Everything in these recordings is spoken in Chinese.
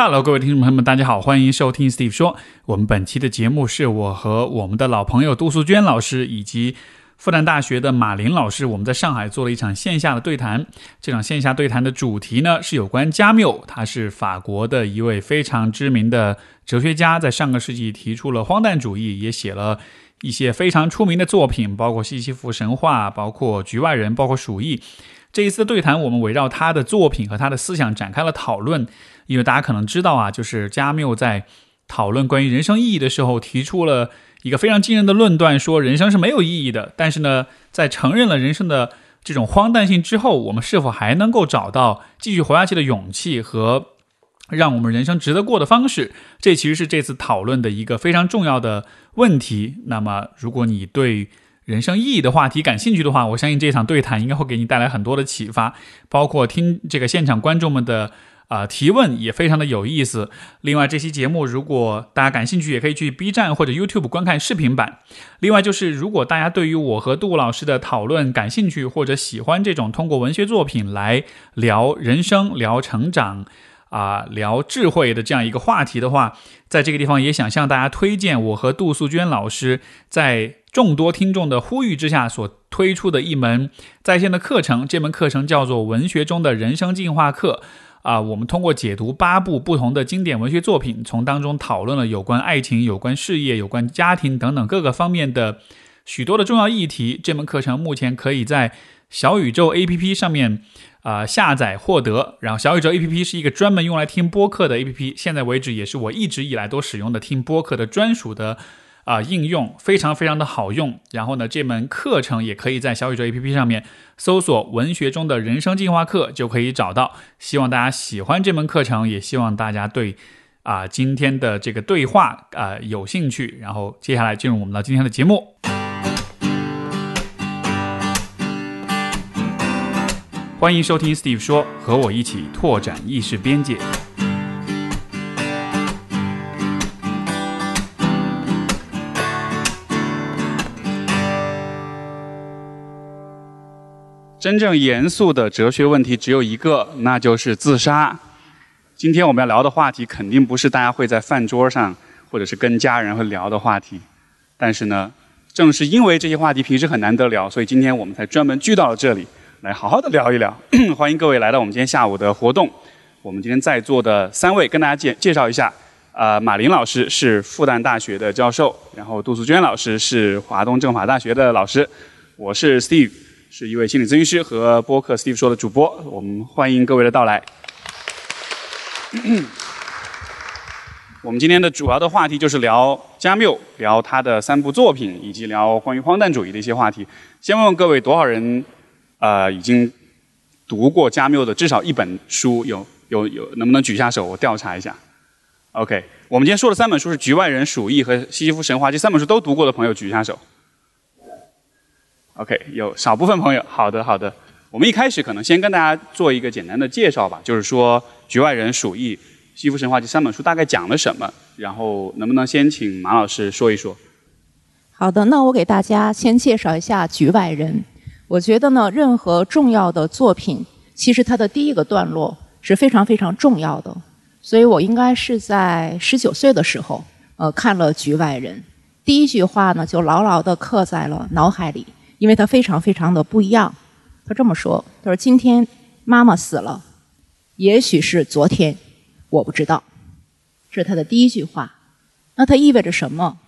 Hello，各位听众朋友们，大家好，欢迎收听 Steve 说。我们本期的节目是我和我们的老朋友杜素娟老师以及复旦大学的马林老师，我们在上海做了一场线下的对谈。这场线下对谈的主题呢是有关加缪，他是法国的一位非常知名的哲学家，在上个世纪提出了荒诞主义，也写了一些非常出名的作品，包括《西西弗神话》，包括《局外人》，包括《鼠疫》。这一次的对谈，我们围绕他的作品和他的思想展开了讨论。因为大家可能知道啊，就是加缪在讨论关于人生意义的时候，提出了一个非常惊人的论断，说人生是没有意义的。但是呢，在承认了人生的这种荒诞性之后，我们是否还能够找到继续活下去的勇气和让我们人生值得过的方式？这其实是这次讨论的一个非常重要的问题。那么，如果你对人生意义的话题感兴趣的话，我相信这场对谈应该会给你带来很多的启发，包括听这个现场观众们的。啊，提问也非常的有意思。另外，这期节目如果大家感兴趣，也可以去 B 站或者 YouTube 观看视频版。另外，就是如果大家对于我和杜老师的讨论感兴趣，或者喜欢这种通过文学作品来聊人生、聊成长、啊聊智慧的这样一个话题的话，在这个地方也想向大家推荐我和杜素娟老师在众多听众的呼吁之下所推出的一门在线的课程。这门课程叫做《文学中的人生进化课》。啊，我们通过解读八部不同的经典文学作品，从当中讨论了有关爱情、有关事业、有关家庭等等各个方面的许多的重要议题。这门课程目前可以在小宇宙 APP 上面啊下载获得。然后，小宇宙 APP 是一个专门用来听播客的 APP，现在为止也是我一直以来都使用的听播客的专属的。啊，应用非常非常的好用。然后呢，这门课程也可以在小宇宙 APP 上面搜索“文学中的人生进化课”就可以找到。希望大家喜欢这门课程，也希望大家对啊今天的这个对话啊有兴趣。然后接下来进入我们的今天的节目，欢迎收听 Steve 说，和我一起拓展意识边界。真正严肃的哲学问题只有一个，那就是自杀。今天我们要聊的话题肯定不是大家会在饭桌上或者是跟家人会聊的话题。但是呢，正是因为这些话题平时很难得聊，所以今天我们才专门聚到了这里，来好好的聊一聊。欢迎各位来到我们今天下午的活动。我们今天在座的三位，跟大家介介绍一下。啊，马林老师是复旦大学的教授，然后杜素娟老师是华东政法大学的老师，我是 Steve。是一位心理咨询师和播客 Steve 说的主播，我们欢迎各位的到来。我们今天的主要的话题就是聊加缪，聊他的三部作品，以及聊关于荒诞主义的一些话题。先问问各位，多少人呃已经读过加缪的至少一本书？有有有，能不能举下手？我调查一下。OK，我们今天说的三本书是《局外人》《鼠疫》和《西西弗神话》，这三本书都读过的朋友举一下手。OK，有少部分朋友，好的好的。我们一开始可能先跟大家做一个简单的介绍吧，就是说《局外人》《鼠疫》《西弗神话》这三本书大概讲了什么，然后能不能先请马老师说一说？好的，那我给大家先介绍一下《局外人》。我觉得呢，任何重要的作品，其实它的第一个段落是非常非常重要的，所以我应该是在十九岁的时候，呃，看了《局外人》，第一句话呢，就牢牢地刻在了脑海里。因为它非常非常的不一样，他这么说：“他说今天妈妈死了，也许是昨天，我不知道。”这是他的第一句话。那它意味着什么？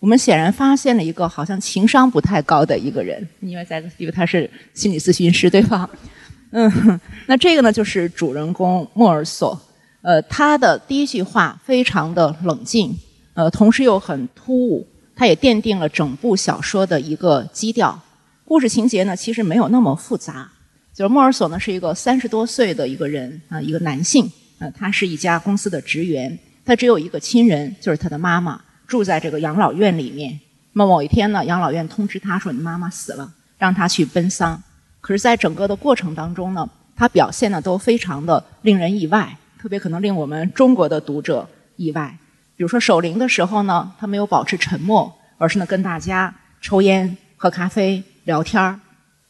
我们显然发现了一个好像情商不太高的一个人，因为在因为他是心理咨询师，对吧？嗯，那这个呢，就是主人公莫尔索。呃，他的第一句话非常的冷静，呃，同时又很突兀，他也奠定了整部小说的一个基调。故事情节呢，其实没有那么复杂。就是莫尔索呢，是一个三十多岁的一个人啊，一个男性啊，他是一家公司的职员，他只有一个亲人，就是他的妈妈，住在这个养老院里面。那么某一天呢，养老院通知他说：“你妈妈死了，让他去奔丧。”可是，在整个的过程当中呢，他表现的都非常的令人意外，特别可能令我们中国的读者意外。比如说守灵的时候呢，他没有保持沉默，而是呢跟大家抽烟、喝咖啡。聊天儿，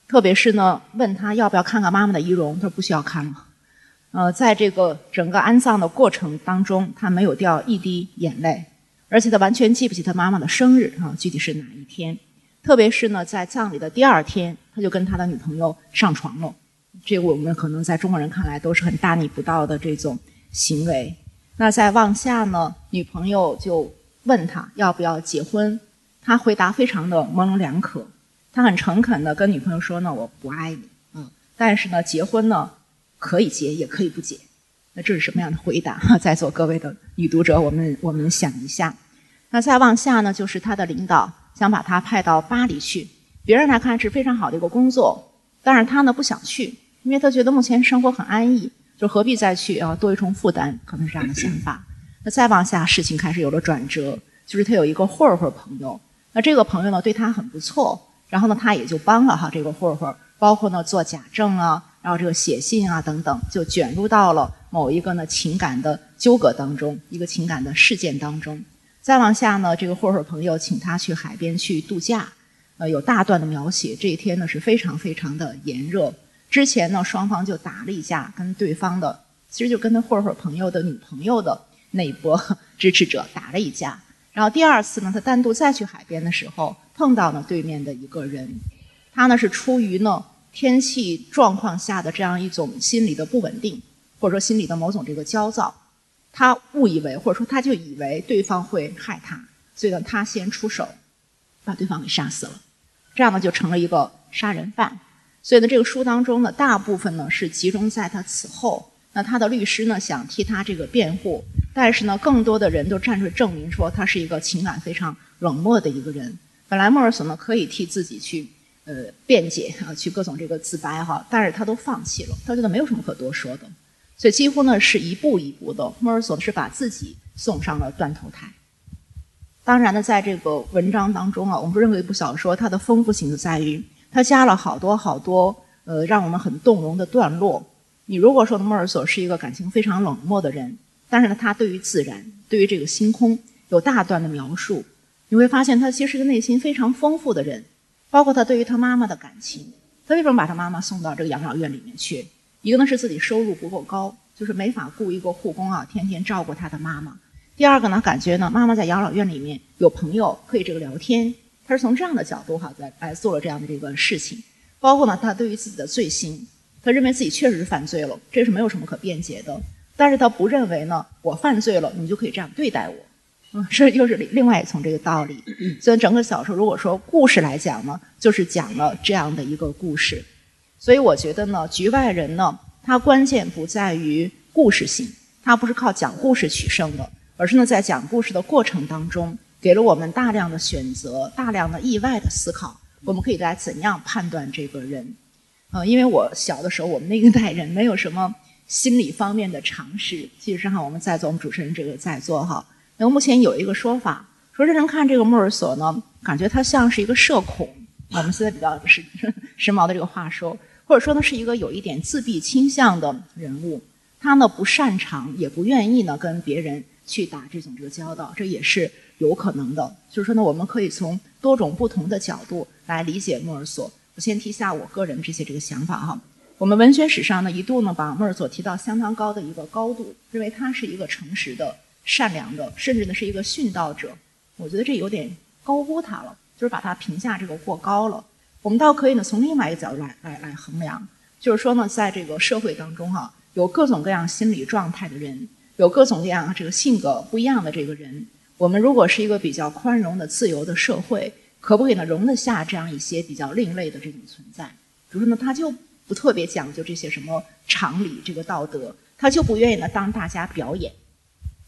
特别是呢，问他要不要看看妈妈的遗容，他说不需要看了。呃，在这个整个安葬的过程当中，他没有掉一滴眼泪，而且他完全记不起他妈妈的生日啊，具体是哪一天。特别是呢，在葬礼的第二天，他就跟他的女朋友上床了。这个我们可能在中国人看来都是很大逆不道的这种行为。那在往下呢，女朋友就问他要不要结婚，他回答非常的模棱两可。他很诚恳的跟女朋友说呢，我不爱你，嗯，但是呢，结婚呢可以结也可以不结。那这是什么样的回答？在座各位的女读者，我们我们想一下。那再往下呢，就是他的领导想把他派到巴黎去，别人来看是非常好的一个工作，但是他呢不想去，因为他觉得目前生活很安逸，就何必再去啊多一重负担，可能是这样的想法。那再往下，事情开始有了转折，就是他有一个混混朋友，那这个朋友呢对他很不错。然后呢，他也就帮了哈这个混混，包括呢做假证啊，然后这个写信啊等等，就卷入到了某一个呢情感的纠葛当中，一个情感的事件当中。再往下呢，这个混混朋友请他去海边去度假，呃，有大段的描写。这一天呢是非常非常的炎热。之前呢双方就打了一架，跟对方的其实就跟他混混朋友的女朋友的那一波支持者打了一架。然后第二次呢，他单独再去海边的时候。碰到了对面的一个人，他呢是出于呢天气状况下的这样一种心理的不稳定，或者说心理的某种这个焦躁，他误以为或者说他就以为对方会害他，所以呢他先出手，把对方给杀死了，这样呢就成了一个杀人犯。所以呢这个书当中呢大部分呢是集中在他此后，那他的律师呢想替他这个辩护，但是呢更多的人都站出来证明说他是一个情感非常冷漠的一个人。本来莫尔索呢可以替自己去呃辩解啊，去各种这个自白哈，但是他都放弃了，他觉得没有什么可多说的，所以几乎呢是一步一步的，莫尔索是把自己送上了断头台。当然呢，在这个文章当中啊，我们认为一部小说它的丰富性就在于它加了好多好多呃让我们很动容的段落。你如果说莫尔索是一个感情非常冷漠的人，但是呢，他对于自然，对于这个星空有大段的描述。你会发现，他其实是个内心非常丰富的人，包括他对于他妈妈的感情。他为什么把他妈妈送到这个养老院里面去？一个呢是自己收入不够高，就是没法雇一个护工啊，天天照顾他的妈妈。第二个呢，感觉呢妈妈在养老院里面有朋友可以这个聊天，他是从这样的角度哈在来做了这样的这个事情。包括呢，他对于自己的罪行，他认为自己确实是犯罪了，这是没有什么可辩解的。但是他不认为呢，我犯罪了，你就可以这样对待我。嗯，这又是另外一层这个道理。所以整个小说，如果说故事来讲呢，就是讲了这样的一个故事。所以我觉得呢，《局外人》呢，它关键不在于故事性，它不是靠讲故事取胜的，而是呢，在讲故事的过程当中，给了我们大量的选择，大量的意外的思考。我们可以来怎样判断这个人？呃，因为我小的时候，我们那一代人没有什么心理方面的常识。其实上，我们在座，我们主持人这个在座哈。那目前有一个说法，说认真看这个莫尔索呢，感觉他像是一个社恐。我们现在比较时时髦的这个话说，或者说呢是一个有一点自闭倾向的人物。他呢不擅长，也不愿意呢跟别人去打这种这个交道，这也是有可能的。就是说呢，我们可以从多种不同的角度来理解莫尔索。我先提一下我个人这些这个想法哈。我们文学史上呢一度呢把莫尔索提到相当高的一个高度，认为他是一个诚实的。善良的，甚至呢是一个殉道者，我觉得这有点高估他了，就是把他评价这个过高了。我们倒可以呢从另外一个角度来来来衡量，就是说呢，在这个社会当中哈，有各种各样心理状态的人，有各种各样这个性格不一样的这个人，我们如果是一个比较宽容的、自由的社会，可不可以呢容得下这样一些比较另类的这种存在？比如说呢，他就不特别讲究这些什么常理、这个道德，他就不愿意呢当大家表演。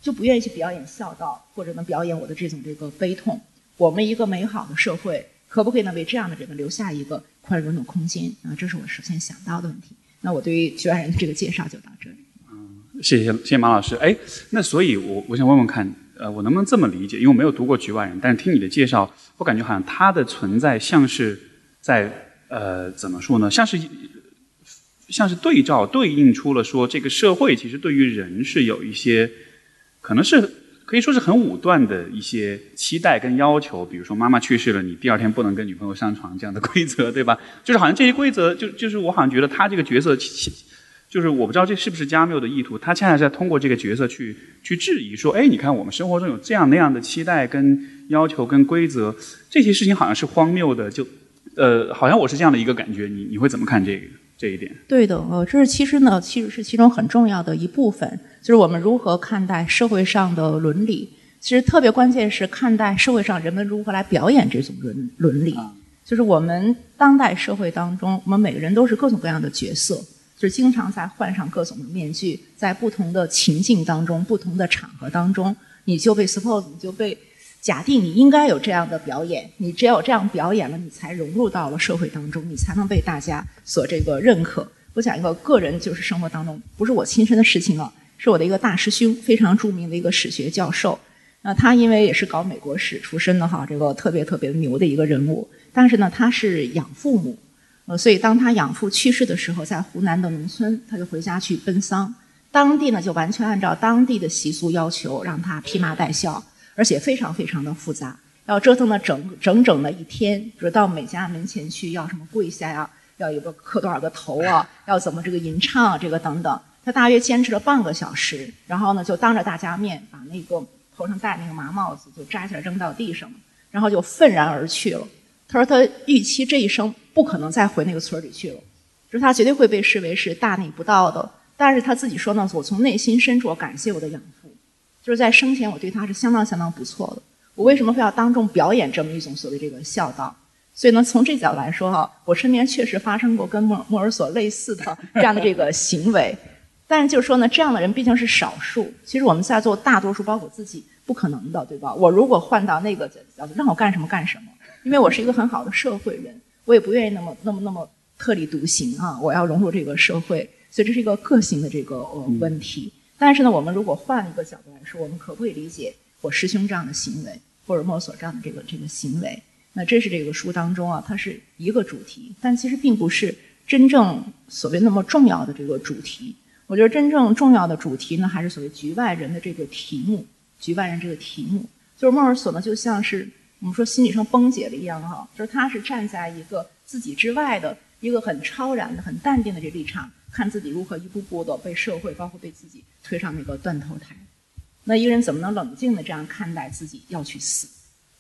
就不愿意去表演孝道，或者能表演我的这种这个悲痛。我们一个美好的社会，可不可以呢为这样的人们留下一个宽容的空间？啊，这是我首先想到的问题。那我对于局外人的这个介绍就到这里。嗯，谢谢谢谢马老师。哎，那所以，我我想问问看，呃，我能不能这么理解？因为我没有读过局外人，但是听你的介绍，我感觉好像他的存在像是在呃怎么说呢？像是像是对照对应出了说，这个社会其实对于人是有一些。可能是可以说是很武断的一些期待跟要求，比如说妈妈去世了，你第二天不能跟女朋友上床这样的规则，对吧？就是好像这些规则，就就是我好像觉得他这个角色，就是我不知道这是不是加缪的意图，他恰恰在通过这个角色去去质疑说，哎，你看我们生活中有这样那样的期待、跟要求、跟规则，这些事情好像是荒谬的，就呃，好像我是这样的一个感觉，你你会怎么看这个这一点？对的，呃，这是其实呢，其实是其中很重要的一部分，就是我们如何看待社会上的伦理。其实特别关键是看待社会上人们如何来表演这种伦伦理。就是我们当代社会当中，我们每个人都是各种各样的角色，就是经常在换上各种的面具，在不同的情境当中、不同的场合当中，你就被 suppose，你就被假定你应该有这样的表演。你只有这样表演了，你才融入到了社会当中，你才能被大家所这个认可。我讲一个个人，就是生活当中不是我亲身的事情啊，是我的一个大师兄，非常著名的一个史学教授。那他因为也是搞美国史出身的哈，这个特别特别牛的一个人物。但是呢，他是养父母，呃，所以当他养父去世的时候，在湖南的农村，他就回家去奔丧。当地呢，就完全按照当地的习俗要求，让他披麻戴孝，而且非常非常的复杂，要折腾了整整整的一天，比如到每家门前去要什么跪下呀，要有个磕多少个头啊，要怎么这个吟唱啊这个等等。他大约坚持了半个小时，然后呢，就当着大家面把那个头上戴那个麻帽子就摘下来扔到地上，然后就愤然而去了。他说他预期这一生不可能再回那个村里去了，就是他绝对会被视为是大逆不道的。但是他自己说呢，我从内心深处感谢我的养父，就是在生前我对他是相当相当不错的。我为什么会要当众表演这么一种所谓这个孝道？所以呢，从这角度来说哈，我身边确实发生过跟莫莫尔索类似的这样的这个行为。但是就是说呢，这样的人毕竟是少数。其实我们在座大多数，包括自己，不可能的，对吧？我如果换到那个角度，让我干什么干什么。因为我是一个很好的社会人，我也不愿意那么那么那么特立独行啊！我要融入这个社会，所以这是一个个性的这个呃问题。但是呢，我们如果换一个角度来说，我们可不可以理解我师兄这样的行为，或者莫索这样的这个这个行为？那这是这个书当中啊，它是一个主题，但其实并不是真正所谓那么重要的这个主题。我觉得真正重要的主题呢，还是所谓局外人的这个题目。局外人这个题目，就是莫尔索呢，就像是。我们说心理上崩解了一样哈，就是他是站在一个自己之外的一个很超然的、很淡定的这立场，看自己如何一步步的被社会，包括被自己推上那个断头台。那一个人怎么能冷静的这样看待自己要去死？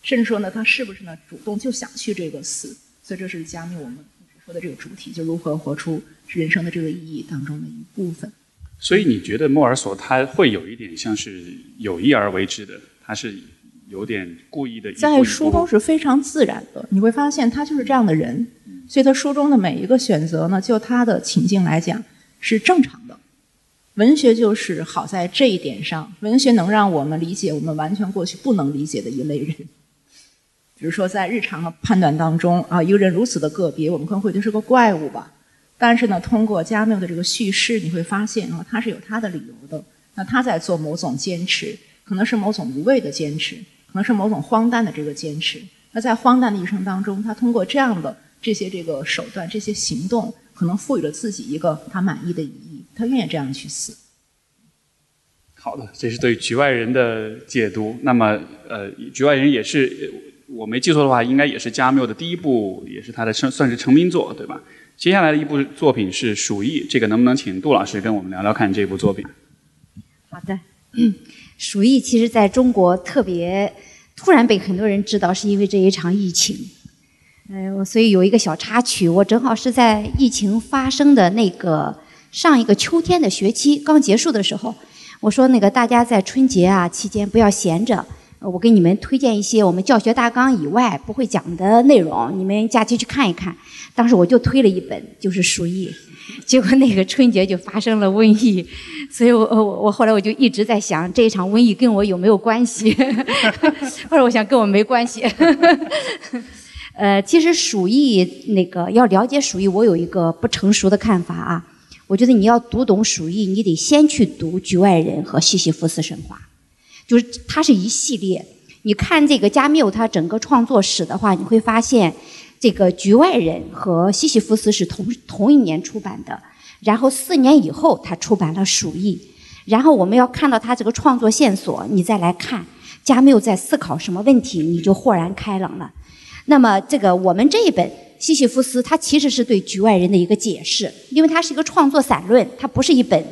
甚至说呢，他是不是呢主动就想去这个死？所以这是加密我们说的这个主题，就如何活出人生的这个意义当中的一部分。所以你觉得莫尔索他会有一点像是有意而为之的，他是？有点故意的，在书中是非常自然的。你会发现他就是这样的人，所以他书中的每一个选择呢，就他的情境来讲是正常的。文学就是好在这一点上，文学能让我们理解我们完全过去不能理解的一类人。比如说在日常的判断当中啊，一个人如此的个别，我们可能会觉得是个怪物吧。但是呢，通过加缪的这个叙事，你会发现啊，他是有他的理由的。那他在做某种坚持，可能是某种无谓的坚持。可能是某种荒诞的这个坚持。那在荒诞的一生当中，他通过这样的这些这个手段、这些行动，可能赋予了自己一个他满意的意义。他愿意这样去死。好的，这是对局外人的解读。那么，呃，局外人也是我没记错的话，应该也是加缪的第一部，也是他的成算是成名作，对吧？接下来的一部作品是《鼠疫》，这个能不能请杜老师跟我们聊聊看这部作品？好的。鼠疫其实在中国特别突然被很多人知道，是因为这一场疫情。呃，所以有一个小插曲，我正好是在疫情发生的那个上一个秋天的学期刚结束的时候，我说那个大家在春节啊期间不要闲着，我给你们推荐一些我们教学大纲以外不会讲的内容，你们假期去看一看。当时我就推了一本，就是鼠疫。结果那个春节就发生了瘟疫，所以我我我后来我就一直在想这一场瘟疫跟我有没有关系？后来我想跟我没关系。呃，其实鼠疫那个要了解鼠疫，我有一个不成熟的看法啊。我觉得你要读懂鼠疫，你得先去读《局外人》和《西西弗斯神话》，就是它是一系列。你看这个加缪他整个创作史的话，你会发现。这个《局外人》和《西西弗斯》是同同一年出版的，然后四年以后他出版了《鼠疫》，然后我们要看到他这个创作线索，你再来看加缪在思考什么问题，你就豁然开朗了。那么这个我们这一本西西弗斯它其实是对局外人的一个解释，因为它是一个创作散论，它不是一本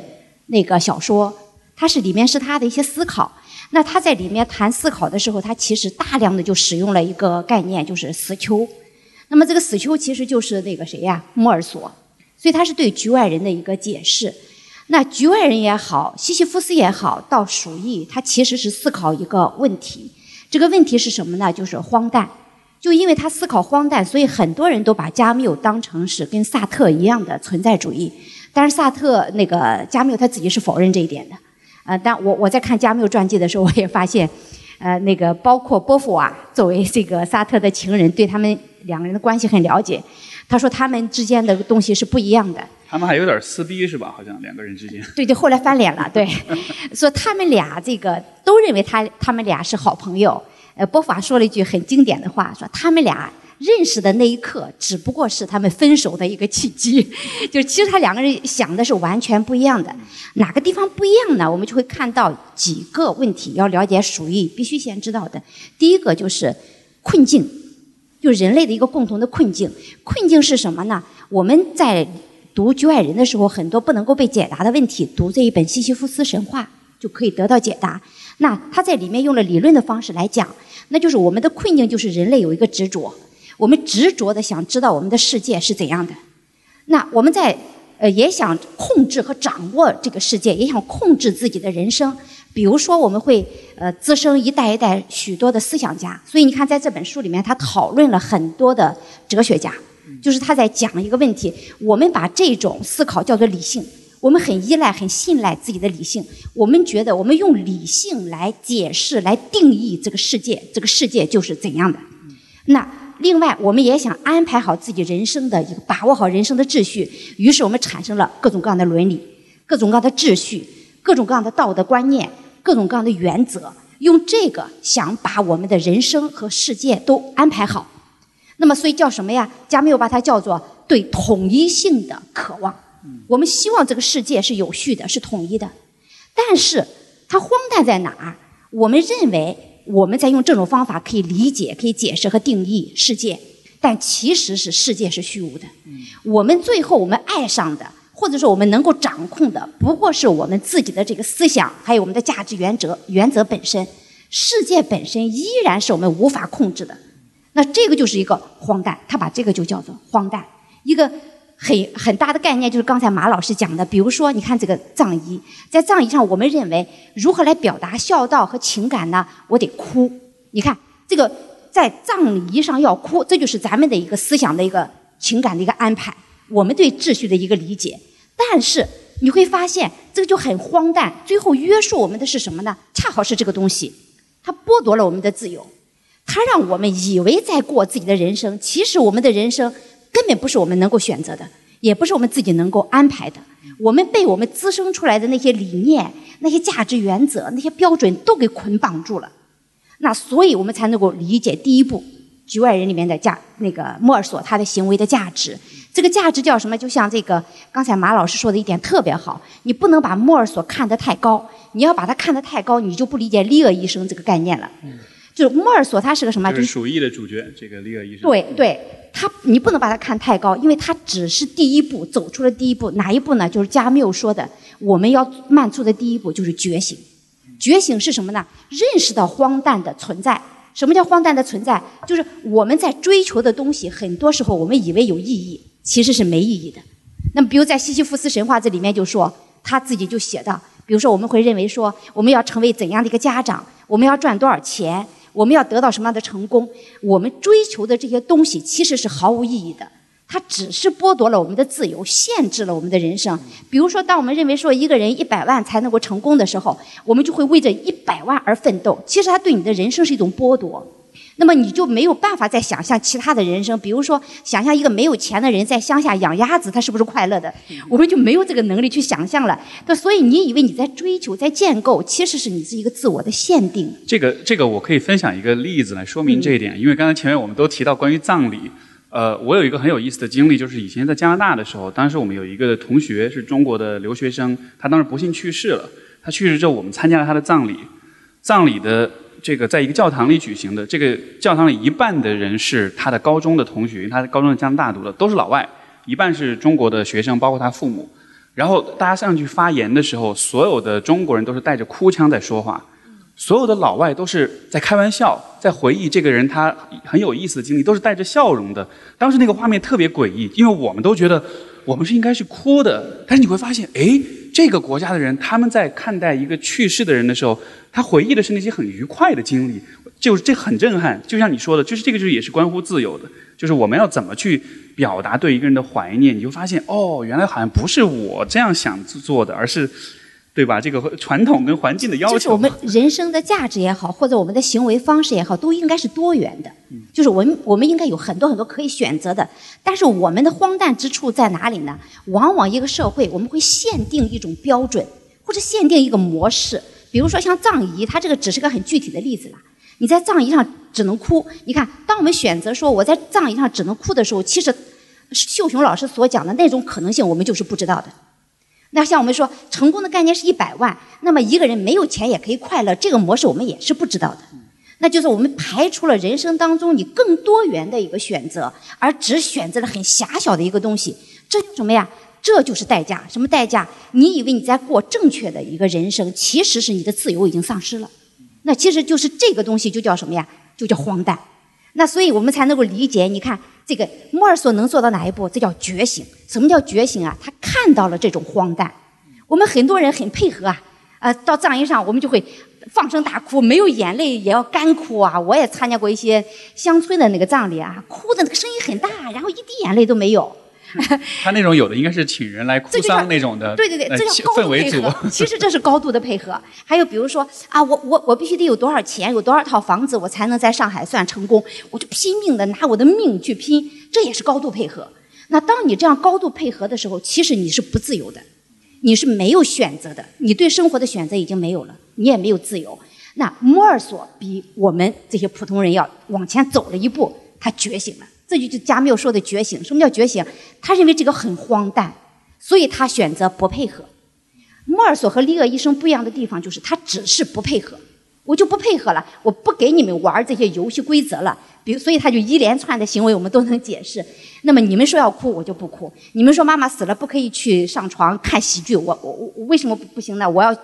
那个小说，它是里面是他的一些思考。那他在里面谈思考的时候，他其实大量的就使用了一个概念，就是死囚。那么这个死囚其实就是那个谁呀，莫尔索。所以他是对局外人的一个解释。那局外人也好，西西弗斯也好，到鼠疫，他其实是思考一个问题。这个问题是什么呢？就是荒诞。就因为他思考荒诞，所以很多人都把加缪当成是跟萨特一样的存在主义。但是萨特那个加缪他自己是否认这一点的。呃，但我我在看加缪传记的时候，我也发现，呃，那个包括波伏娃作为这个萨特的情人，对他们两个人的关系很了解。他说他们之间的东西是不一样的。他们还有点撕逼是吧？好像两个人之间。对对，后来翻脸了。对，说他们俩这个都认为他他们俩是好朋友。呃，波伏娃说了一句很经典的话，说他们俩认识的那一刻只不过是他们分手的一个契机。就其实他两个人想的是完全不一样的。哪个地方不一样呢？我们就会看到几个问题。要了解鼠疫，必须先知道的。第一个就是困境。就人类的一个共同的困境，困境是什么呢？我们在读《局外人》的时候，很多不能够被解答的问题，读这一本《西西弗斯神话》就可以得到解答。那他在里面用了理论的方式来讲，那就是我们的困境就是人类有一个执着，我们执着的想知道我们的世界是怎样的。那我们在呃也想控制和掌握这个世界，也想控制自己的人生。比如说，我们会呃滋生一代一代许多的思想家，所以你看，在这本书里面，他讨论了很多的哲学家，就是他在讲一个问题：我们把这种思考叫做理性，我们很依赖、很信赖自己的理性，我们觉得我们用理性来解释、来定义这个世界，这个世界就是怎样的。那另外，我们也想安排好自己人生的一个，把握好人生的秩序，于是我们产生了各种各样的伦理、各种各样的秩序。各种各样的道德观念，各种各样的原则，用这个想把我们的人生和世界都安排好。那么，所以叫什么呀？加缪把它叫做对统一性的渴望。我们希望这个世界是有序的，是统一的。但是，它荒诞在哪儿？我们认为我们在用这种方法可以理解、可以解释和定义世界，但其实是世界是虚无的。我们最后我们爱上的。或者说，我们能够掌控的，不过是我们自己的这个思想，还有我们的价值原则原则本身。世界本身依然是我们无法控制的。那这个就是一个荒诞，他把这个就叫做荒诞。一个很很大的概念就是刚才马老师讲的，比如说，你看这个葬仪，在葬仪上，我们认为如何来表达孝道和情感呢？我得哭。你看这个在葬仪上要哭，这就是咱们的一个思想的一个情感的一个安排，我们对秩序的一个理解。但是你会发现，这个就很荒诞。最后约束我们的是什么呢？恰好是这个东西，它剥夺了我们的自由，它让我们以为在过自己的人生。其实我们的人生根本不是我们能够选择的，也不是我们自己能够安排的。我们被我们滋生出来的那些理念、那些价值原则、那些标准都给捆绑住了。那所以我们才能够理解第一步《局外人》里面的价，那个莫尔索他的行为的价值。这个价值叫什么？就像这个刚才马老师说的一点特别好，你不能把莫尔索看得太高。你要把它看得太高，你就不理解利厄医生这个概念了。就是莫尔索他是个什么？就是鼠疫的主角，这个利尔医生。对对，他你不能把他看太高，因为他只是第一步，走出了第一步。哪一步呢？就是加缪说的，我们要迈出的第一步就是觉醒。觉醒是什么呢？认识到荒诞的存在。什么叫荒诞的存在？就是我们在追求的东西，很多时候我们以为有意义。其实是没意义的。那么，比如在西西弗斯神话这里面就说，他自己就写到，比如说我们会认为说，我们要成为怎样的一个家长，我们要赚多少钱，我们要得到什么样的成功，我们追求的这些东西其实是毫无意义的。它只是剥夺了我们的自由，限制了我们的人生。比如说，当我们认为说一个人一百万才能够成功的时候，我们就会为这一百万而奋斗。其实，它对你的人生是一种剥夺。那么你就没有办法再想象其他的人生，比如说想象一个没有钱的人在乡下养鸭子，他是不是快乐的？我们就没有这个能力去想象了。那所以你以为你在追求、在建构，其实是你是一个自我的限定。这个这个我可以分享一个例子来说明这一点，因为刚才前面我们都提到关于葬礼，呃，我有一个很有意思的经历，就是以前在加拿大的时候，当时我们有一个同学是中国的留学生，他当时不幸去世了。他去世之后，我们参加了他的葬礼，葬礼的。这个在一个教堂里举行的，这个教堂里一半的人是他的高中的同学，他的高中在加拿大读的，都是老外；一半是中国的学生，包括他父母。然后大家上去发言的时候，所有的中国人都是带着哭腔在说话，所有的老外都是在开玩笑，在回忆这个人他很有意思的经历，都是带着笑容的。当时那个画面特别诡异，因为我们都觉得我们是应该是哭的，但是你会发现，哎。这个国家的人，他们在看待一个去世的人的时候，他回忆的是那些很愉快的经历，就是这很震撼。就像你说的，就是这个就是也是关乎自由的，就是我们要怎么去表达对一个人的怀念，你就发现哦，原来好像不是我这样想做的，而是。对吧？这个传统跟环境的要求，就是我们人生的价值也好，或者我们的行为方式也好，都应该是多元的。就是我们我们应该有很多很多可以选择的。但是我们的荒诞之处在哪里呢？往往一个社会我们会限定一种标准，或者限定一个模式。比如说像葬仪，它这个只是个很具体的例子了。你在葬仪上只能哭。你看，当我们选择说我在葬仪上只能哭的时候，其实秀雄老师所讲的那种可能性，我们就是不知道的。那像我们说成功的概念是一百万，那么一个人没有钱也可以快乐，这个模式我们也是不知道的。那就是我们排除了人生当中你更多元的一个选择，而只选择了很狭小的一个东西，这什么呀？这就是代价。什么代价？你以为你在过正确的一个人生，其实是你的自由已经丧失了。那其实就是这个东西就叫什么呀？就叫荒诞。那所以我们才能够理解，你看。这个莫尔索能做到哪一步？这叫觉醒。什么叫觉醒啊？他看到了这种荒诞。我们很多人很配合啊，呃，到葬仪上我们就会放声大哭，没有眼泪也要干哭啊。我也参加过一些乡村的那个葬礼啊，哭的那个声音很大，然后一滴眼泪都没有。他那种有的应该是请人来哭丧那种的，对对对，这叫高度配合。其实这是高度的配合。还有比如说啊，我我我必须得有多少钱，有多少套房子，我才能在上海算成功，我就拼命的拿我的命去拼，这也是高度配合。那当你这样高度配合的时候，其实你是不自由的，你是没有选择的，你对生活的选择已经没有了，你也没有自由。那摩尔索比我们这些普通人要往前走了一步，他觉醒了。这就是加缪说的觉醒。什么叫觉醒？他认为这个很荒诞，所以他选择不配合。莫尔索和利厄医生不一样的地方就是，他只是不配合，我就不配合了，我不给你们玩这些游戏规则了。比如，所以他就一连串的行为我们都能解释。那么你们说要哭，我就不哭；你们说妈妈死了不可以去上床看喜剧，我我我为什么不行呢？我要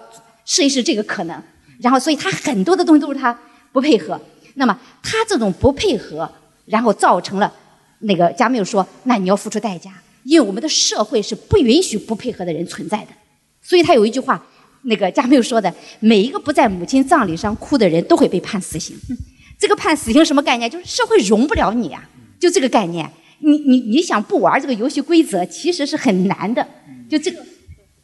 试一试这个可能。然后，所以他很多的东西都是他不配合。那么他这种不配合。然后造成了，那个加缪说：“那你要付出代价，因为我们的社会是不允许不配合的人存在的。”所以他有一句话，那个加缪说的：“每一个不在母亲葬礼上哭的人都会被判死刑。”这个判死刑什么概念？就是社会容不了你啊！就这个概念，你你你想不玩这个游戏规则，其实是很难的。就这个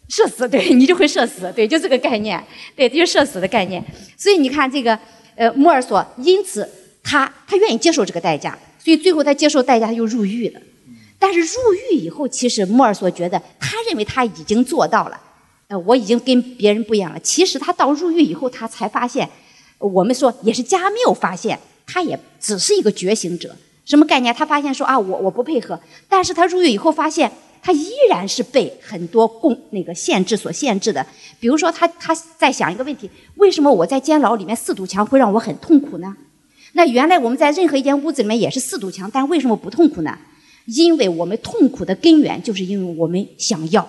社死，对你就会社死，对，就这个概念，对，就是社死的概念。所以你看这个，呃，莫尔索因此。他他愿意接受这个代价，所以最后他接受代价，他又入狱了。但是入狱以后，其实莫尔索觉得，他认为他已经做到了，呃，我已经跟别人不一样了。其实他到入狱以后，他才发现，我们说也是加缪发现，他也只是一个觉醒者。什么概念？他发现说啊，我我不配合，但是他入狱以后发现，他依然是被很多共那个限制所限制的。比如说，他他在想一个问题：为什么我在监牢里面四堵墙会让我很痛苦呢？那原来我们在任何一间屋子里面也是四堵墙，但为什么不痛苦呢？因为我们痛苦的根源就是因为我们想要，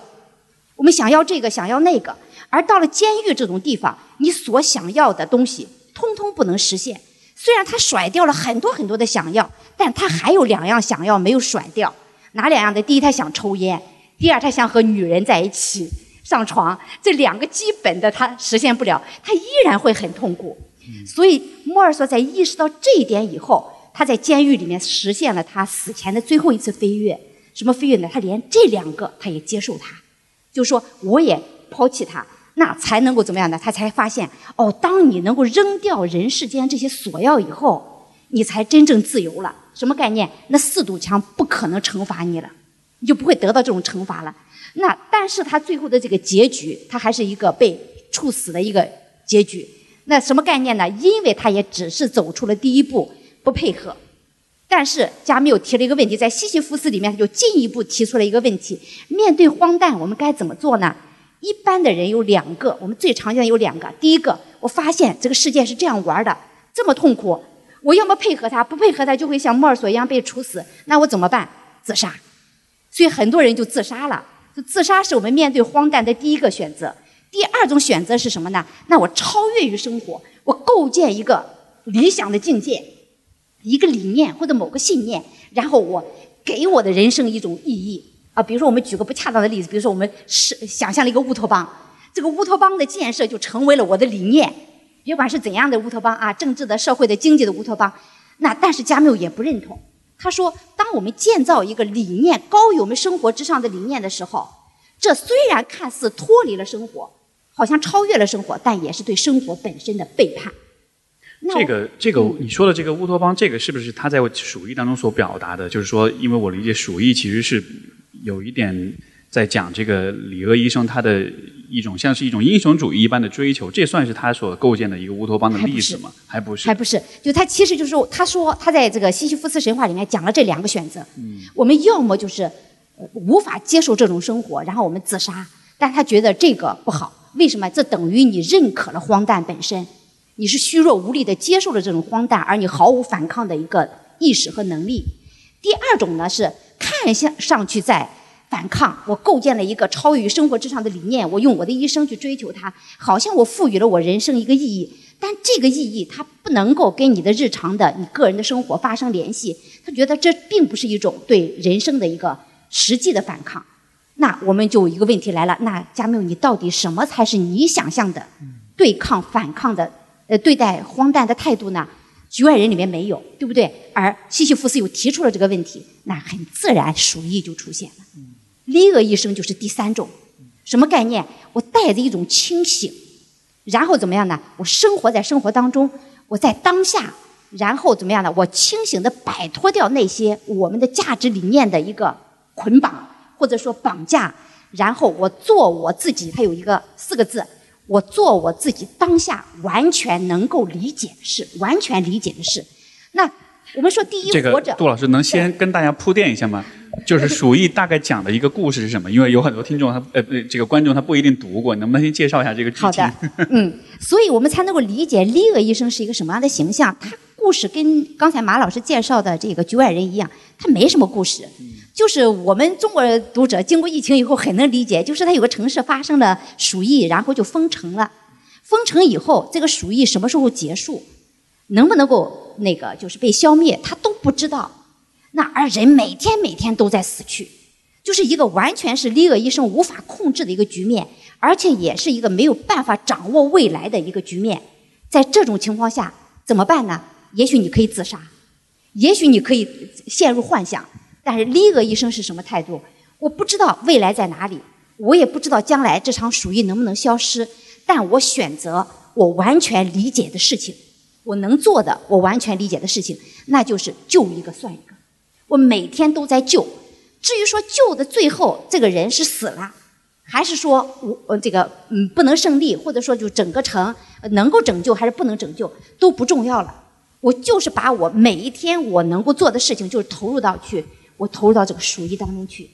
我们想要这个，想要那个，而到了监狱这种地方，你所想要的东西通通不能实现。虽然他甩掉了很多很多的想要，但他还有两样想要没有甩掉。哪两样的？第一，他想抽烟；第二，他想和女人在一起上床。这两个基本的他实现不了，他依然会很痛苦。所以，莫尔索在意识到这一点以后，他在监狱里面实现了他死前的最后一次飞跃。什么飞跃呢？他连这两个他也接受，他就说我也抛弃他，那才能够怎么样呢？他才发现，哦，当你能够扔掉人世间这些索要以后，你才真正自由了。什么概念？那四堵墙不可能惩罚你了，你就不会得到这种惩罚了。那但是他最后的这个结局，他还是一个被处死的一个结局。那什么概念呢？因为他也只是走出了第一步，不配合。但是加缪提了一个问题，在西西弗斯里面，他就进一步提出了一个问题：面对荒诞，我们该怎么做呢？一般的人有两个，我们最常见的有两个。第一个，我发现这个世界是这样玩的，这么痛苦，我要么配合他，不配合他就会像莫尔索一样被处死，那我怎么办？自杀。所以很多人就自杀了。自杀是我们面对荒诞的第一个选择。第二种选择是什么呢？那我超越于生活，我构建一个理想的境界，一个理念或者某个信念，然后我给我的人生一种意义啊。比如说，我们举个不恰当的例子，比如说我们是想象了一个乌托邦，这个乌托邦的建设就成为了我的理念。别管是怎样的乌托邦啊，政治的、社会的、经济的乌托邦，那但是加缪也不认同。他说，当我们建造一个理念高于我们生活之上的理念的时候，这虽然看似脱离了生活。好像超越了生活，但也是对生活本身的背叛。这个这个你说的这个乌托邦，这个是不是他在鼠疫当中所表达的？就是说，因为我理解鼠疫其实是有一点在讲这个李鄂医生他的一种像是一种英雄主义一般的追求，这算是他所构建的一个乌托邦的例子吗？还不是，还不是。就他其实就是他说他在这个西西弗斯神话里面讲了这两个选择。嗯，我们要么就是无法接受这种生活，然后我们自杀，但他觉得这个不好。为什么？这等于你认可了荒诞本身，你是虚弱无力的接受了这种荒诞，而你毫无反抗的一个意识和能力。第二种呢是看向上去在反抗，我构建了一个超越于生活之上的理念，我用我的一生去追求它，好像我赋予了我人生一个意义，但这个意义它不能够跟你的日常的你个人的生活发生联系。他觉得这并不是一种对人生的一个实际的反抗。那我们就一个问题来了，那加缪，你到底什么才是你想象的对抗、反抗的呃对待荒诞的态度呢？局外人里面没有，对不对？而西西弗斯又提出了这个问题，那很自然鼠疫就出现了。离厄医生就是第三种，什么概念？我带着一种清醒，然后怎么样呢？我生活在生活当中，我在当下，然后怎么样呢？我清醒的摆脱掉那些我们的价值理念的一个捆绑。或者说绑架，然后我做我自己，它有一个四个字，我做我自己当下完全能够理解的事，完全理解的事。那我们说第一，活着，杜老师能先跟大家铺垫一下吗？就是《鼠疫》大概讲的一个故事是什么？因为有很多听众他呃这个观众他不一定读过，能不能先介绍一下这个剧情？好的，嗯，所以我们才能够理解利厄医生是一个什么样的形象。他故事跟刚才马老师介绍的这个局外人一样，他没什么故事。就是我们中国读者经过疫情以后很能理解，就是他有个城市发生了鼠疫，然后就封城了。封城以后，这个鼠疫什么时候结束，能不能够那个就是被消灭，他都不知道。那而人每天每天都在死去，就是一个完全是利厄医生无法控制的一个局面，而且也是一个没有办法掌握未来的一个局面。在这种情况下怎么办呢？也许你可以自杀，也许你可以陷入幻想。但是利厄医生是什么态度？我不知道未来在哪里，我也不知道将来这场鼠疫能不能消失。但我选择我完全理解的事情，我能做的，我完全理解的事情，那就是救一个算一个。我每天都在救。至于说救的最后这个人是死了，还是说我这个嗯不能胜利，或者说就整个城能够拯救还是不能拯救都不重要了。我就是把我每一天我能够做的事情，就是投入到去。我投入到这个鼠疫当中去，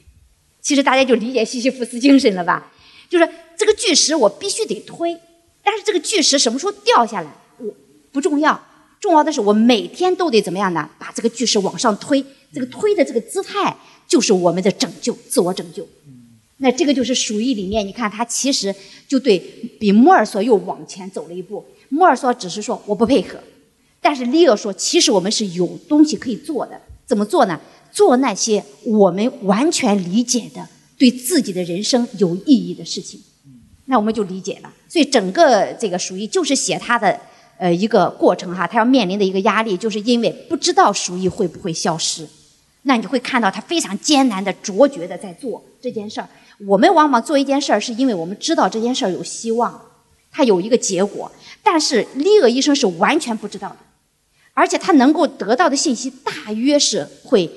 其实大家就理解西西弗斯精神了吧？就是这个巨石我必须得推，但是这个巨石什么时候掉下来，我不重要，重要的是我每天都得怎么样呢？把这个巨石往上推，这个推的这个姿态就是我们的拯救，自我拯救。那这个就是鼠疫里面，你看他其实就对比莫尔索又往前走了一步。莫尔索只是说我不配合，但是利厄说其实我们是有东西可以做的，怎么做呢？做那些我们完全理解的、对自己的人生有意义的事情，那我们就理解了。所以整个这个鼠疫就是写他的呃一个过程哈，他要面临的一个压力，就是因为不知道鼠疫会不会消失。那你会看到他非常艰难的、卓绝的在做这件事儿。我们往往做一件事儿，是因为我们知道这件事儿有希望，它有一个结果。但是利厄医生是完全不知道的，而且他能够得到的信息大约是会。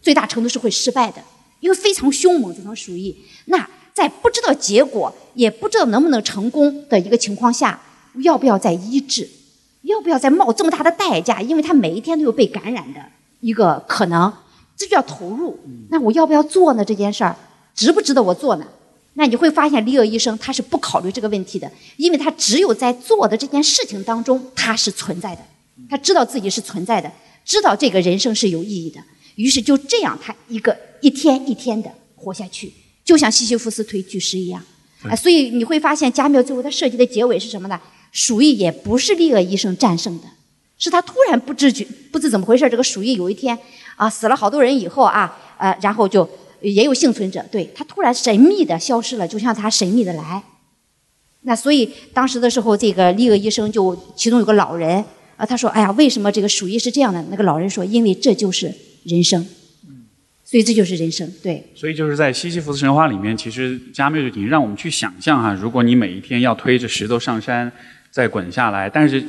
最大程度是会失败的，因为非常凶猛，这场鼠疫。那在不知道结果，也不知道能不能成功的一个情况下，要不要再医治？要不要再冒这么大的代价？因为他每一天都有被感染的一个可能，这就要投入。那我要不要做呢？这件事儿值不值得我做呢？那你会发现，李尔医生他是不考虑这个问题的，因为他只有在做的这件事情当中，他是存在的。他知道自己是存在的，知道这个人生是有意义的，于是就这样，他一个一天一天的活下去，就像西西弗斯推巨石一样。啊，所以你会发现加缪最后他设计的结尾是什么呢？鼠疫也不是利厄医生战胜的，是他突然不知觉不知怎么回事，这个鼠疫有一天啊死了好多人以后啊，呃，然后就也有幸存者，对他突然神秘的消失了，就像他神秘的来。那所以当时的时候，这个利厄医生就其中有个老人啊，他说：“哎呀，为什么这个鼠疫是这样的？”那个老人说：“因为这就是人生。”所以这就是人生，对。所以就是在西西弗斯神话里面，其实加缪就已经让我们去想象哈，如果你每一天要推着石头上山，再滚下来，但是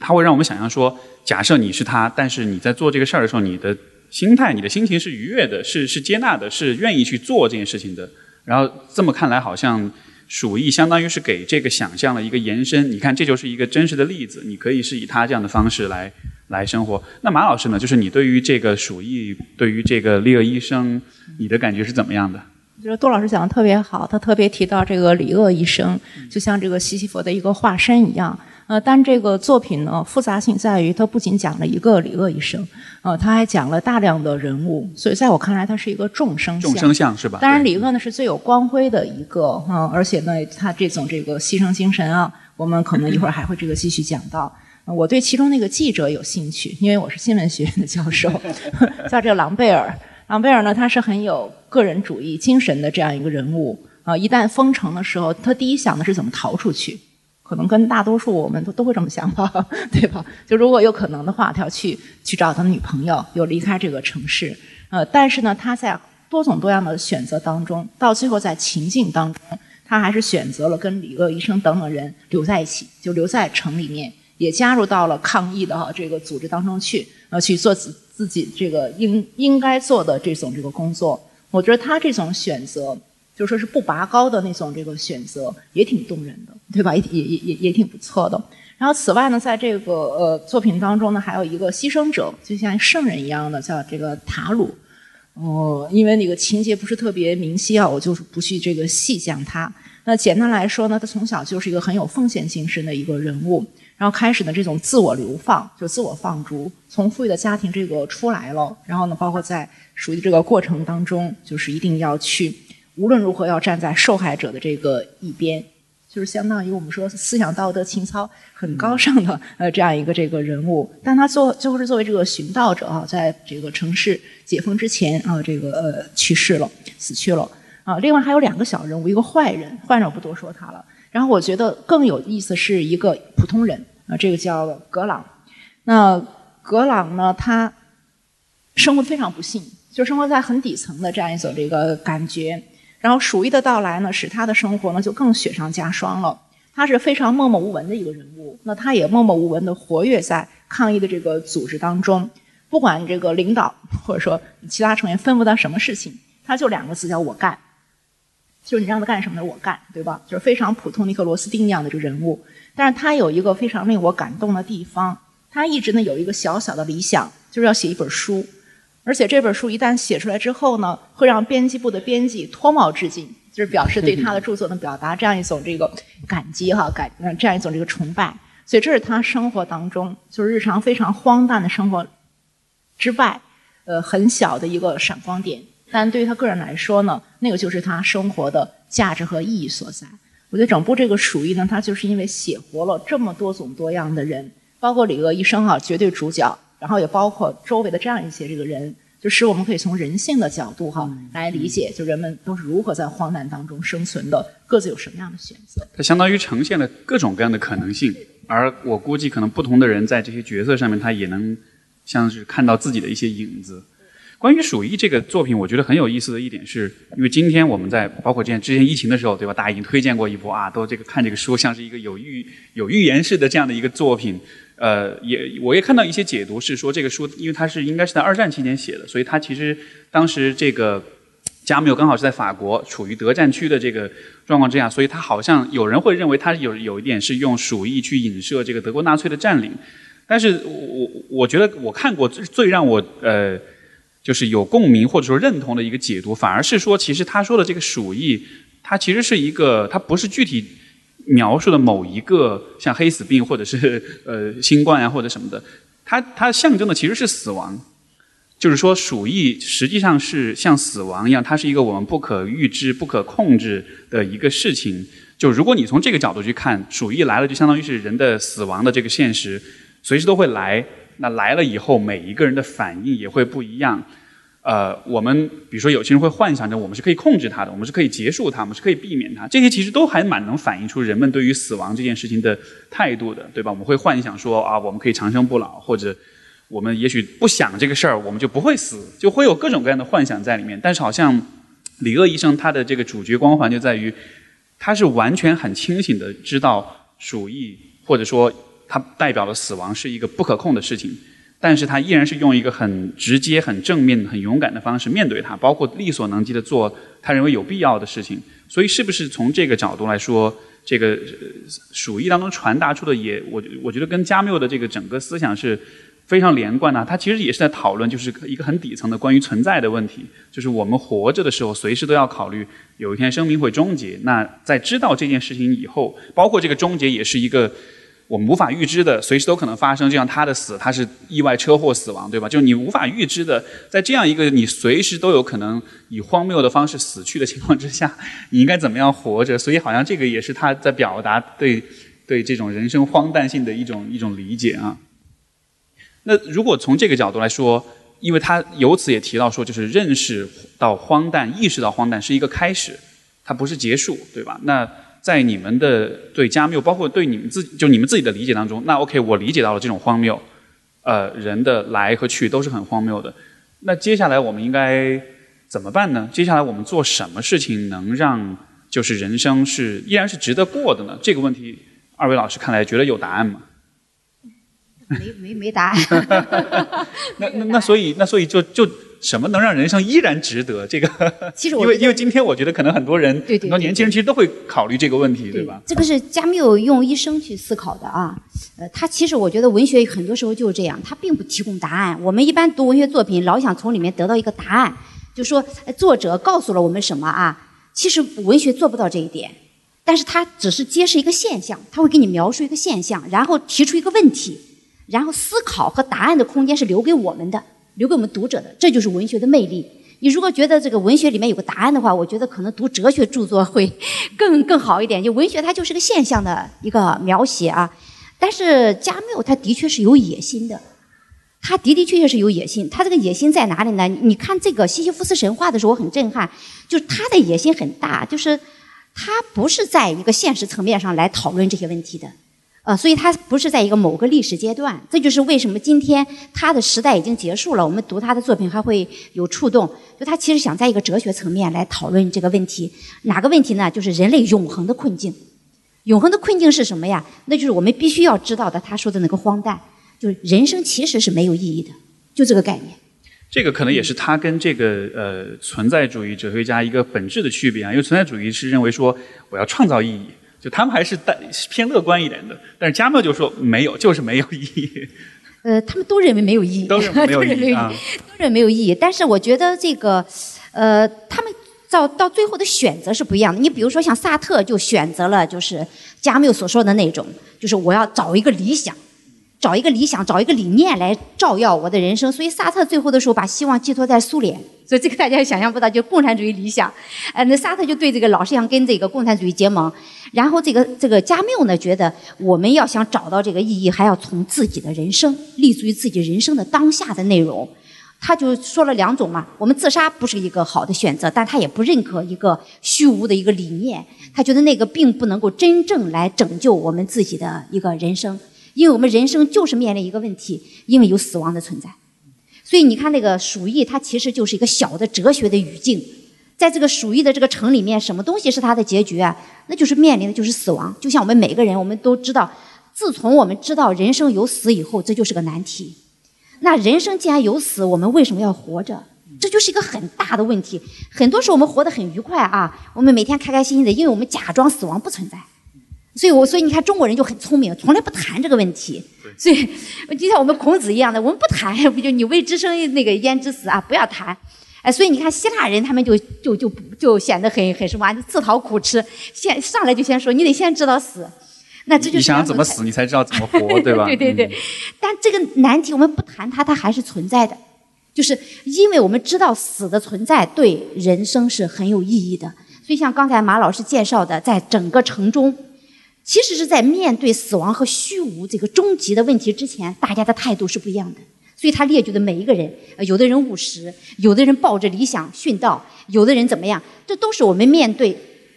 他会让我们想象说，假设你是他，但是你在做这个事儿的时候，你的心态、你的心情是愉悦的，是是接纳的，是愿意去做这件事情的。然后这么看来，好像鼠疫相当于是给这个想象了一个延伸。你看，这就是一个真实的例子，你可以是以他这样的方式来。来生活。那马老师呢？就是你对于这个鼠疫，对于这个利厄医生，你的感觉是怎么样的？我觉得杜老师讲的特别好，他特别提到这个李厄医生，就像这个西西弗的一个化身一样。呃，但这个作品呢，复杂性在于它不仅讲了一个李厄医生，呃，他还讲了大量的人物，所以在我看来，它是一个众生众生相是吧？当然，李厄呢是最有光辉的一个，嗯，而且呢，他这种这个牺牲精神啊，我们可能一会儿还会这个继续讲到。我对其中那个记者有兴趣，因为我是新闻学院的教授，叫这个朗贝尔。朗贝尔呢，他是很有个人主义精神的这样一个人物啊。一旦封城的时候，他第一想的是怎么逃出去，可能跟大多数我们都都会这么想吧，对吧？就如果有可能的话，他要去去找他女朋友，又离开这个城市。呃，但是呢，他在多种多样的选择当中，到最后在情境当中，他还是选择了跟李乐医生等等人留在一起，就留在城里面。也加入到了抗疫的这个组织当中去，呃，去做自自己这个应应该做的这种这个工作。我觉得他这种选择，就说是不拔高的那种这个选择，也挺动人的，对吧？也也也也挺不错的。然后此外呢，在这个呃作品当中呢，还有一个牺牲者，就像圣人一样的，叫这个塔鲁。哦，因为那个情节不是特别明晰啊，我就是不去这个细讲他。那简单来说呢，他从小就是一个很有奉献精神的一个人物。然后开始的这种自我流放，就自我放逐，从富裕的家庭这个出来了。然后呢，包括在属于这个过程当中，就是一定要去，无论如何要站在受害者的这个一边，就是相当于我们说思想道德情操很高尚的 呃这样一个这个人物。但他做最后是作为这个寻道者啊，在这个城市解封之前啊，这个呃去世了，死去了啊。另外还有两个小人物，一个坏人，坏人我不多说他了。然后我觉得更有意思是一个普通人啊，这个叫格朗。那格朗呢，他生活非常不幸，就生活在很底层的这样一种这个感觉。然后鼠疫的到来呢，使他的生活呢就更雪上加霜了。他是非常默默无闻的一个人物，那他也默默无闻的活跃在抗疫的这个组织当中。不管这个领导或者说其他成员吩咐他什么事情，他就两个字叫我干。就是你让他干什么的，我干，对吧？就是非常普通的一个螺丝钉一样的这个人物，但是他有一个非常令我感动的地方，他一直呢有一个小小的理想，就是要写一本书，而且这本书一旦写出来之后呢，会让编辑部的编辑脱帽致敬，就是表示对他的著作能表达这样一种这个感激哈，感这样一种这个崇拜。所以这是他生活当中就是日常非常荒诞的生活之外，呃，很小的一个闪光点。但对于他个人来说呢，那个就是他生活的价值和意义所在。我觉得整部这个《鼠疫》呢，它就是因为写活了这么多种多样的人，包括李鄂医生啊，绝对主角，然后也包括周围的这样一些这个人，就使我们可以从人性的角度哈来理解，就人们都是如何在荒诞当中生存的，各自有什么样的选择。它相当于呈现了各种各样的可能性，而我估计可能不同的人在这些角色上面，他也能像是看到自己的一些影子。关于《鼠疫》这个作品，我觉得很有意思的一点是，因为今天我们在包括之前之前疫情的时候，对吧？大家已经推荐过一部啊，都这个看这个书像是一个有预有预言式的这样的一个作品。呃，也我也看到一些解读是说，这个书因为它是应该是在二战期间写的，所以它其实当时这个加缪刚好是在法国，处于德战区的这个状况之下，所以他好像有人会认为他有有一点是用鼠疫去影射这个德国纳粹的占领。但是我我觉得我看过最最让我呃。就是有共鸣或者说认同的一个解读，反而是说，其实他说的这个鼠疫，它其实是一个，它不是具体描述的某一个像黑死病或者是 呃新冠啊或者什么的，它它象征的其实是死亡，就是说鼠疫实际上是像死亡一样，它是一个我们不可预知、不可控制的一个事情。就如果你从这个角度去看，鼠疫来了，就相当于是人的死亡的这个现实，随时都会来。那来了以后，每一个人的反应也会不一样。呃，我们比如说有些人会幻想着我们是可以控制它的，我们是可以结束它，我们是可以避免它。这些其实都还蛮能反映出人们对于死亡这件事情的态度的，对吧？我们会幻想说啊，我们可以长生不老，或者我们也许不想这个事儿，我们就不会死，就会有各种各样的幻想在里面。但是好像李鄂医生他的这个主角光环就在于。他是完全很清醒的知道鼠疫，或者说它代表了死亡是一个不可控的事情，但是他依然是用一个很直接、很正面、很勇敢的方式面对它，包括力所能及的做他认为有必要的事情。所以，是不是从这个角度来说，这个鼠疫当中传达出的也，我我觉得跟加缪的这个整个思想是。非常连贯的，他其实也是在讨论，就是一个很底层的关于存在的问题，就是我们活着的时候，随时都要考虑有一天生命会终结。那在知道这件事情以后，包括这个终结也是一个我们无法预知的，随时都可能发生。就像他的死，他是意外车祸死亡，对吧？就是你无法预知的，在这样一个你随时都有可能以荒谬的方式死去的情况之下，你应该怎么样活着？所以好像这个也是他在表达对对这种人生荒诞性的一种 一种理解啊。那如果从这个角度来说，因为他由此也提到说，就是认识到荒诞、意识到荒诞是一个开始，它不是结束，对吧？那在你们的对加缪，包括对你们自己就你们自己的理解当中，那 OK，我理解到了这种荒谬，呃，人的来和去都是很荒谬的。那接下来我们应该怎么办呢？接下来我们做什么事情能让就是人生是依然是值得过的呢？这个问题，二位老师看来觉得有答案吗？没没没答案。那那那所以那所以就就什么能让人生依然值得？这个 其实因为因为今天我觉得可能很多人对对很多年轻人其实都会考虑这个问题，对吧？这个是加缪用一生去思考的啊。呃，他其实我觉得文学很多时候就是这样，他并不提供答案。我们一般读文学作品，老想从里面得到一个答案，就说作者告诉了我们什么啊？其实文学做不到这一点，但是他只是揭示一个现象，他会给你描述一个现象，然后提出一个问题。然后思考和答案的空间是留给我们的，留给我们读者的，这就是文学的魅力。你如果觉得这个文学里面有个答案的话，我觉得可能读哲学著作会更更好一点。就文学它就是个现象的一个描写啊。但是加缪他的确是有野心的，他的的确确是有野心。他这个野心在哪里呢？你看这个西西弗斯神话的时候，我很震撼，就是他的野心很大，就是他不是在一个现实层面上来讨论这些问题的。呃，所以他不是在一个某个历史阶段，这就是为什么今天他的时代已经结束了，我们读他的作品还会有触动。就他其实想在一个哲学层面来讨论这个问题，哪个问题呢？就是人类永恒的困境。永恒的困境是什么呀？那就是我们必须要知道的。他说的那个荒诞，就是人生其实是没有意义的，就这个概念。这个可能也是他跟这个呃存在主义哲学家一个本质的区别啊，因为存在主义是认为说我要创造意义。就他们还是带偏乐观一点的，但是加缪就说没有，就是没有意义。呃，他们都认为没有意义，都认为没有意义 啊，都认为没有意义。但是我觉得这个，呃，他们到到最后的选择是不一样的。你比如说像萨特就选择了就是加缪所说的那种，就是我要找一个理想。找一个理想，找一个理念来照耀我的人生。所以萨特最后的时候把希望寄托在苏联，所以这个大家想象不到，就共产主义理想。呃，那萨特就对这个老是想跟这个共产主义结盟。然后这个这个加缪呢，觉得我们要想找到这个意义，还要从自己的人生，立足于自己人生的当下的内容。他就说了两种嘛，我们自杀不是一个好的选择，但他也不认可一个虚无的一个理念。他觉得那个并不能够真正来拯救我们自己的一个人生。因为我们人生就是面临一个问题，因为有死亡的存在，所以你看那个鼠疫，它其实就是一个小的哲学的语境，在这个鼠疫的这个城里面，什么东西是它的结局啊？那就是面临的就是死亡。就像我们每个人，我们都知道，自从我们知道人生有死以后，这就是个难题。那人生既然有死，我们为什么要活着？这就是一个很大的问题。很多时候我们活得很愉快啊，我们每天开开心心的，因为我们假装死亡不存在。所以，我所以你看，中国人就很聪明，从来不谈这个问题。所以，就像我们孔子一样的，我们不谈，不 就你未知生，那个焉知死啊？不要谈。哎，所以你看，希腊人他们就就就就显得很很什么，自讨苦吃。先上来就先说，你得先知道死。那这就你想怎么死，你才知道怎么活，对吧？对对对。但这个难题我们不谈它，它还是存在的，就是因为我们知道死的存在对人生是很有意义的。所以像刚才马老师介绍的，在整个城中，其实是在面对死亡和虚无这个终极的问题之前，大家的态度是不一样的。所以他列举的每一个人，有的人务实，有的人抱着理想殉道，有的人怎么样，这都是我们面对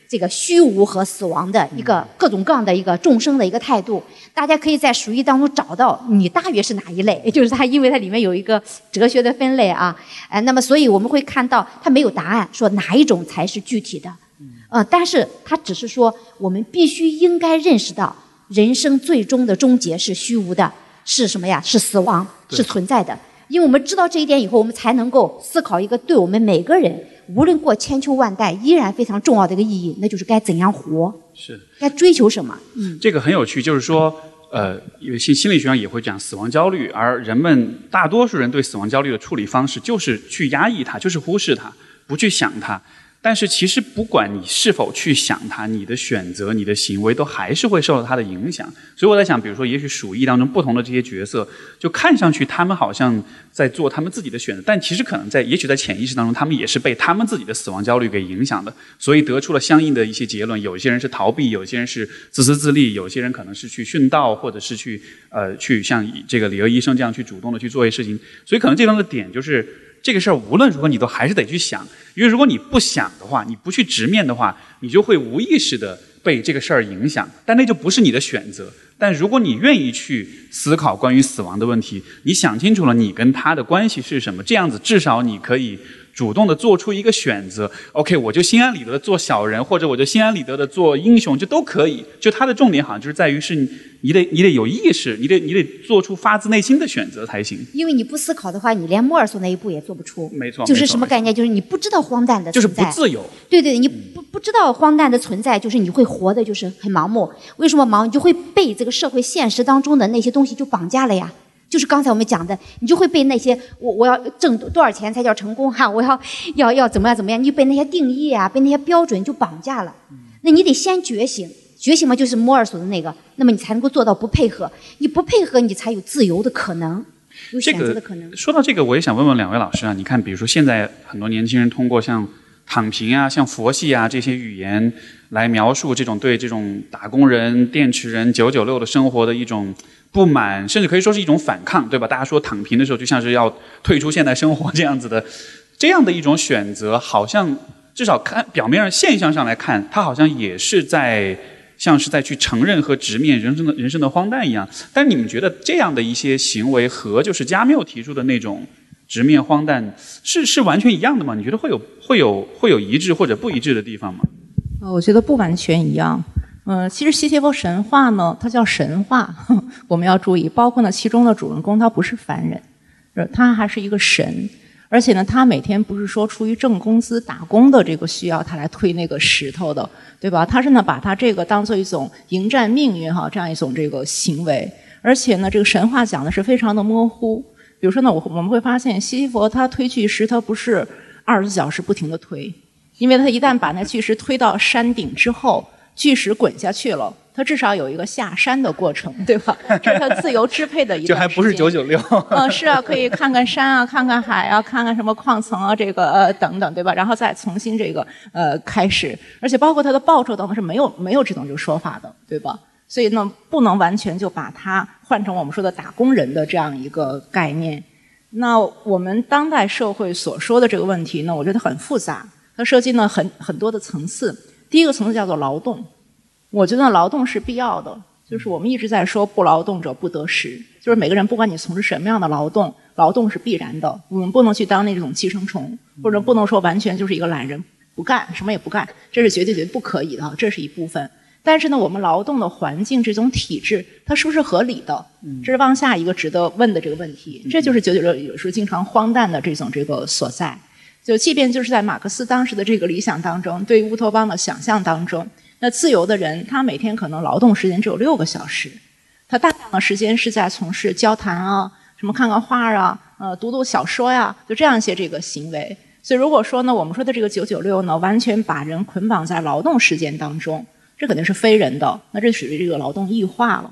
这个虚无和死亡的一个各种各样的一个众生的一个态度。大家可以在鼠疫当中找到你大约是哪一类，就是它，因为它里面有一个哲学的分类啊，哎，那么所以我们会看到它没有答案，说哪一种才是具体的，呃，但是它只是说我们必须应该认识到，人生最终的终结是虚无的。是什么呀？是死亡，是存在的。因为我们知道这一点以后，我们才能够思考一个对我们每个人，无论过千秋万代，依然非常重要的一个意义，那就是该怎样活，是该追求什么。嗯，这个很有趣，就是说，呃，因为心心理学上也会讲死亡焦虑，而人们大多数人对死亡焦虑的处理方式就是去压抑它，就是忽视它，不去想它。但是其实不管你是否去想它，你的选择、你的行为都还是会受到它的影响。所以我在想，比如说，也许鼠疫当中不同的这些角色，就看上去他们好像在做他们自己的选择，但其实可能在，也许在潜意识当中，他们也是被他们自己的死亡焦虑给影响的，所以得出了相应的一些结论。有些人是逃避，有些人是自私自利，有些人可能是去殉道，或者是去呃去像这个李鄂医生这样去主动的去做一些事情。所以可能这方的点就是。这个事儿无论如何你都还是得去想，因为如果你不想的话，你不去直面的话，你就会无意识的被这个事儿影响，但那就不是你的选择。但如果你愿意去思考关于死亡的问题，你想清楚了你跟他的关系是什么，这样子至少你可以。主动的做出一个选择，OK，我就心安理得的做小人，或者我就心安理得的做英雄，就都可以。就他的重点好像就是在于是你，你得你得有意识，你得你得做出发自内心的选择才行。因为你不思考的话，你连莫尔索那一步也做不出。没错，就是什么概念？就是你不知道荒诞的存在，就是不自由。对对，你不不知道荒诞的存在，就是你会活的，就是很盲目。为什么盲？你就会被这个社会现实当中的那些东西就绑架了呀。就是刚才我们讲的，你就会被那些我我要挣多少钱才叫成功哈，我要要要怎么样怎么样，你被那些定义啊，被那些标准就绑架了。那你得先觉醒，觉醒嘛就是摩尔索的那个，那么你才能够做到不配合，你不配合你才有自由的可能，有选择的可能。说到这个，我也想问问两位老师啊，你看，比如说现在很多年轻人通过像躺平啊、像佛系啊这些语言来描述这种对这种打工人、电池人、九九六的生活的一种。不满，甚至可以说是一种反抗，对吧？大家说躺平的时候，就像是要退出现代生活这样子的，这样的一种选择，好像至少看表面上现象上来看，他好像也是在像是在去承认和直面人生的人生的荒诞一样。但你们觉得这样的一些行为和就是加缪提出的那种直面荒诞是是完全一样的吗？你觉得会有会有会有一致或者不一致的地方吗？呃，我觉得不完全一样。嗯，其实西西弗神话呢，它叫神话，我们要注意，包括呢其中的主人公他不是凡人，他还是一个神，而且呢他每天不是说出于挣工资打工的这个需要他来推那个石头的，对吧？他是呢把他这个当做一种迎战命运哈这样一种这个行为，而且呢这个神话讲的是非常的模糊，比如说呢我我们会发现西西弗他推巨石，他不是二十四小时不停的推，因为他一旦把那巨石推到山顶之后。巨石滚下去了，它至少有一个下山的过程，对吧？这是它自由支配的一个就还不是九九六。嗯，是啊，可以看看山啊，看看海啊，看看什么矿层啊，这个呃等等，对吧？然后再重新这个呃开始，而且包括它的报酬等等是没有没有这种这个说法的，对吧？所以呢，不能完全就把它换成我们说的打工人的这样一个概念。那我们当代社会所说的这个问题呢，我觉得很复杂，它涉及呢很很多的层次。第一个层次叫做劳动，我觉得劳动是必要的，就是我们一直在说不劳动者不得食，就是每个人不管你从事什么样的劳动，劳动是必然的，我们不能去当那种寄生虫，或者不能说完全就是一个懒人不干什么也不干，这是绝对绝对不可以的，这是一部分。但是呢，我们劳动的环境这种体制，它是不是合理的？这是往下一个值得问的这个问题。这就是九九六有时候经常荒诞的这种这个所在。就即便就是在马克思当时的这个理想当中，对乌托邦的想象当中，那自由的人他每天可能劳动时间只有六个小时，他大量的时间是在从事交谈啊，什么看看画啊，呃，读读小说呀，就这样一些这个行为。所以如果说呢，我们说的这个九九六呢，完全把人捆绑在劳动时间当中，这肯定是非人的，那这属于这个劳动异化了。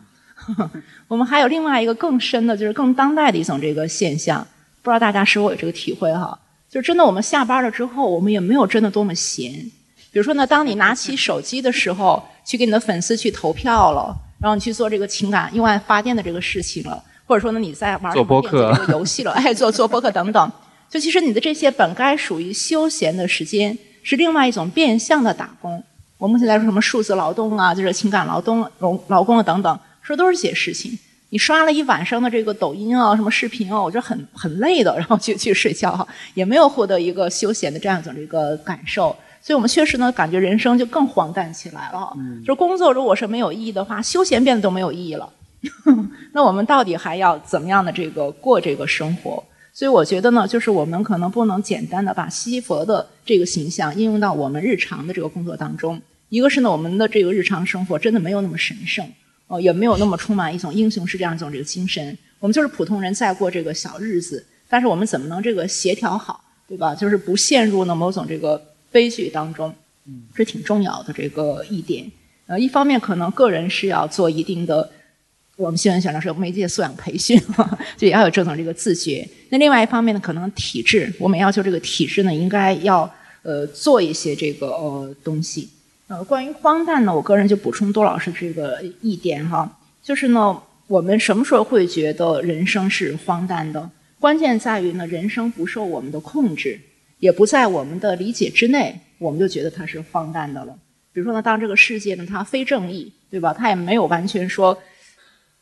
我们还有另外一个更深的，就是更当代的一种这个现象，不知道大家是否有这个体会哈？就真的我们下班了之后，我们也没有真的多么闲。比如说呢，当你拿起手机的时候，去给你的粉丝去投票了，然后你去做这个情感用爱发电的这个事情了，或者说呢，你在玩做播客这个游戏了，哎，做做播客等等。就其实你的这些本该属于休闲的时间，是另外一种变相的打工。我目前来说，什么数字劳动啊，就是情感劳动、劳劳工啊等等，说都是些事情。你刷了一晚上的这个抖音啊，什么视频啊，我觉得很很累的，然后就去睡觉哈，也没有获得一个休闲的这样子的一个感受。所以我们确实呢，感觉人生就更荒诞起来了。嗯，就是工作如果是没有意义的话，休闲变得都没有意义了。那我们到底还要怎么样的这个过这个生活？所以我觉得呢，就是我们可能不能简单的把西佛的这个形象应用到我们日常的这个工作当中。一个是呢，我们的这个日常生活真的没有那么神圣，哦，也没有那么充满一种英雄式这样一种这个精神。我们就是普通人在过这个小日子，但是我们怎么能这个协调好，对吧？就是不陷入呢某种这个悲剧当中，嗯，这挺重要的这个一点。呃，一方面可能个人是要做一定的。我们新闻学上是有媒介素养培训，就也要有这种这个自觉。那另外一方面呢，可能体制，我们要求这个体制呢，应该要呃做一些这个呃东西。呃，关于荒诞呢，我个人就补充多老师这个一点哈，就是呢，我们什么时候会觉得人生是荒诞的？关键在于呢，人生不受我们的控制，也不在我们的理解之内，我们就觉得它是荒诞的了。比如说呢，当这个世界呢，它非正义，对吧？它也没有完全说。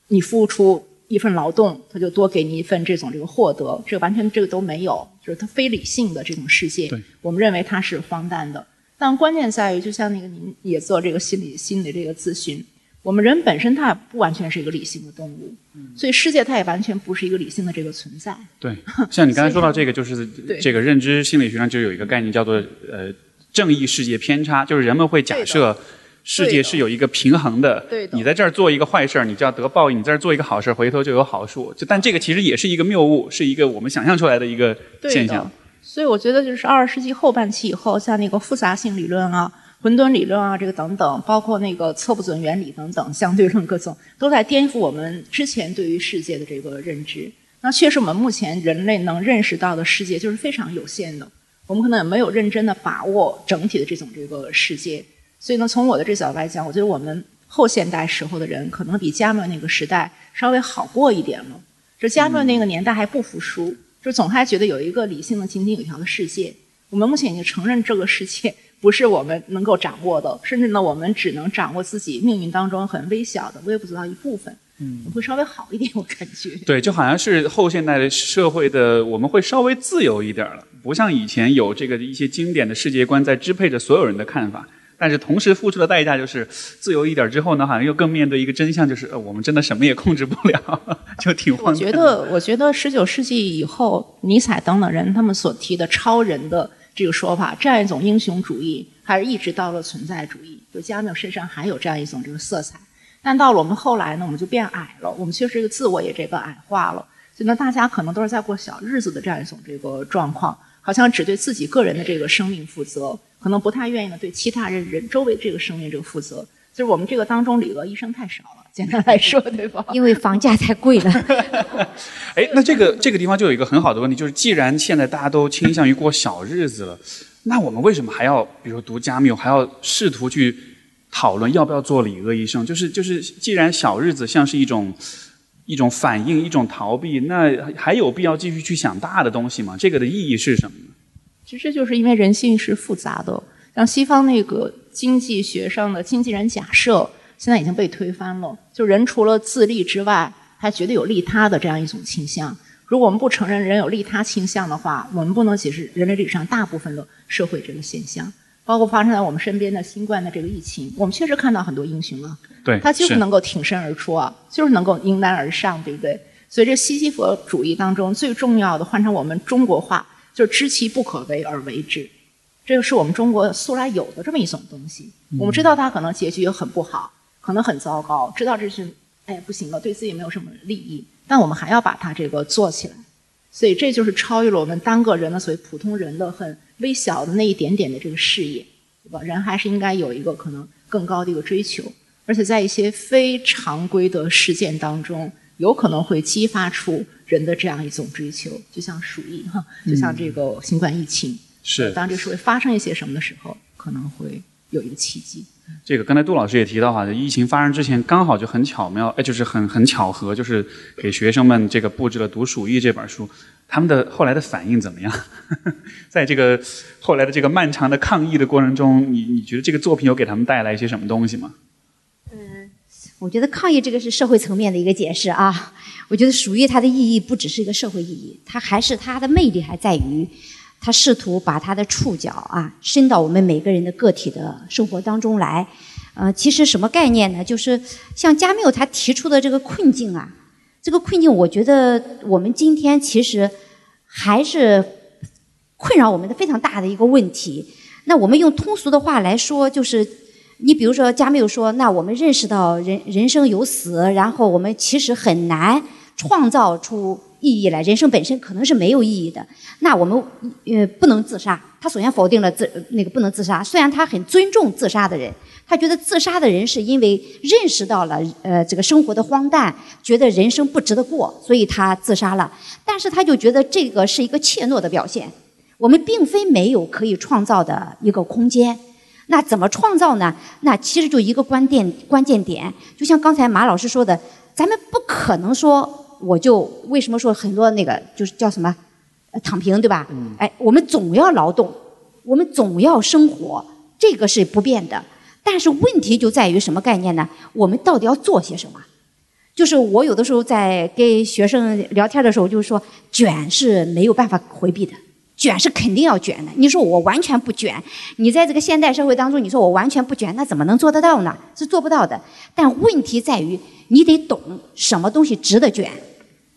你付出一份劳动，它就多给你一份这种这个获得，这完全这个都没有，就是它非理性的这种世界。我们认为它是荒诞的。但关键在于，就像那个您也做这个心理心理这个咨询，我们人本身它也不完全是一个理性的动物，所以世界它也完全不是一个理性的这个存在。对，像你刚才说到这个，就是 这个认知心理学上就有一个概念叫做呃正义世界偏差，就是人们会假设。世界是有一个平衡的，你在这儿做一个坏事儿，你就要得报应；你在这儿做一个好事儿，回头就有好处。就但这个其实也是一个谬误，是一个我们想象出来的一个现象。所以我觉得，就是二十世纪后半期以后，像那个复杂性理论啊、混沌理论啊，这个等等，包括那个测不准原理等等，相对论各种，都在颠覆我们之前对于世界的这个认知。那确实，我们目前人类能认识到的世界就是非常有限的，我们可能也没有认真的把握整体的这种这个世界。所以呢，从我的这角度来讲，我觉得我们后现代时候的人可能比加缪那个时代稍微好过一点了。就加缪那个年代还不服输，就总还觉得有一个理性的、井井有条的世界。我们目前已经承认这个世界不是我们能够掌握的，甚至呢，我们只能掌握自己命运当中很微小的、微不足道一部分。嗯，会稍微好一点，我感觉。对，就好像是后现代的社会的，我们会稍微自由一点了，不像以前有这个一些经典的世界观在支配着所有人的看法。但是同时付出的代价就是自由一点之后呢，好像又更面对一个真相，就是呃，我们真的什么也控制不了，就挺荒我觉得，我觉得十九世纪以后，尼采等等人他们所提的超人的这个说法，这样一种英雄主义，还是一直到了存在主义，就加缪身上还有这样一种这个色彩。但到了我们后来呢，我们就变矮了，我们确实这个自我也这个矮化了，所以呢，大家可能都是在过小日子的这样一种这个状况，好像只对自己个人的这个生命负责。可能不太愿意呢，对其他人人周围这个生命这个负责，就是我们这个当中里额医生太少了，简单来说，对吧？因为房价太贵了。哎，那这个这个地方就有一个很好的问题，就是既然现在大家都倾向于过小日子了，那我们为什么还要，比如读加缪，还要试图去讨论要不要做里额医生？就是就是，既然小日子像是一种一种反应，一种逃避，那还有必要继续去想大的东西吗？这个的意义是什么？其实就是因为人性是复杂的，像西方那个经济学上的经纪人假设，现在已经被推翻了。就人除了自利之外，还绝对有利他的这样一种倾向。如果我们不承认人有利他倾向的话，我们不能解释人类历史上大部分的社会这个现象，包括发生在我们身边的新冠的这个疫情。我们确实看到很多英雄啊，对，他就是能够挺身而出啊，就是能够迎难而上，对不对？所以这西西弗主义当中最重要的，换成我们中国话。就是知其不可为而为之，这个是我们中国素来有的这么一种东西。我们知道它可能结局也很不好，可能很糟糕，知道这是哎不行了，对自己没有什么利益，但我们还要把它这个做起来。所以这就是超越了我们单个人的所谓普通人的很微小的那一点点的这个事业，对吧？人还是应该有一个可能更高的一个追求。而且在一些非常规的事件当中，有可能会激发出人的这样一种追求，就像鼠疫哈，就像这个新冠疫情，是当这个社会发生一些什么的时候，可能会有一个契机。这个刚才杜老师也提到哈，疫情发生之前刚好就很巧妙，哎，就是很很巧合，就是给学生们这个布置了《读鼠疫》这本书，他们的后来的反应怎么样？在这个后来的这个漫长的抗疫的过程中，你你觉得这个作品有给他们带来一些什么东西吗？我觉得抗议这个是社会层面的一个解释啊。我觉得鼠疫它的意义不只是一个社会意义，它还是它的魅力还在于，它试图把它的触角啊伸到我们每个人的个体的生活当中来。呃，其实什么概念呢？就是像加缪他提出的这个困境啊，这个困境，我觉得我们今天其实还是困扰我们的非常大的一个问题。那我们用通俗的话来说，就是你比如说加缪说，那我们认识到人人生有死，然后我们其实很难创造出意义来，人生本身可能是没有意义的。那我们呃不能自杀。他首先否定了自那个不能自杀，虽然他很尊重自杀的人，他觉得自杀的人是因为认识到了呃这个生活的荒诞，觉得人生不值得过，所以他自杀了。但是他就觉得这个是一个怯懦的表现。我们并非没有可以创造的一个空间。那怎么创造呢？那其实就一个关键关键点，就像刚才马老师说的，咱们不可能说我就为什么说很多那个就是叫什么？躺平对吧？哎，我们总要劳动，我们总要生活，这个是不变的。但是问题就在于什么概念呢？我们到底要做些什么？就是我有的时候在跟学生聊天的时候，就是说卷是没有办法回避的，卷是肯定要卷的。你说我完全不卷，你在这个现代社会当中，你说我完全不卷，那怎么能做得到呢？是做不到的。但问题在于，你得懂什么东西值得卷，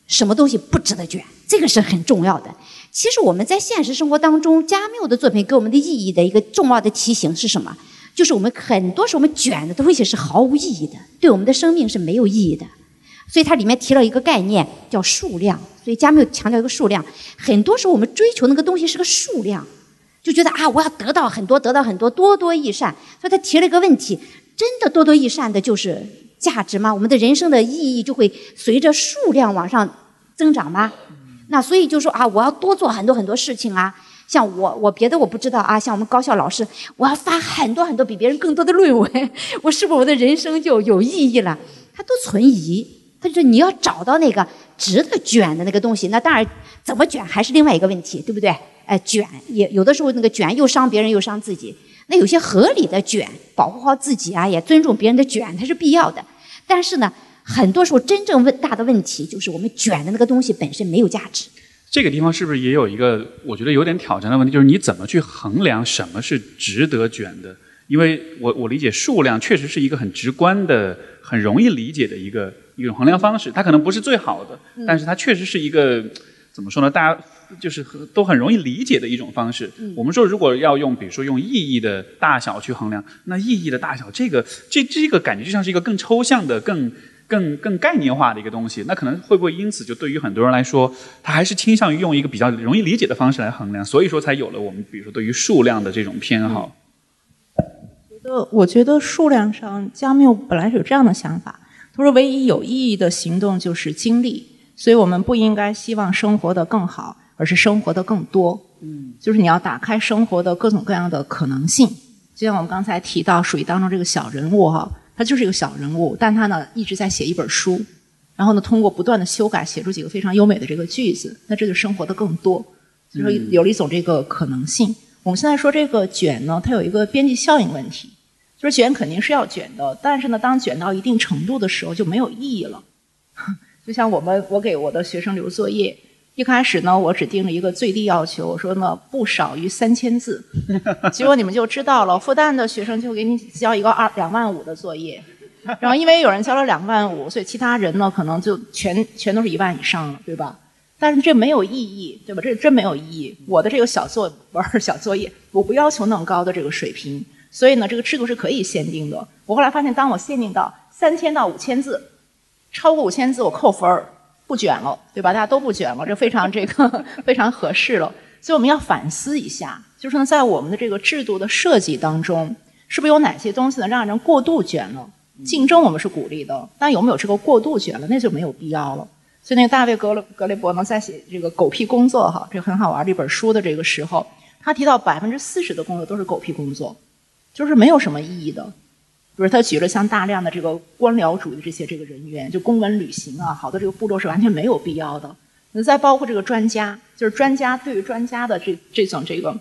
什么东西不值得卷。这个是很重要的。其实我们在现实生活当中，加缪的作品给我们的意义的一个重要的提醒是什么？就是我们很多时候我们卷的东西是毫无意义的，对我们的生命是没有意义的。所以它里面提了一个概念叫数量。所以加缪强调一个数量。很多时候我们追求那个东西是个数量，就觉得啊我要得到很多，得到很多，多多益善。所以他提了一个问题：真的多多益善的就是价值吗？我们的人生的意义就会随着数量往上增长吗？那所以就说啊，我要多做很多很多事情啊。像我，我别的我不知道啊。像我们高校老师，我要发很多很多比别人更多的论文，我是不是我的人生就有意义了？他都存疑。就说你要找到那个值得卷的那个东西。那当然，怎么卷还是另外一个问题，对不对？哎，卷也有的时候那个卷又伤别人又伤自己。那有些合理的卷，保护好自己啊，也尊重别人的卷，它是必要的。但是呢？很多时候，真正问大的问题就是我们卷的那个东西本身没有价值。这个地方是不是也有一个我觉得有点挑战的问题？就是你怎么去衡量什么是值得卷的？因为我我理解数量确实是一个很直观的、很容易理解的一个一种衡量方式。它可能不是最好的，但是它确实是一个怎么说呢？大家就是都很容易理解的一种方式。我们说，如果要用，比如说用意义的大小去衡量，那意义的大小，这个这这个感觉就像是一个更抽象的、更。更更概念化的一个东西，那可能会不会因此就对于很多人来说，他还是倾向于用一个比较容易理解的方式来衡量，所以说才有了我们比如说对于数量的这种偏好。觉得我觉得数量上，加缪本来是有这样的想法，他说唯一有意义的行动就是经历，所以我们不应该希望生活的更好，而是生活的更多。嗯，就是你要打开生活的各种各样的可能性，就像我们刚才提到属于当中这个小人物哈。他就是一个小人物，但他呢一直在写一本书，然后呢通过不断的修改，写出几个非常优美的这个句子。那这就生活的更多，就说有了一种这个可能性。我们现在说这个卷呢，它有一个边际效应问题，就是卷肯定是要卷的，但是呢，当卷到一定程度的时候就没有意义了。就像我们我给我的学生留作业。一开始呢，我只定了一个最低要求，我说呢不少于三千字。结果你们就知道了，复旦的学生就给你交一个二两万五的作业，然后因为有人交了两万五，所以其他人呢可能就全全都是一万以上了，对吧？但是这没有意义，对吧？这真没有意义。我的这个小作文小作业，我不要求那么高的这个水平，所以呢，这个制度是可以限定的。我后来发现，当我限定到三千到五千字，超过五千字我扣分儿。不卷了，对吧？大家都不卷了，这非常这个非常合适了。所以我们要反思一下，就是呢，在我们的这个制度的设计当中，是不是有哪些东西呢，让人过度卷了？竞争我们是鼓励的，但有没有这个过度卷了，那就没有必要了。所以那个大卫格雷格雷伯呢，在写这个狗屁工作哈，这很好玩这本书的这个时候，他提到百分之四十的工作都是狗屁工作，就是没有什么意义的。比如他举了像大量的这个官僚主义这些这个人员，就公文旅行啊，好多这个步骤是完全没有必要的。那再包括这个专家，就是专家对于专家的这这种这个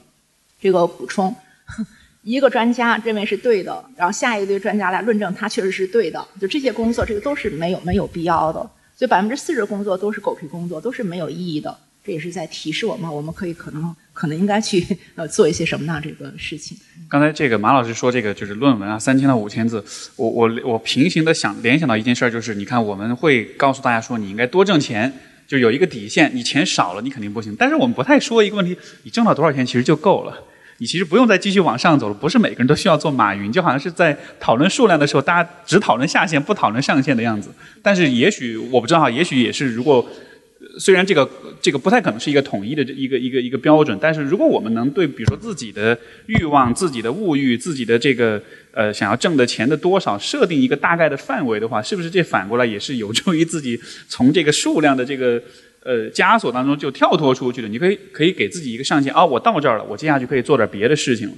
这个补充，一个专家认为是对的，然后下一堆专家来论证他确实是对的，就这些工作这个都是没有没有必要的。所以百分之四十的工作都是狗屁工作，都是没有意义的。这也是在提示我们，我们可以可能可能应该去 呃做一些什么呢？这个事情。刚才这个马老师说这个就是论文啊，三千到五千字，我我我平行的想联想到一件事儿，就是你看我们会告诉大家说你应该多挣钱，就有一个底线，你钱少了你肯定不行。但是我们不太说一个问题，你挣到多少钱其实就够了，你其实不用再继续往上走了。不是每个人都需要做马云，就好像是在讨论数量的时候，大家只讨论下限不讨论上限的样子。但是也许我不知道，也许也是如果。虽然这个这个不太可能是一个统一的一个一个一个标准，但是如果我们能对比如说自己的欲望、自己的物欲、自己的这个呃想要挣的钱的多少设定一个大概的范围的话，是不是这反过来也是有助于自己从这个数量的这个呃枷锁当中就跳脱出去的？你可以可以给自己一个上限啊，我到这儿了，我接下去可以做点别的事情了。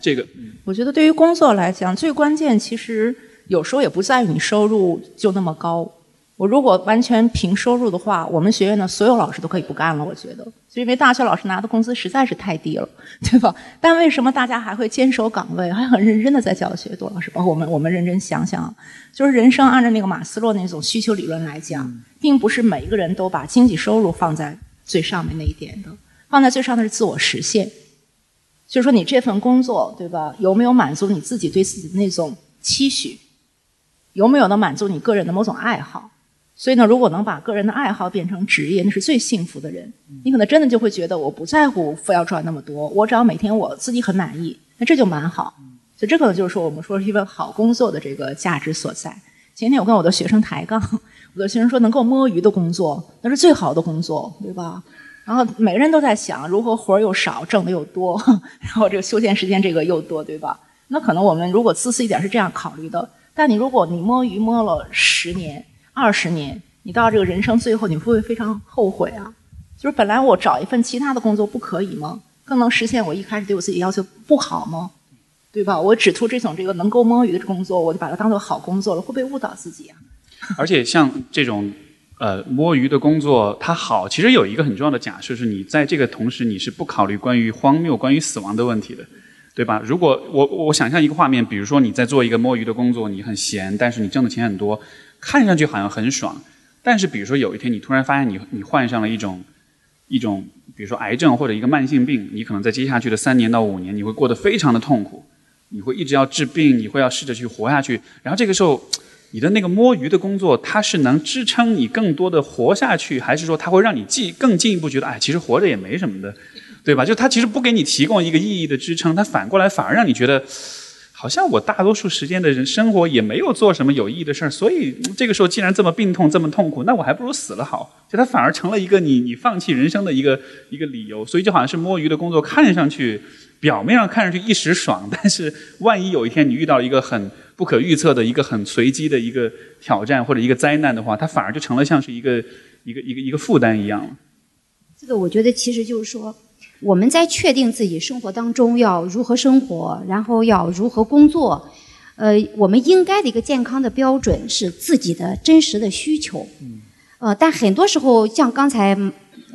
这个，我觉得对于工作来讲，最关键其实有时候也不在于你收入就那么高。我如果完全凭收入的话，我们学院的所有老师都可以不干了。我觉得，就因为大学老师拿的工资实在是太低了，对吧？但为什么大家还会坚守岗位，还很认真的在教学？杜老师，包括我们，我们认真想想，就是人生按照那个马斯洛那种需求理论来讲，并不是每一个人都把经济收入放在最上面那一点的，放在最上的是自我实现。就是说，你这份工作，对吧？有没有满足你自己对自己的那种期许？有没有能满足你个人的某种爱好？所以呢，如果能把个人的爱好变成职业，那是最幸福的人。你可能真的就会觉得，我不在乎非要赚那么多，我只要每天我自己很满意，那这就蛮好。所以这可能就是说，我们说是一份好工作的这个价值所在。前天我跟我的学生抬杠，我的学生说，能够摸鱼的工作，那是最好的工作，对吧？然后每个人都在想，如何活儿又少，挣的又多，然后这个休闲时间这个又多，对吧？那可能我们如果自私一点是这样考虑的，但你如果你摸鱼摸了十年。二十年，你到这个人生最后，你会不会非常后悔啊？就是本来我找一份其他的工作不可以吗？更能实现我一开始对我自己要求不好吗？对吧？我只图这种这个能够摸鱼的工作，我就把它当做好工作了，会不会误导自己啊？而且像这种呃摸鱼的工作，它好，其实有一个很重要的假设是，你在这个同时你是不考虑关于荒谬、关于死亡的问题的，对吧？如果我我想象一个画面，比如说你在做一个摸鱼的工作，你很闲，但是你挣的钱很多。看上去好像很爽，但是比如说有一天你突然发现你你患上了一种一种比如说癌症或者一个慢性病，你可能在接下去的三年到五年你会过得非常的痛苦，你会一直要治病，你会要试着去活下去。然后这个时候，你的那个摸鱼的工作，它是能支撑你更多的活下去，还是说它会让你进更进一步觉得哎，其实活着也没什么的，对吧？就它其实不给你提供一个意义的支撑，它反过来反而让你觉得。好像我大多数时间的人生活也没有做什么有意义的事儿，所以这个时候既然这么病痛这么痛苦，那我还不如死了好。就它反而成了一个你你放弃人生的一个一个理由。所以就好像是摸鱼的工作，看上去表面上看上去一时爽，但是万一有一天你遇到一个很不可预测的一个很随机的一个挑战或者一个灾难的话，它反而就成了像是一个一个一个一个负担一样了。这个我觉得其实就是说。我们在确定自己生活当中要如何生活，然后要如何工作，呃，我们应该的一个健康的标准是自己的真实的需求。呃，但很多时候，像刚才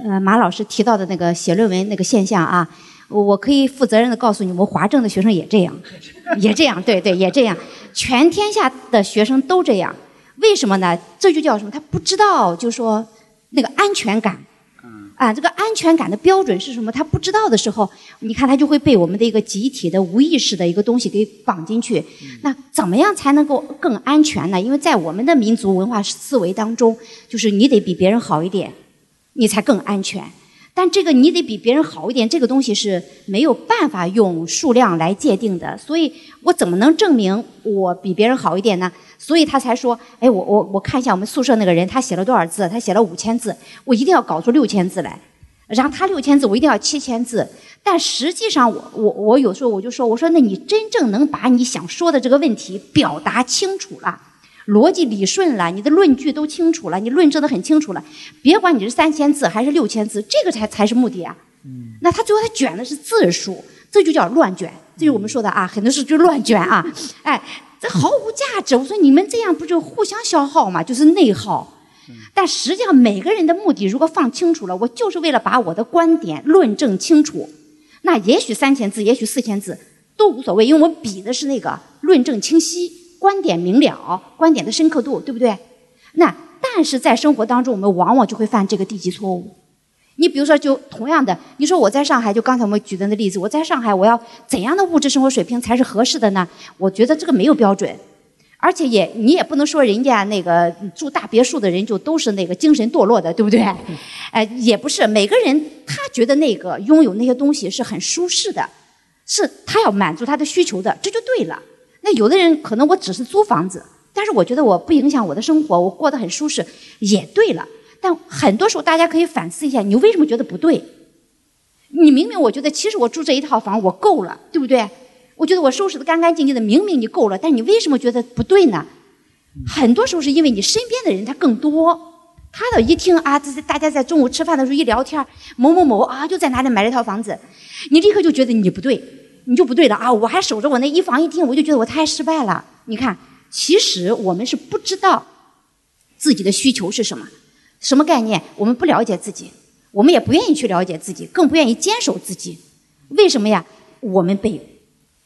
呃马老师提到的那个写论文那个现象啊，我可以负责任的告诉你，我华政的学生也这样，也这样，对对，也这样，全天下的学生都这样。为什么呢？这就叫什么？他不知道，就说那个安全感。啊，这个安全感的标准是什么？他不知道的时候，你看他就会被我们的一个集体的无意识的一个东西给绑进去。那怎么样才能够更安全呢？因为在我们的民族文化思维当中，就是你得比别人好一点，你才更安全。但这个你得比别人好一点，这个东西是没有办法用数量来界定的。所以我怎么能证明我比别人好一点呢？所以他才说：“哎，我我我看一下我们宿舍那个人，他写了多少字？他写了五千字，我一定要搞出六千字来。然后他六千字，我一定要七千字。但实际上，我我我有时候我就说，我说那你真正能把你想说的这个问题表达清楚了，逻辑理顺了，你的论据都清楚了，你论证的很清楚了，别管你是三千字还是六千字，这个才才是目的啊。嗯。那他最后他卷的是字数，这就叫乱卷，这就是我们说的啊，很多事就乱卷啊，哎，这毫无价值。我说你们这样不就互相消耗吗，就是内耗。但实际上每个人的目的如果放清楚了，我就是为了把我的观点论证清楚。那也许三千字，也许四千字都无所谓，因为我比的是那个论证清晰、观点明了、观点的深刻度，对不对？那但是在生活当中，我们往往就会犯这个低级错误。你比如说，就同样的，你说我在上海，就刚才我们举的那例子，我在上海，我要怎样的物质生活水平才是合适的呢？我觉得这个没有标准，而且也你也不能说人家那个住大别墅的人就都是那个精神堕落的，对不对？哎，也不是每个人他觉得那个拥有那些东西是很舒适的，是他要满足他的需求的，这就对了。那有的人可能我只是租房子，但是我觉得我不影响我的生活，我过得很舒适，也对了。但很多时候大家可以反思一下，你为什么觉得不对？你明明我觉得其实我住这一套房我够了，对不对？我觉得我收拾的干干净净的，明明你够了，但你为什么觉得不对呢？很多时候是因为你身边的人他更多。他的一听啊，这是大家在中午吃饭的时候一聊天，某某某啊就在哪里买了一套房子，你立刻就觉得你不对，你就不对了啊！我还守着我那一房一厅，我就觉得我太失败了。你看，其实我们是不知道自己的需求是什么，什么概念？我们不了解自己，我们也不愿意去了解自己，更不愿意坚守自己。为什么呀？我们被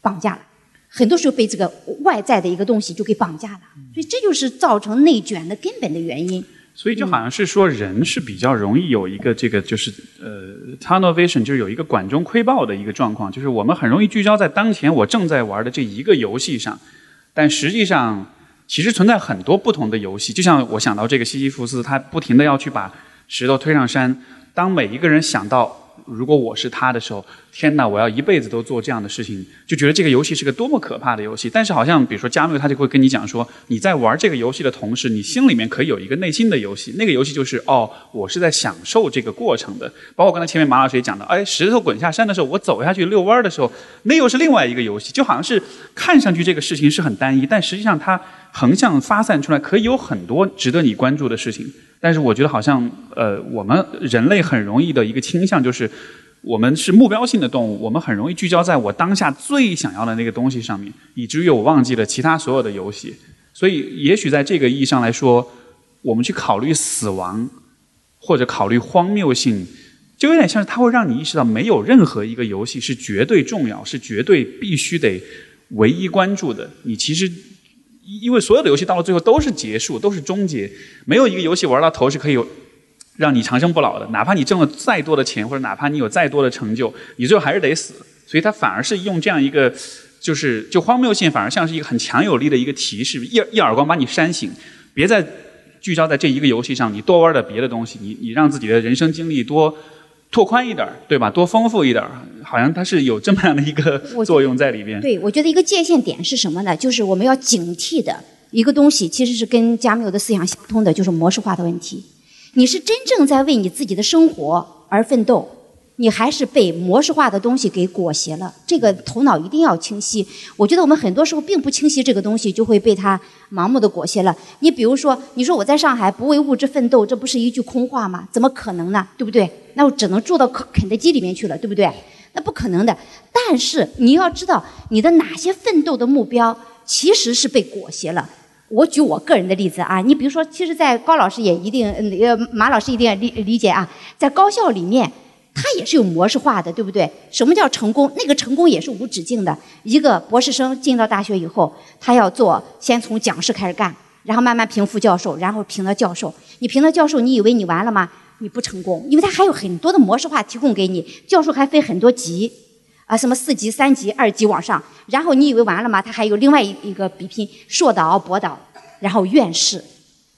绑架了，很多时候被这个外在的一个东西就给绑架了，所以这就是造成内卷的根本的原因。所以就好像是说，人是比较容易有一个这个就是呃 tunnel vision，就是有一个管中窥豹的一个状况，就是我们很容易聚焦在当前我正在玩的这一个游戏上，但实际上其实存在很多不同的游戏。就像我想到这个西西弗斯，他不停的要去把石头推上山，当每一个人想到。如果我是他的时候，天哪！我要一辈子都做这样的事情，就觉得这个游戏是个多么可怕的游戏。但是好像，比如说加缪，他就会跟你讲说，你在玩这个游戏的同时，你心里面可以有一个内心的游戏，那个游戏就是哦，我是在享受这个过程的。包括刚才前面马老师也讲到，哎，石头滚下山的时候，我走下去遛弯的时候，那又是另外一个游戏，就好像是看上去这个事情是很单一，但实际上它横向发散出来，可以有很多值得你关注的事情。但是我觉得好像，呃，我们人类很容易的一个倾向就是，我们是目标性的动物，我们很容易聚焦在我当下最想要的那个东西上面，以至于我忘记了其他所有的游戏。所以，也许在这个意义上来说，我们去考虑死亡，或者考虑荒谬性，就有点像是它会让你意识到，没有任何一个游戏是绝对重要，是绝对必须得唯一关注的。你其实。因为所有的游戏到了最后都是结束，都是终结，没有一个游戏玩到头是可以让你长生不老的。哪怕你挣了再多的钱，或者哪怕你有再多的成就，你最后还是得死。所以它反而是用这样一个，就是就荒谬性，反而像是一个很强有力的一个提示，一一耳光把你扇醒，别再聚焦在这一个游戏上，你多玩点别的东西，你你让自己的人生经历多。拓宽一点对吧？多丰富一点好像它是有这么样的一个作用在里边。对，我觉得一个界限点是什么呢？就是我们要警惕的一个东西，其实是跟加缪的思想相通的，就是模式化的问题。你是真正在为你自己的生活而奋斗。你还是被模式化的东西给裹挟了，这个头脑一定要清晰。我觉得我们很多时候并不清晰这个东西，就会被它盲目的裹挟了。你比如说，你说我在上海不为物质奋斗，这不是一句空话吗？怎么可能呢？对不对？那我只能住到肯肯德基里面去了，对不对？那不可能的。但是你要知道，你的哪些奋斗的目标其实是被裹挟了。我举我个人的例子啊，你比如说，其实，在高老师也一定，呃，马老师一定要理理解啊，在高校里面。它也是有模式化的，对不对？什么叫成功？那个成功也是无止境的。一个博士生进到大学以后，他要做，先从讲师开始干，然后慢慢评副教授，然后评到教授。你评到教授，你以为你完了吗？你不成功，因为他还有很多的模式化提供给你。教授还分很多级，啊，什么四级、三级、二级往上。然后你以为完了吗？他还有另外一一个比拼，硕导、博导，然后院士。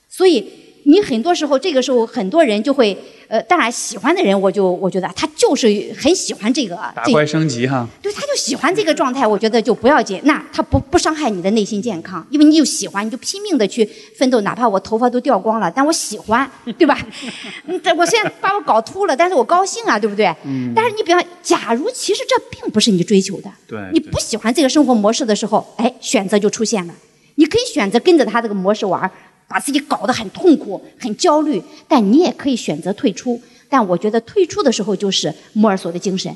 所以。你很多时候这个时候很多人就会，呃，当然喜欢的人，我就我觉得他就是很喜欢这个，打怪升级哈。对，他就喜欢这个状态，我觉得就不要紧。那他不不伤害你的内心健康，因为你有喜欢，你就拼命的去奋斗，哪怕我头发都掉光了，但我喜欢，对吧？嗯，我现在把我搞秃了，但是我高兴啊，对不对？嗯。但是你比方，假如其实这并不是你追求的，对，你不喜欢这个生活模式的时候，哎，选择就出现了。你可以选择跟着他这个模式玩，把自己搞得很痛苦、很焦虑，但你也可以选择退出。但我觉得退出的时候就是摩尔索的精神，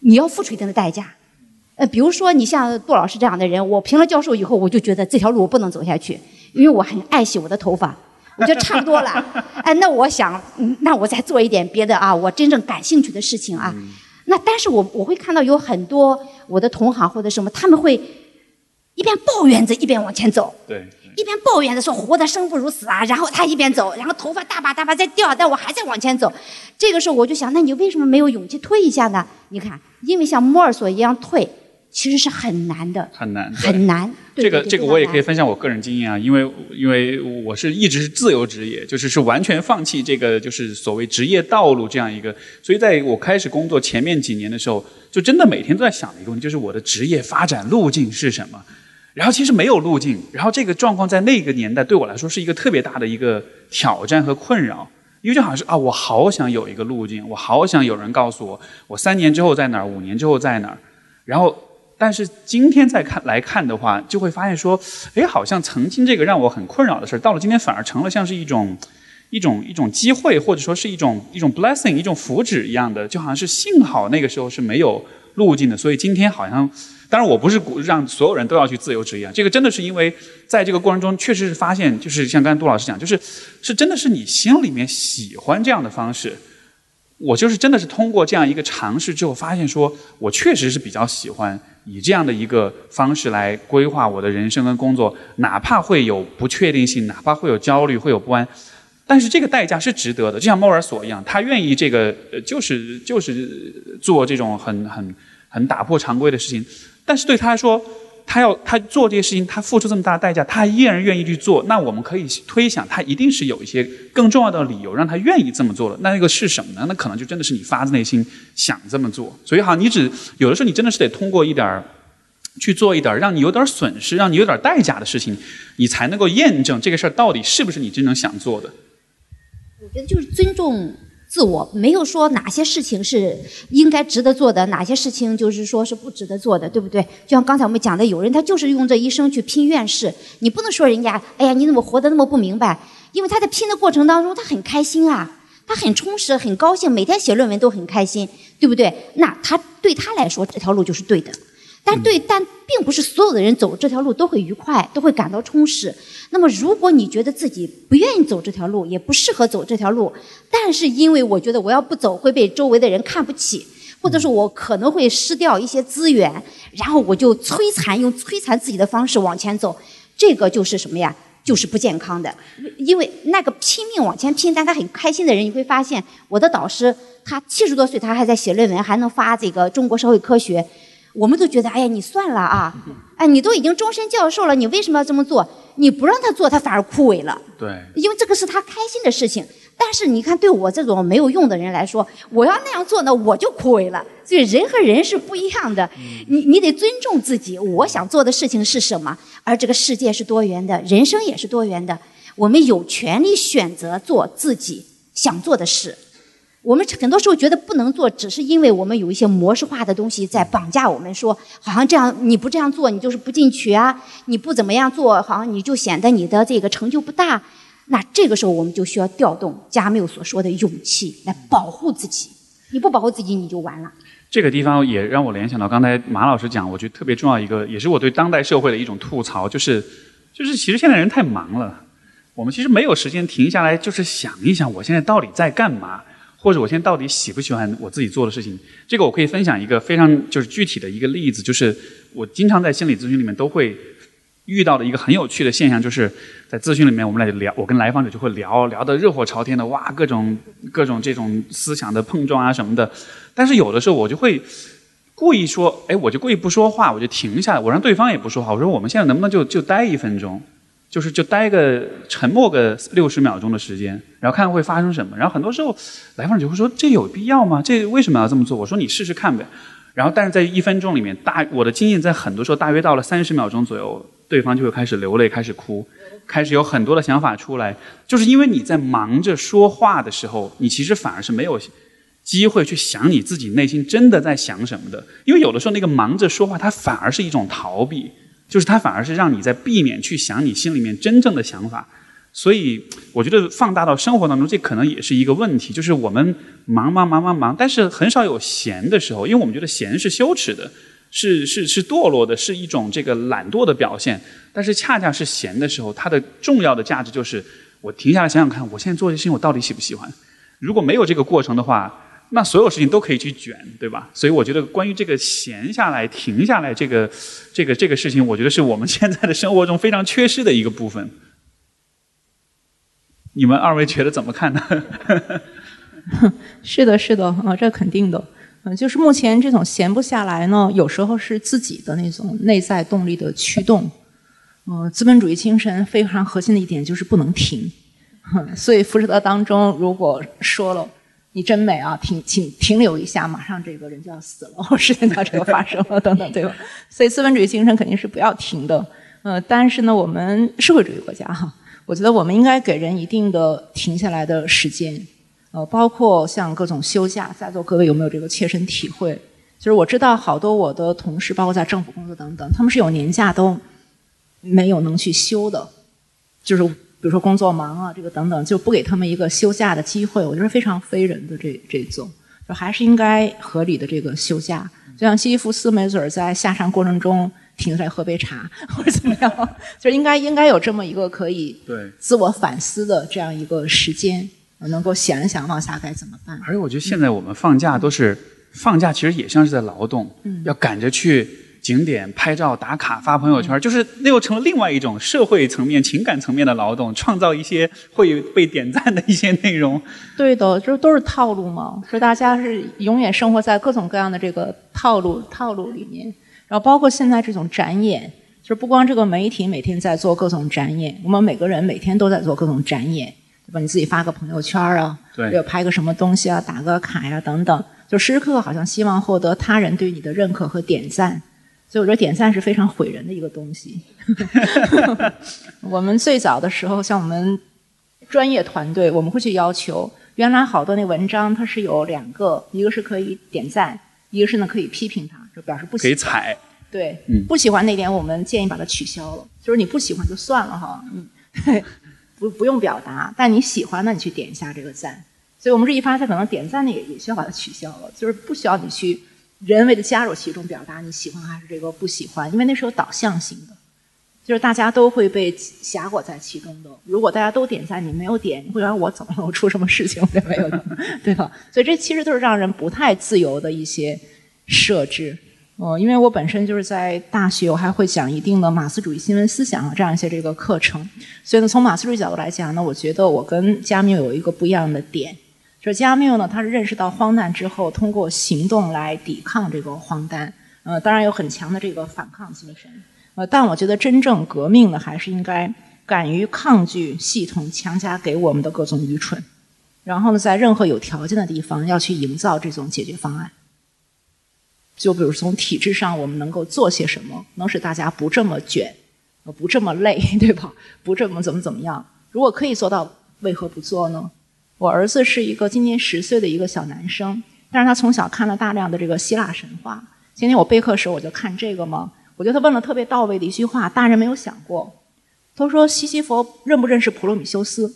你要付出一定的代价。呃，比如说你像杜老师这样的人，我评了教授以后，我就觉得这条路我不能走下去，因为我很爱惜我的头发，我觉得差不多了。哎，那我想，那我再做一点别的啊，我真正感兴趣的事情啊。那但是我我会看到有很多我的同行或者什么，他们会。一边抱怨着，一边往前走。对，一边抱怨着说活得生不如死啊，然后他一边走，然后头发大把大把在掉，但我还在往前走。这个时候我就想，那你为什么没有勇气退一下呢？你看，因为像摩尔索一样退，其实是很难的，很难，很难。这个这个我也可以分享我个人经验啊，因为因为我是一直是自由职业，就是是完全放弃这个就是所谓职业道路这样一个，所以在我开始工作前面几年的时候，就真的每天都在想一个问题，就是我的职业发展路径是什么。然后其实没有路径，然后这个状况在那个年代对我来说是一个特别大的一个挑战和困扰，因为就好像是啊，我好想有一个路径，我好想有人告诉我，我三年之后在哪儿，五年之后在哪儿。然后，但是今天再看来看的话，就会发现说，哎，好像曾经这个让我很困扰的事儿，到了今天反而成了像是一种一种一种机会，或者说是一种一种 blessing，一种福祉一样的，就好像是幸好那个时候是没有路径的，所以今天好像。当然，我不是鼓让所有人都要去自由职业，这个真的是因为在这个过程中，确实是发现，就是像刚才杜老师讲，就是是真的是你心里面喜欢这样的方式。我就是真的是通过这样一个尝试之后，发现说我确实是比较喜欢以这样的一个方式来规划我的人生跟工作，哪怕会有不确定性，哪怕会有焦虑，会有不安，但是这个代价是值得的。就像莫尔索一样，他愿意这个，就是就是做这种很很很打破常规的事情。但是对他来说，他要他做这些事情，他付出这么大的代价，他依然愿意去做。那我们可以推想，他一定是有一些更重要的理由让他愿意这么做的。那那个是什么呢？那可能就真的是你发自内心想这么做。所以哈，你只有的时候你真的是得通过一点儿去做一点儿让你有点损失、让你有点代价的事情，你才能够验证这个事儿到底是不是你真正想做的。我觉得就是尊重。自我没有说哪些事情是应该值得做的，哪些事情就是说是不值得做的，对不对？就像刚才我们讲的，有人他就是用这一生去拼院士，你不能说人家，哎呀，你怎么活得那么不明白？因为他在拼的过程当中，他很开心啊，他很充实，很高兴，每天写论文都很开心，对不对？那他对他来说，这条路就是对的。但对，但并不是所有的人走这条路都会愉快，都会感到充实。那么，如果你觉得自己不愿意走这条路，也不适合走这条路，但是因为我觉得我要不走会被周围的人看不起，或者说我可能会失掉一些资源，然后我就摧残，用摧残自己的方式往前走，这个就是什么呀？就是不健康的。因为那个拼命往前拼，但他很开心的人，你会发现，我的导师他七十多岁，他还在写论文，还能发这个中国社会科学。我们都觉得，哎呀，你算了啊，哎，你都已经终身教授了，你为什么要这么做？你不让他做，他反而枯萎了。对，因为这个是他开心的事情。但是你看，对我这种没有用的人来说，我要那样做呢，我就枯萎了。所以人和人是不一样的，你你得尊重自己。我想做的事情是什么？而这个世界是多元的，人生也是多元的。我们有权利选择做自己想做的事。我们很多时候觉得不能做，只是因为我们有一些模式化的东西在绑架我们，说好像这样你不这样做，你就是不进取啊！你不怎么样做，好像你就显得你的这个成就不大。那这个时候我们就需要调动加缪所说的勇气来保护自己。你不保护自己，你就完了。这个地方也让我联想到刚才马老师讲，我觉得特别重要一个，也是我对当代社会的一种吐槽，就是就是其实现在人太忙了，我们其实没有时间停下来，就是想一想我现在到底在干嘛。或者我现在到底喜不喜欢我自己做的事情？这个我可以分享一个非常就是具体的一个例子，就是我经常在心理咨询里面都会遇到的一个很有趣的现象，就是在咨询里面我们来聊，我跟来访者就会聊聊得热火朝天的，哇，各种各种这种思想的碰撞啊什么的。但是有的时候我就会故意说，哎，我就故意不说话，我就停下来，我让对方也不说话，我说我们现在能不能就就待一分钟？就是就待个沉默个六十秒钟的时间，然后看会发生什么。然后很多时候来访者就会说：“这有必要吗？这为什么要这么做？”我说：“你试试看呗。”然后但是在一分钟里面，大我的经验在很多时候大约到了三十秒钟左右，对方就会开始流泪，开始哭，开始有很多的想法出来。就是因为你在忙着说话的时候，你其实反而是没有机会去想你自己内心真的在想什么的。因为有的时候那个忙着说话，它反而是一种逃避。就是它反而是让你在避免去想你心里面真正的想法，所以我觉得放大到生活当中，这可能也是一个问题。就是我们忙忙忙忙忙，但是很少有闲的时候，因为我们觉得闲是羞耻的，是是是堕落的，是一种这个懒惰的表现。但是恰恰是闲的时候，它的重要的价值就是我停下来想想看，我现在做这些事情我到底喜不喜欢？如果没有这个过程的话。那所有事情都可以去卷，对吧？所以我觉得关于这个闲下来、停下来这个、这个、这个事情，我觉得是我们现在的生活中非常缺失的一个部分。你们二位觉得怎么看呢？是的，是的，啊，这肯定的。嗯，就是目前这种闲不下来呢，有时候是自己的那种内在动力的驱动。嗯，资本主义精神非常核心的一点就是不能停。所以福士德当中如果说了。你真美啊！停，请停留一下，马上这个人就要死了，或事情到这个发生了，等等，对吧？所以资本主义精神肯定是不要停的。呃，但是呢，我们社会主义国家哈，我觉得我们应该给人一定的停下来的时间。呃，包括像各种休假，在座各位有没有这个切身体会？就是我知道好多我的同事，包括在政府工作等等，他们是有年假都没有能去休的，就是。比如说工作忙啊，这个等等，就不给他们一个休假的机会，我觉得非常非人的这这种，就还是应该合理的这个休假。就像西西弗斯没准儿在下山过程中停下来喝杯茶或者怎么样，就应该应该有这么一个可以对自我反思的这样一个时间，能够想一想往下该怎么办。而且我觉得现在我们放假都是放假，其实也像是在劳动，要赶着去。景点拍照打卡发朋友圈，就是那又成了另外一种社会层面、情感层面的劳动，创造一些会被点赞的一些内容。对的，就都是套路嘛，说大家是永远生活在各种各样的这个套路套路里面。然后包括现在这种展演，就是不光这个媒体每天在做各种展演，我们每个人每天都在做各种展演，对吧？你自己发个朋友圈啊，对，要拍个什么东西啊，打个卡呀等等，就时时刻刻好像希望获得他人对你的认可和点赞。所以我觉得点赞是非常毁人的一个东西。我们最早的时候，像我们专业团队，我们会去要求，原来好多那文章它是有两个，一个是可以点赞，一个是呢可以批评它，就表示不喜欢。可以踩。对，不喜欢那点，我们建议把它取消了。就是你不喜欢就算了哈，嗯，不不用表达，但你喜欢，那你去点一下这个赞。所以我们这一发现，可能点赞的也也需要把它取消了，就是不需要你去。人为的加入其中，表达你喜欢还是这个不喜欢，因为那是有导向性的，就是大家都会被挟裹在其中的。如果大家都点赞，你没有点，你会觉得我怎么了？我出什么事情了没有？对吧？所以这其实都是让人不太自由的一些设置。哦，因为我本身就是在大学，我还会讲一定的马克思主义新闻思想这样一些这个课程，所以呢，从马克思主义角度来讲呢，我觉得我跟加缪有一个不一样的点。这加缪呢，他是认识到荒诞之后，通过行动来抵抗这个荒诞。呃，当然有很强的这个反抗精神。呃，但我觉得真正革命的还是应该敢于抗拒系统强加给我们的各种愚蠢。然后呢，在任何有条件的地方，要去营造这种解决方案。就比如从体制上，我们能够做些什么，能使大家不这么卷，不这么累，对吧？不这么怎么怎么样？如果可以做到，为何不做呢？我儿子是一个今年十岁的一个小男生，但是他从小看了大量的这个希腊神话。今天我备课时我就看这个嘛，我觉得他问了特别到位的一句话，大人没有想过。他说：“西西弗认不认识普罗米修斯？”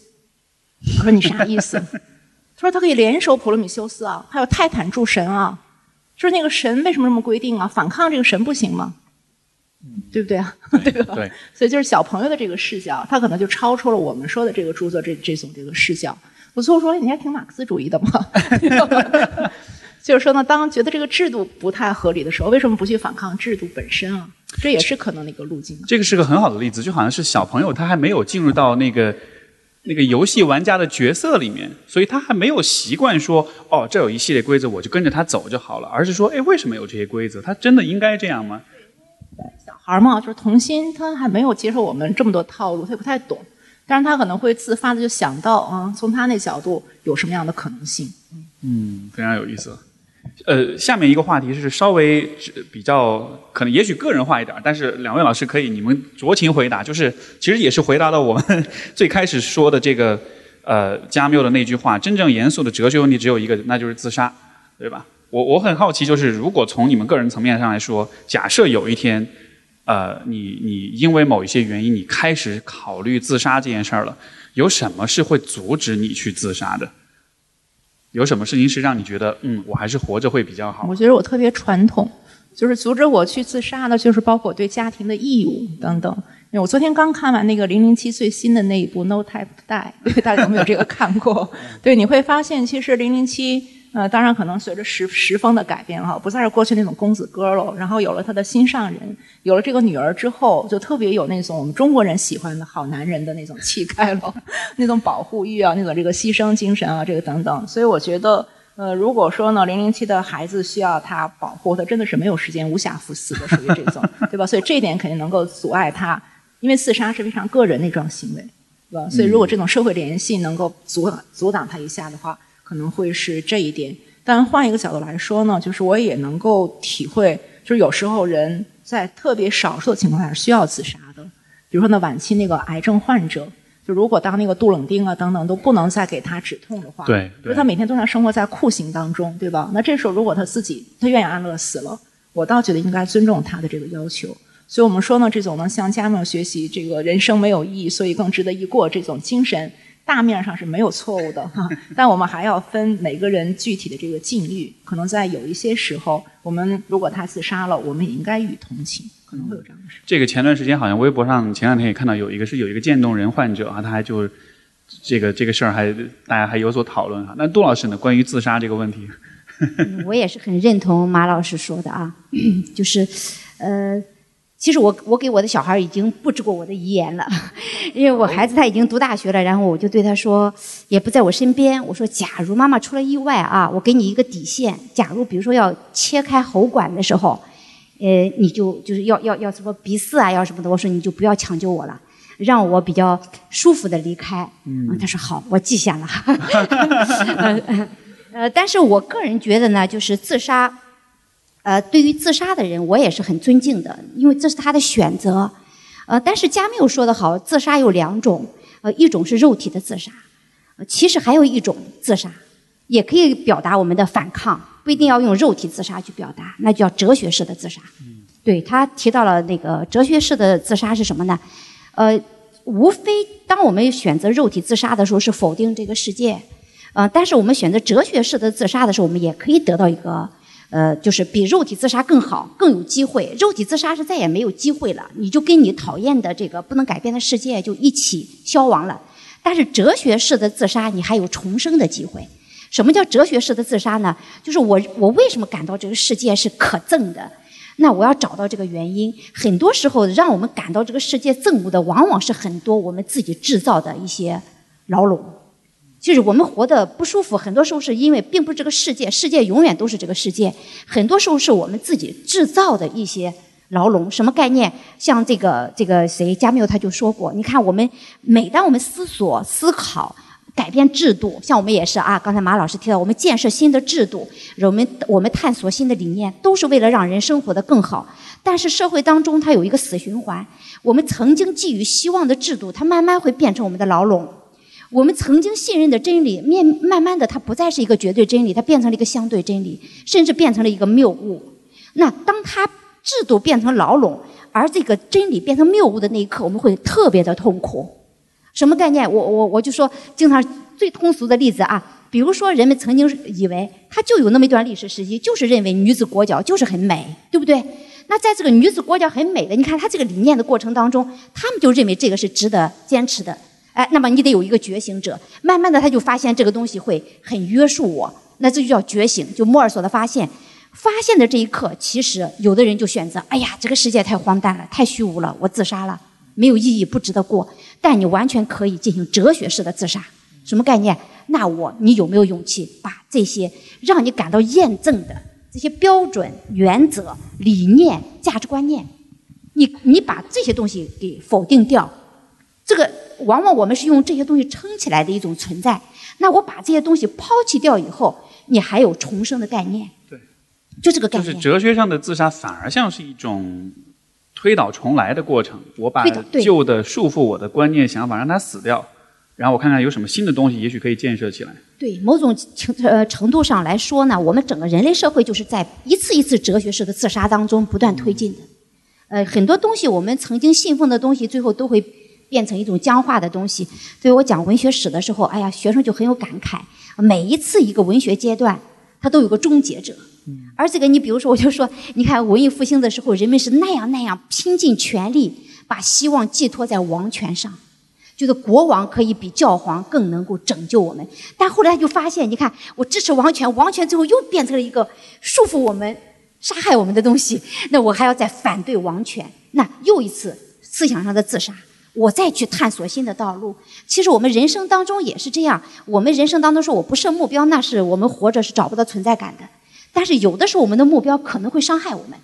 我说：“你啥意思？”他说：“他可以联手普罗米修斯啊，还有泰坦诸神啊。说那个神为什么这么规定啊？反抗这个神不行吗？对不对啊？对 吧？对。所以就是小朋友的这个视角，他可能就超出了我们说的这个著作这这种这个视角。我最后说，你还挺马克思主义的嘛？就是说呢，当觉得这个制度不太合理的时候，为什么不去反抗制度本身啊？这也是可能的一个路径。这个是个很好的例子，就好像是小朋友他还没有进入到那个那个游戏玩家的角色里面，所以他还没有习惯说哦，这有一系列规则，我就跟着他走就好了，而是说，哎，为什么有这些规则？他真的应该这样吗？小孩嘛，就是童心，他还没有接受我们这么多套路，他也不太懂。但是他可能会自发的就想到啊，从他那角度有什么样的可能性。嗯，非常有意思。呃，下面一个话题是稍微比较可能也许个人化一点，但是两位老师可以你们酌情回答，就是其实也是回答到我们最开始说的这个呃加缪的那句话：真正严肃的哲学问题只有一个，那就是自杀，对吧？我我很好奇，就是如果从你们个人层面上来说，假设有一天，呃，你你因为某一些原因，你开始考虑自杀这件事儿了，有什么是会阻止你去自杀的？有什么事情是让你觉得，嗯，我还是活着会比较好？我觉得我特别传统，就是阻止我去自杀的，就是包括对家庭的义务等等。因为我昨天刚看完那个《零零七》最新的那一部《No Time to Die》，大家有没有这个看过？对，你会发现其实《零零七》。呃，当然可能随着时时风的改变哈，不再是过去那种公子哥了，然后有了他的心上人，有了这个女儿之后，就特别有那种我们中国人喜欢的好男人的那种气概了，那种保护欲啊，那种这个牺牲精神啊，这个等等。所以我觉得，呃，如果说呢，零零七的孩子需要他保护，他真的是没有时间，无暇赴死的，属于这种，对吧？所以这一点肯定能够阻碍他，因为自杀是非常个人的一种行为，对吧？所以如果这种社会联系能够阻阻挡他一下的话。可能会是这一点，但换一个角度来说呢，就是我也能够体会，就是有时候人在特别少数的情况下是需要自杀的。比如说那晚期那个癌症患者，就如果当那个杜冷丁啊等等都不能再给他止痛的话，对，因为他每天都在生活在酷刑当中，对吧？那这时候如果他自己他愿意安乐死了，我倒觉得应该尊重他的这个要求。所以我们说呢，这种呢向加缪学习，这个人生没有意义，所以更值得一过这种精神。大面上是没有错误的哈，但我们还要分每个人具体的这个境遇。可能在有一些时候，我们如果他自杀了，我们也应该予以同情，可能会有这样的事。这个前段时间好像微博上前两天也看到有一个是有一个渐冻人患者啊，他还就这个这个事儿还大家还有所讨论哈。那杜老师呢？关于自杀这个问题，我也是很认同马老师说的啊，就是呃。其实我我给我的小孩已经布置过我的遗言了，因为我孩子他已经读大学了，然后我就对他说，也不在我身边。我说，假如妈妈出了意外啊，我给你一个底线。假如比如说要切开喉管的时候，呃，你就就是要要要什么鼻饲啊，要什么的，我说你就不要抢救我了，让我比较舒服的离开。嗯，他说好，我记下了。呃，但是我个人觉得呢，就是自杀。呃，对于自杀的人，我也是很尊敬的，因为这是他的选择。呃，但是加缪说的好，自杀有两种，呃，一种是肉体的自杀，呃其实还有一种自杀，也可以表达我们的反抗，不一定要用肉体自杀去表达，那叫哲学式的自杀。对他提到了那个哲学式的自杀是什么呢？呃，无非当我们选择肉体自杀的时候，是否定这个世界，呃，但是我们选择哲学式的自杀的时候，我们也可以得到一个。呃，就是比肉体自杀更好，更有机会。肉体自杀是再也没有机会了，你就跟你讨厌的这个不能改变的世界就一起消亡了。但是哲学式的自杀，你还有重生的机会。什么叫哲学式的自杀呢？就是我我为什么感到这个世界是可憎的？那我要找到这个原因。很多时候，让我们感到这个世界憎恶的，往往是很多我们自己制造的一些牢笼。就是我们活得不舒服，很多时候是因为并不是这个世界，世界永远都是这个世界。很多时候是我们自己制造的一些牢笼。什么概念？像这个这个谁加缪他就说过，你看我们每当我们思索、思考、改变制度，像我们也是啊。刚才马老师提到，我们建设新的制度，我们我们探索新的理念，都是为了让人生活得更好。但是社会当中它有一个死循环，我们曾经寄予希望的制度，它慢慢会变成我们的牢笼。我们曾经信任的真理，面慢慢的，它不再是一个绝对真理，它变成了一个相对真理，甚至变成了一个谬误。那当它制度变成牢笼，而这个真理变成谬误的那一刻，我们会特别的痛苦。什么概念？我我我就说，经常最通俗的例子啊，比如说人们曾经以为，它就有那么一段历史时期，就是认为女子裹脚就是很美，对不对？那在这个女子裹脚很美的，你看他这个理念的过程当中，他们就认为这个是值得坚持的。哎，那么你得有一个觉醒者，慢慢的他就发现这个东西会很约束我，那这就叫觉醒，就莫尔索的发现。发现的这一刻，其实有的人就选择，哎呀，这个世界太荒诞了，太虚无了，我自杀了，没有意义，不值得过。但你完全可以进行哲学式的自杀，什么概念？那我，你有没有勇气把这些让你感到验证的这些标准、原则、理念、价值观念，你你把这些东西给否定掉，这个往往我们是用这些东西撑起来的一种存在。那我把这些东西抛弃掉以后，你还有重生的概念。对，就这个概念。就是哲学上的自杀，反而像是一种推倒重来的过程。我把旧的束缚我的观念、想法让它死掉，然后我看看有什么新的东西，也许可以建设起来。对某种程呃程度上来说呢，我们整个人类社会就是在一次一次哲学式的自杀当中不断推进的。呃，很多东西我们曾经信奉的东西，最后都会变成一种僵化的东西。所以我讲文学史的时候，哎呀，学生就很有感慨。每一次一个文学阶段，它都有个终结者。而这个，你比如说，我就说，你看文艺复兴的时候，人们是那样那样拼尽全力，把希望寄托在王权上。觉得国王可以比教皇更能够拯救我们，但后来就发现，你看我支持王权，王权最后又变成了一个束缚我们、杀害我们的东西。那我还要再反对王权，那又一次思想上的自杀。我再去探索新的道路。其实我们人生当中也是这样，我们人生当中说我不设目标，那是我们活着是找不到存在感的。但是有的时候我们的目标可能会伤害我们。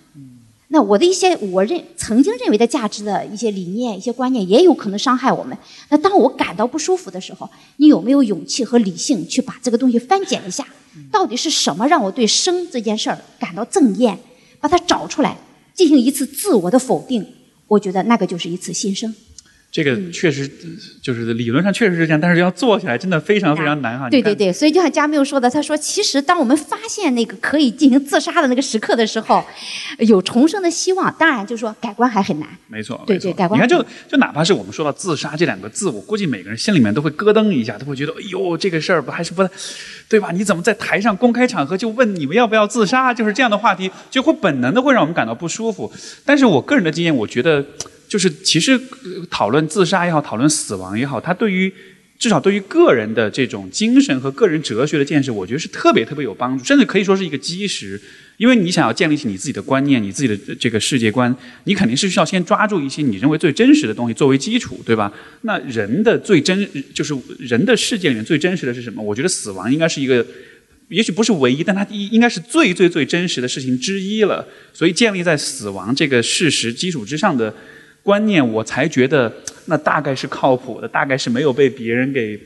那我的一些我认曾经认为的价值的一些理念、一些观念，也有可能伤害我们。那当我感到不舒服的时候，你有没有勇气和理性去把这个东西翻检一下？到底是什么让我对生这件事儿感到憎厌？把它找出来，进行一次自我的否定。我觉得那个就是一次新生。这个确实就是理论上确实是这样，但是要做起来真的非常非常难哈。对对对，所以就像加缪说的，他说，其实当我们发现那个可以进行自杀的那个时刻的时候，有重生的希望。当然，就是说改观还很难。没错，对对改观你看就，就哪怕是我们说到自杀这两个字，我估计每个人心里面都会咯噔一下，都会觉得，哎呦，这个事儿不还是不，对吧？你怎么在台上公开场合就问你们要不要自杀？就是这样的话题，就会本能的会让我们感到不舒服。但是我个人的经验，我觉得，就是其实讨论自杀也好，讨论死亡也好，它对于至少对于个人的这种精神和个人哲学的建设，我觉得是特别特别有帮助，甚至可以说是一个基石。因为你想要建立起你自己的观念、你自己的这个世界观，你肯定是需要先抓住一些你认为最真实的东西作为基础，对吧？那人的最真，就是人的世界里面最真实的是什么？我觉得死亡应该是一个，也许不是唯一，但它应应该是最最最真实的事情之一了。所以建立在死亡这个事实基础之上的观念，我才觉得那大概是靠谱的，大概是没有被别人给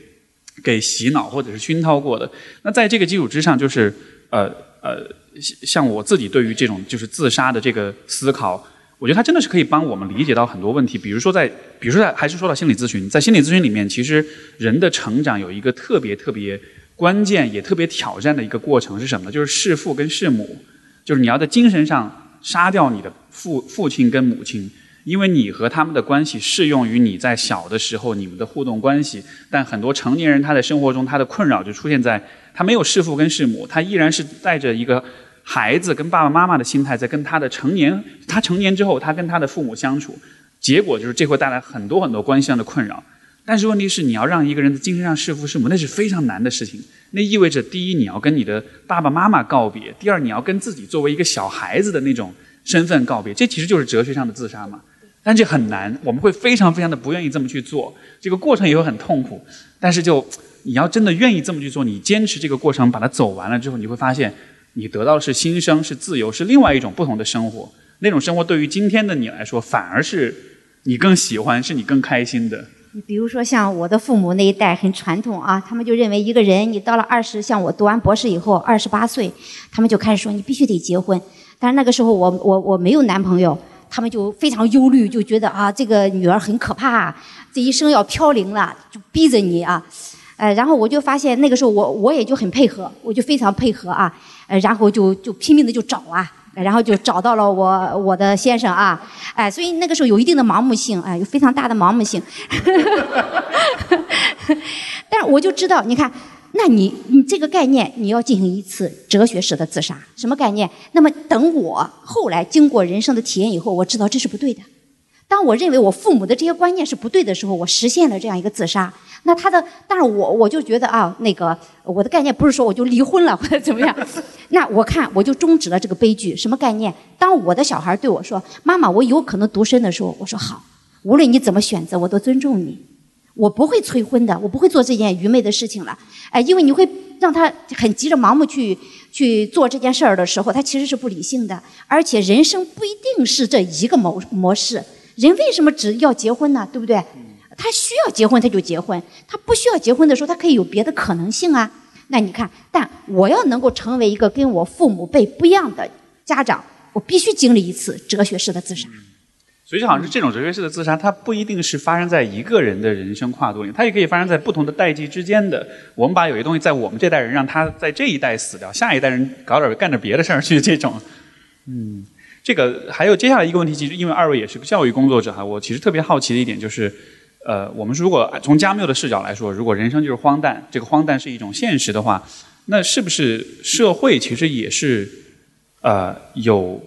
给洗脑或者是熏陶过的。那在这个基础之上，就是呃呃，像我自己对于这种就是自杀的这个思考，我觉得它真的是可以帮我们理解到很多问题。比如说在，比如说在，还是说到心理咨询，在心理咨询里面，其实人的成长有一个特别特别关键也特别挑战的一个过程是什么呢？就是弑父跟弑母，就是你要在精神上杀掉你的父父亲跟母亲。因为你和他们的关系适用于你在小的时候你们的互动关系，但很多成年人他在生活中他的困扰就出现在他没有弑父跟弑母，他依然是带着一个孩子跟爸爸妈妈的心态在跟他的成年，他成年之后他跟他的父母相处，结果就是这会带来很多很多关系上的困扰。但是问题是，你要让一个人的精神上弑父弑母，那是非常难的事情。那意味着，第一，你要跟你的爸爸妈妈告别；第二，你要跟自己作为一个小孩子的那种身份告别。这其实就是哲学上的自杀嘛。但这很难，我们会非常非常的不愿意这么去做，这个过程也会很痛苦。但是就你要真的愿意这么去做，你坚持这个过程，把它走完了之后，你会发现，你得到的是新生，是自由，是另外一种不同的生活。那种生活对于今天的你来说，反而是你更喜欢，是你更开心的。你比如说像我的父母那一代很传统啊，他们就认为一个人你到了二十，像我读完博士以后二十八岁，他们就开始说你必须得结婚。但是那个时候我我我没有男朋友，他们就非常忧虑，就觉得啊这个女儿很可怕，这一生要飘零了，就逼着你啊。呃，然后我就发现那个时候我我也就很配合，我就非常配合啊，呃，然后就就拼命的就找啊。然后就找到了我我的先生啊，哎，所以那个时候有一定的盲目性，哎，有非常大的盲目性。但是我就知道，你看，那你你这个概念，你要进行一次哲学式的自杀，什么概念？那么等我后来经过人生的体验以后，我知道这是不对的。当我认为我父母的这些观念是不对的时候，我实现了这样一个自杀。那他的，但是我我就觉得啊，那个我的概念不是说我就离婚了或者怎么样，那我看我就终止了这个悲剧。什么概念？当我的小孩对我说：“妈妈，我有可能独身的时候”，我说好，无论你怎么选择，我都尊重你，我不会催婚的，我不会做这件愚昧的事情了。哎，因为你会让他很急着盲目去去做这件事儿的时候，他其实是不理性的，而且人生不一定是这一个模模式。人为什么只要结婚呢？对不对？他需要结婚他就结婚，他不需要结婚的时候，他可以有别的可能性啊。那你看，但我要能够成为一个跟我父母辈不一样的家长，我必须经历一次哲学式的自杀。所以就好像是这种哲学式的自杀，它不一定是发生在一个人的人生跨度里，它也可以发生在不同的代际之间的。我们把有些东西在我们这代人让他在这一代死掉，下一代人搞点干点别的事儿去，这种，嗯，这个还有接下来一个问题，其实因为二位也是个教育工作者哈，我其实特别好奇的一点就是，呃，我们如果从加缪的视角来说，如果人生就是荒诞，这个荒诞是一种现实的话，那是不是社会其实也是呃有？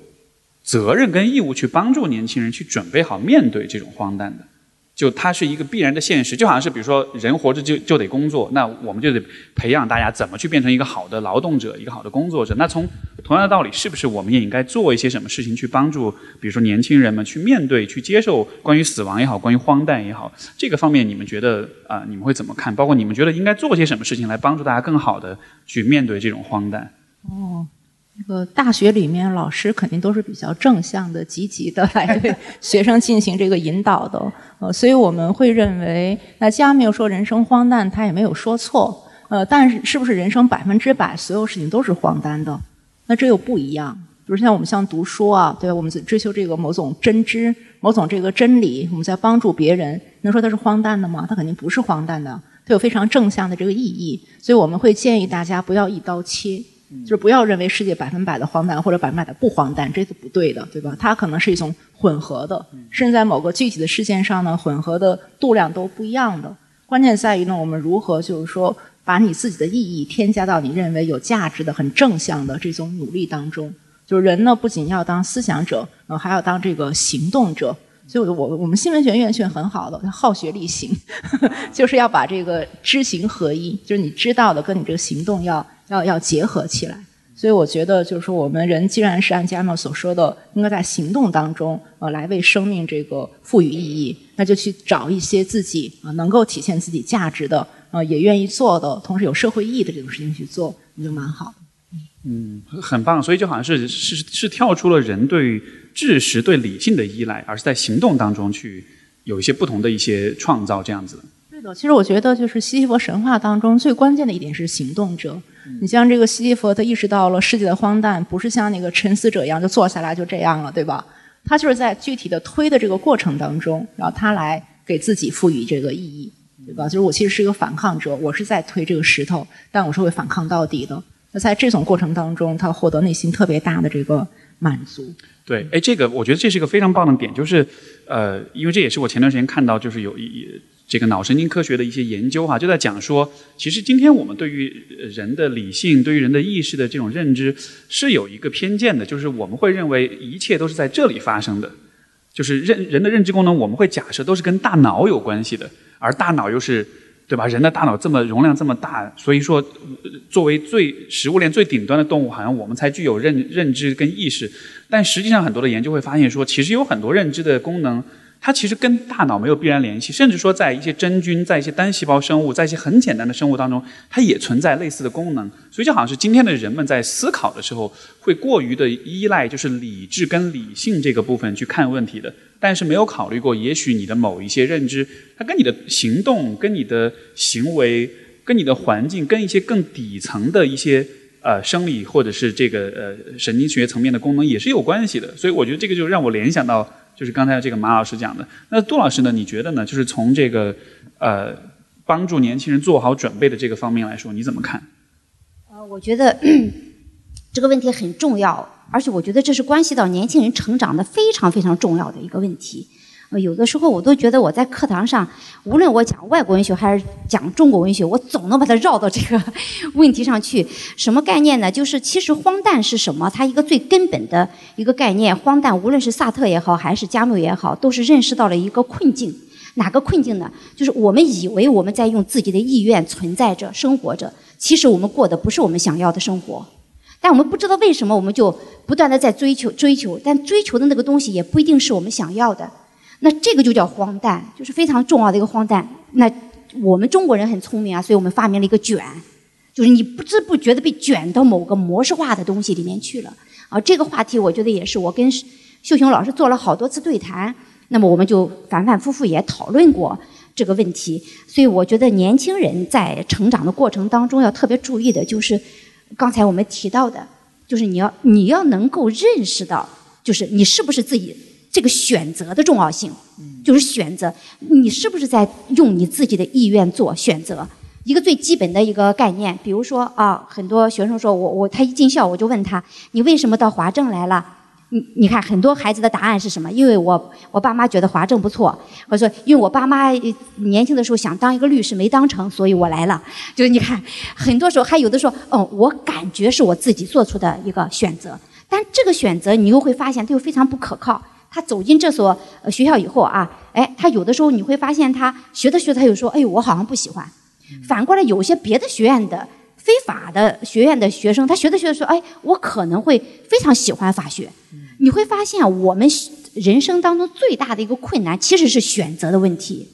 责任跟义务去帮助年轻人去准备好面对这种荒诞的，就它是一个必然的现实，就好像是比如说人活着就就得工作，那我们就得培养大家怎么去变成一个好的劳动者，一个好的工作者。那从同样的道理，是不是我们也应该做一些什么事情去帮助，比如说年轻人们去面对、去接受关于死亡也好，关于荒诞也好，这个方面你们觉得啊，你们会怎么看？包括你们觉得应该做些什么事情来帮助大家更好的去面对这种荒诞？哦。这个大学里面，老师肯定都是比较正向的、积极的来对 学生进行这个引导的。呃，所以我们会认为，那既然没有说人生荒诞，他也没有说错。呃，但是是不是人生百分之百所有事情都是荒诞的？那这又不一样。比如像我们像读书啊，对吧？我们追求这个某种真知、某种这个真理，我们在帮助别人，能说它是荒诞的吗？它肯定不是荒诞的，它有非常正向的这个意义。所以我们会建议大家不要一刀切。就是不要认为世界百分百的荒诞或者百分百的不荒诞，这是不对的，对吧？它可能是一种混合的，甚至在某个具体的事件上呢，混合的度量都不一样的。关键在于呢，我们如何就是说，把你自己的意义添加到你认为有价值的、很正向的这种努力当中。就是人呢，不仅要当思想者，呃，还要当这个行动者。所以，我我们新闻学院是很好的，好学力行，就是要把这个知行合一，就是你知道的跟你这个行动要。要要结合起来，所以我觉得就是说，我们人既然是按加缪所说的，应该在行动当中呃来为生命这个赋予意义，那就去找一些自己啊能够体现自己价值的啊也愿意做的，同时有社会意义的这种事情去做，那就蛮好。嗯，很棒。所以就好像是是是跳出了人对知识、对理性的依赖，而是在行动当中去有一些不同的一些创造，这样子。其实我觉得，就是西西弗神话当中最关键的一点是行动者。你像这个西西弗，他意识到了世界的荒诞，不是像那个沉思者一样就坐下来就这样了，对吧？他就是在具体的推的这个过程当中，然后他来给自己赋予这个意义，对吧？就是我其实是一个反抗者，我是在推这个石头，但我是会反抗到底的。那在这种过程当中，他获得内心特别大的这个满足。对，哎，这个我觉得这是一个非常棒的点，就是呃，因为这也是我前段时间看到，就是有一。这个脑神经科学的一些研究哈，就在讲说，其实今天我们对于人的理性、对于人的意识的这种认知是有一个偏见的，就是我们会认为一切都是在这里发生的，就是认人的认知功能，我们会假设都是跟大脑有关系的，而大脑又是对吧？人的大脑这么容量这么大，所以说作为最食物链最顶端的动物，好像我们才具有认认知跟意识，但实际上很多的研究会发现说，其实有很多认知的功能。它其实跟大脑没有必然联系，甚至说在一些真菌、在一些单细胞生物、在一些很简单的生物当中，它也存在类似的功能。所以就好像是今天的人们在思考的时候，会过于的依赖就是理智跟理性这个部分去看问题的，但是没有考虑过，也许你的某一些认知，它跟你的行动、跟你的行为、跟你的环境、跟一些更底层的一些呃生理或者是这个呃神经学层面的功能也是有关系的。所以我觉得这个就让我联想到。就是刚才这个马老师讲的，那杜老师呢？你觉得呢？就是从这个呃帮助年轻人做好准备的这个方面来说，你怎么看？呃，我觉得这个问题很重要，而且我觉得这是关系到年轻人成长的非常非常重要的一个问题。有的时候我都觉得我在课堂上，无论我讲外国文学还是讲中国文学，我总能把它绕到这个 问题上去。什么概念呢？就是其实荒诞是什么？它一个最根本的一个概念，荒诞无论是萨特也好，还是加缪也好，都是认识到了一个困境。哪个困境呢？就是我们以为我们在用自己的意愿存在着、生活着，其实我们过的不是我们想要的生活。但我们不知道为什么，我们就不断的在追求、追求，但追求的那个东西也不一定是我们想要的。那这个就叫荒诞，就是非常重要的一个荒诞。那我们中国人很聪明啊，所以我们发明了一个卷，就是你不知不觉的被卷到某个模式化的东西里面去了。啊，这个话题我觉得也是我跟秀雄老师做了好多次对谈，那么我们就反反复复也讨论过这个问题。所以我觉得年轻人在成长的过程当中要特别注意的就是，刚才我们提到的，就是你要你要能够认识到，就是你是不是自己这个选择的重要性，就是选择你是不是在用你自己的意愿做选择。一个最基本的一个概念，比如说啊，很多学生说我我他一进校我就问他，你为什么到华政来了？你你看很多孩子的答案是什么？因为我我爸妈觉得华政不错，或者说因为我爸妈年轻的时候想当一个律师没当成，所以我来了。就是你看很多时候还有的说，哦，我感觉是我自己做出的一个选择，但这个选择你又会发现它又非常不可靠。他走进这所学校以后啊，哎，他有的时候你会发现他学着学着他又说，哎呦，我好像不喜欢。反过来，有些别的学院的非法的学院的学生，他学着学着说：“哎，我可能会非常喜欢法学。”你会发现，我们人生当中最大的一个困难其实是选择的问题。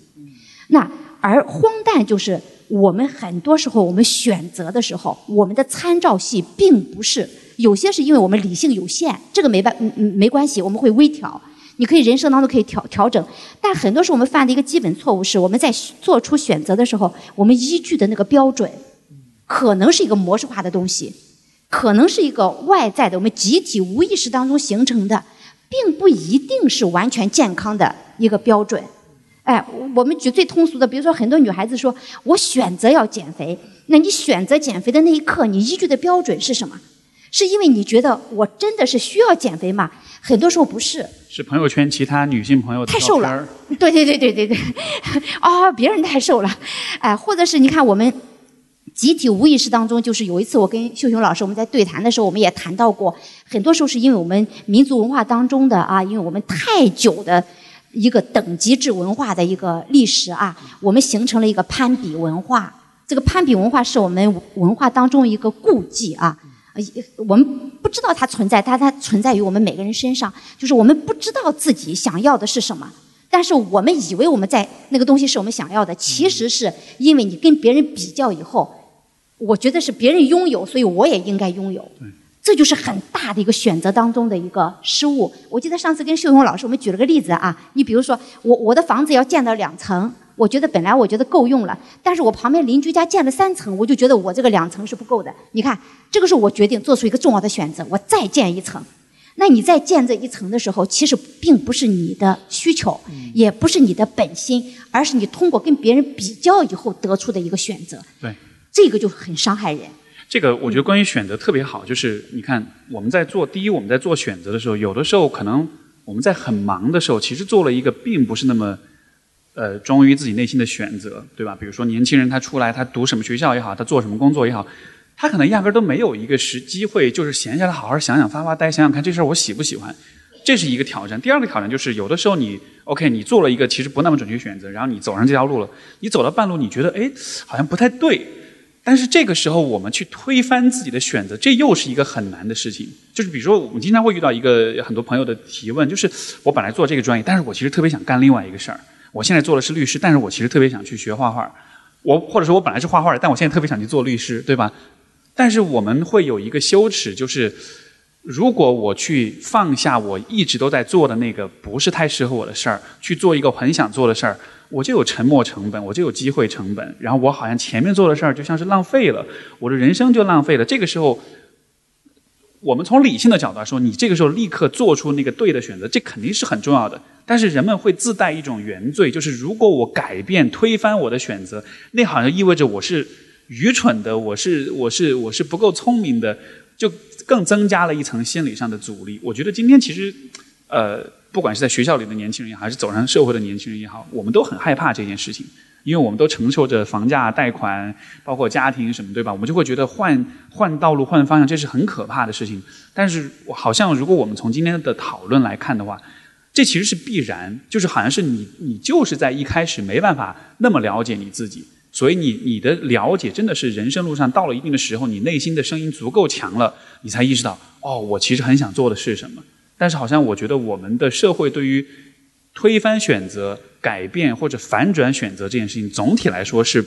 那而荒诞就是，我们很多时候我们选择的时候，我们的参照系并不是有些是因为我们理性有限，这个没办嗯嗯没关系，我们会微调。你可以人生当中可以调调整，但很多时候我们犯的一个基本错误是，我们在做出选择的时候，我们依据的那个标准，可能是一个模式化的东西，可能是一个外在的，我们集体无意识当中形成的，并不一定是完全健康的一个标准。哎，我们举最通俗的，比如说很多女孩子说，我选择要减肥，那你选择减肥的那一刻，你依据的标准是什么？是因为你觉得我真的是需要减肥吗？很多时候不是。是朋友圈其他女性朋友太瘦了。对对对对对对。哦，别人太瘦了，哎，或者是你看我们集体无意识当中，就是有一次我跟秀雄老师我们在对谈的时候，我们也谈到过，很多时候是因为我们民族文化当中的啊，因为我们太久的一个等级制文化的一个历史啊，我们形成了一个攀比文化。这个攀比文化是我们文化当中一个顾忌啊。我们不知道它存在，但它存在于我们每个人身上。就是我们不知道自己想要的是什么，但是我们以为我们在那个东西是我们想要的，其实是因为你跟别人比较以后，我觉得是别人拥有，所以我也应该拥有。这就是很大的一个选择当中的一个失误。我记得上次跟秀荣老师我们举了个例子啊，你比如说我我的房子要建到两层。我觉得本来我觉得够用了，但是我旁边邻居家建了三层，我就觉得我这个两层是不够的。你看，这个时候我决定做出一个重要的选择，我再建一层。那你在建这一层的时候，其实并不是你的需求，也不是你的本心，而是你通过跟别人比较以后得出的一个选择。对，这个就很伤害人。这个我觉得关于选择特别好，就是你看我们在做第一，我们在做选择的时候，有的时候可能我们在很忙的时候，其实做了一个并不是那么。呃，忠于自己内心的选择，对吧？比如说年轻人他出来，他读什么学校也好，他做什么工作也好，他可能压根儿都没有一个时机会，就是闲下来好好想想、发发呆，想想看这事儿我喜不喜欢，这是一个挑战。第二个挑战就是有的时候你 OK，你做了一个其实不那么准确选择，然后你走上这条路了，你走到半路，你觉得哎好像不太对，但是这个时候我们去推翻自己的选择，这又是一个很难的事情。就是比如说我们经常会遇到一个很多朋友的提问，就是我本来做这个专业，但是我其实特别想干另外一个事儿。我现在做的是律师，但是我其实特别想去学画画。我或者说我本来是画画的，但我现在特别想去做律师，对吧？但是我们会有一个羞耻，就是如果我去放下我一直都在做的那个不是太适合我的事儿，去做一个很想做的事儿，我就有沉没成本，我就有机会成本。然后我好像前面做的事儿就像是浪费了，我的人生就浪费了。这个时候，我们从理性的角度来说，你这个时候立刻做出那个对的选择，这肯定是很重要的。但是人们会自带一种原罪，就是如果我改变、推翻我的选择，那好像意味着我是愚蠢的，我是我是我是不够聪明的，就更增加了一层心理上的阻力。我觉得今天其实，呃，不管是在学校里的年轻人也好，还是走上社会的年轻人也好，我们都很害怕这件事情，因为我们都承受着房价、贷款，包括家庭什么，对吧？我们就会觉得换换道路、换方向，这是很可怕的事情。但是好像如果我们从今天的讨论来看的话，这其实是必然，就是好像是你，你就是在一开始没办法那么了解你自己，所以你你的了解真的是人生路上到了一定的时候，你内心的声音足够强了，你才意识到，哦，我其实很想做的是什么。但是好像我觉得我们的社会对于推翻选择、改变或者反转选择这件事情，总体来说是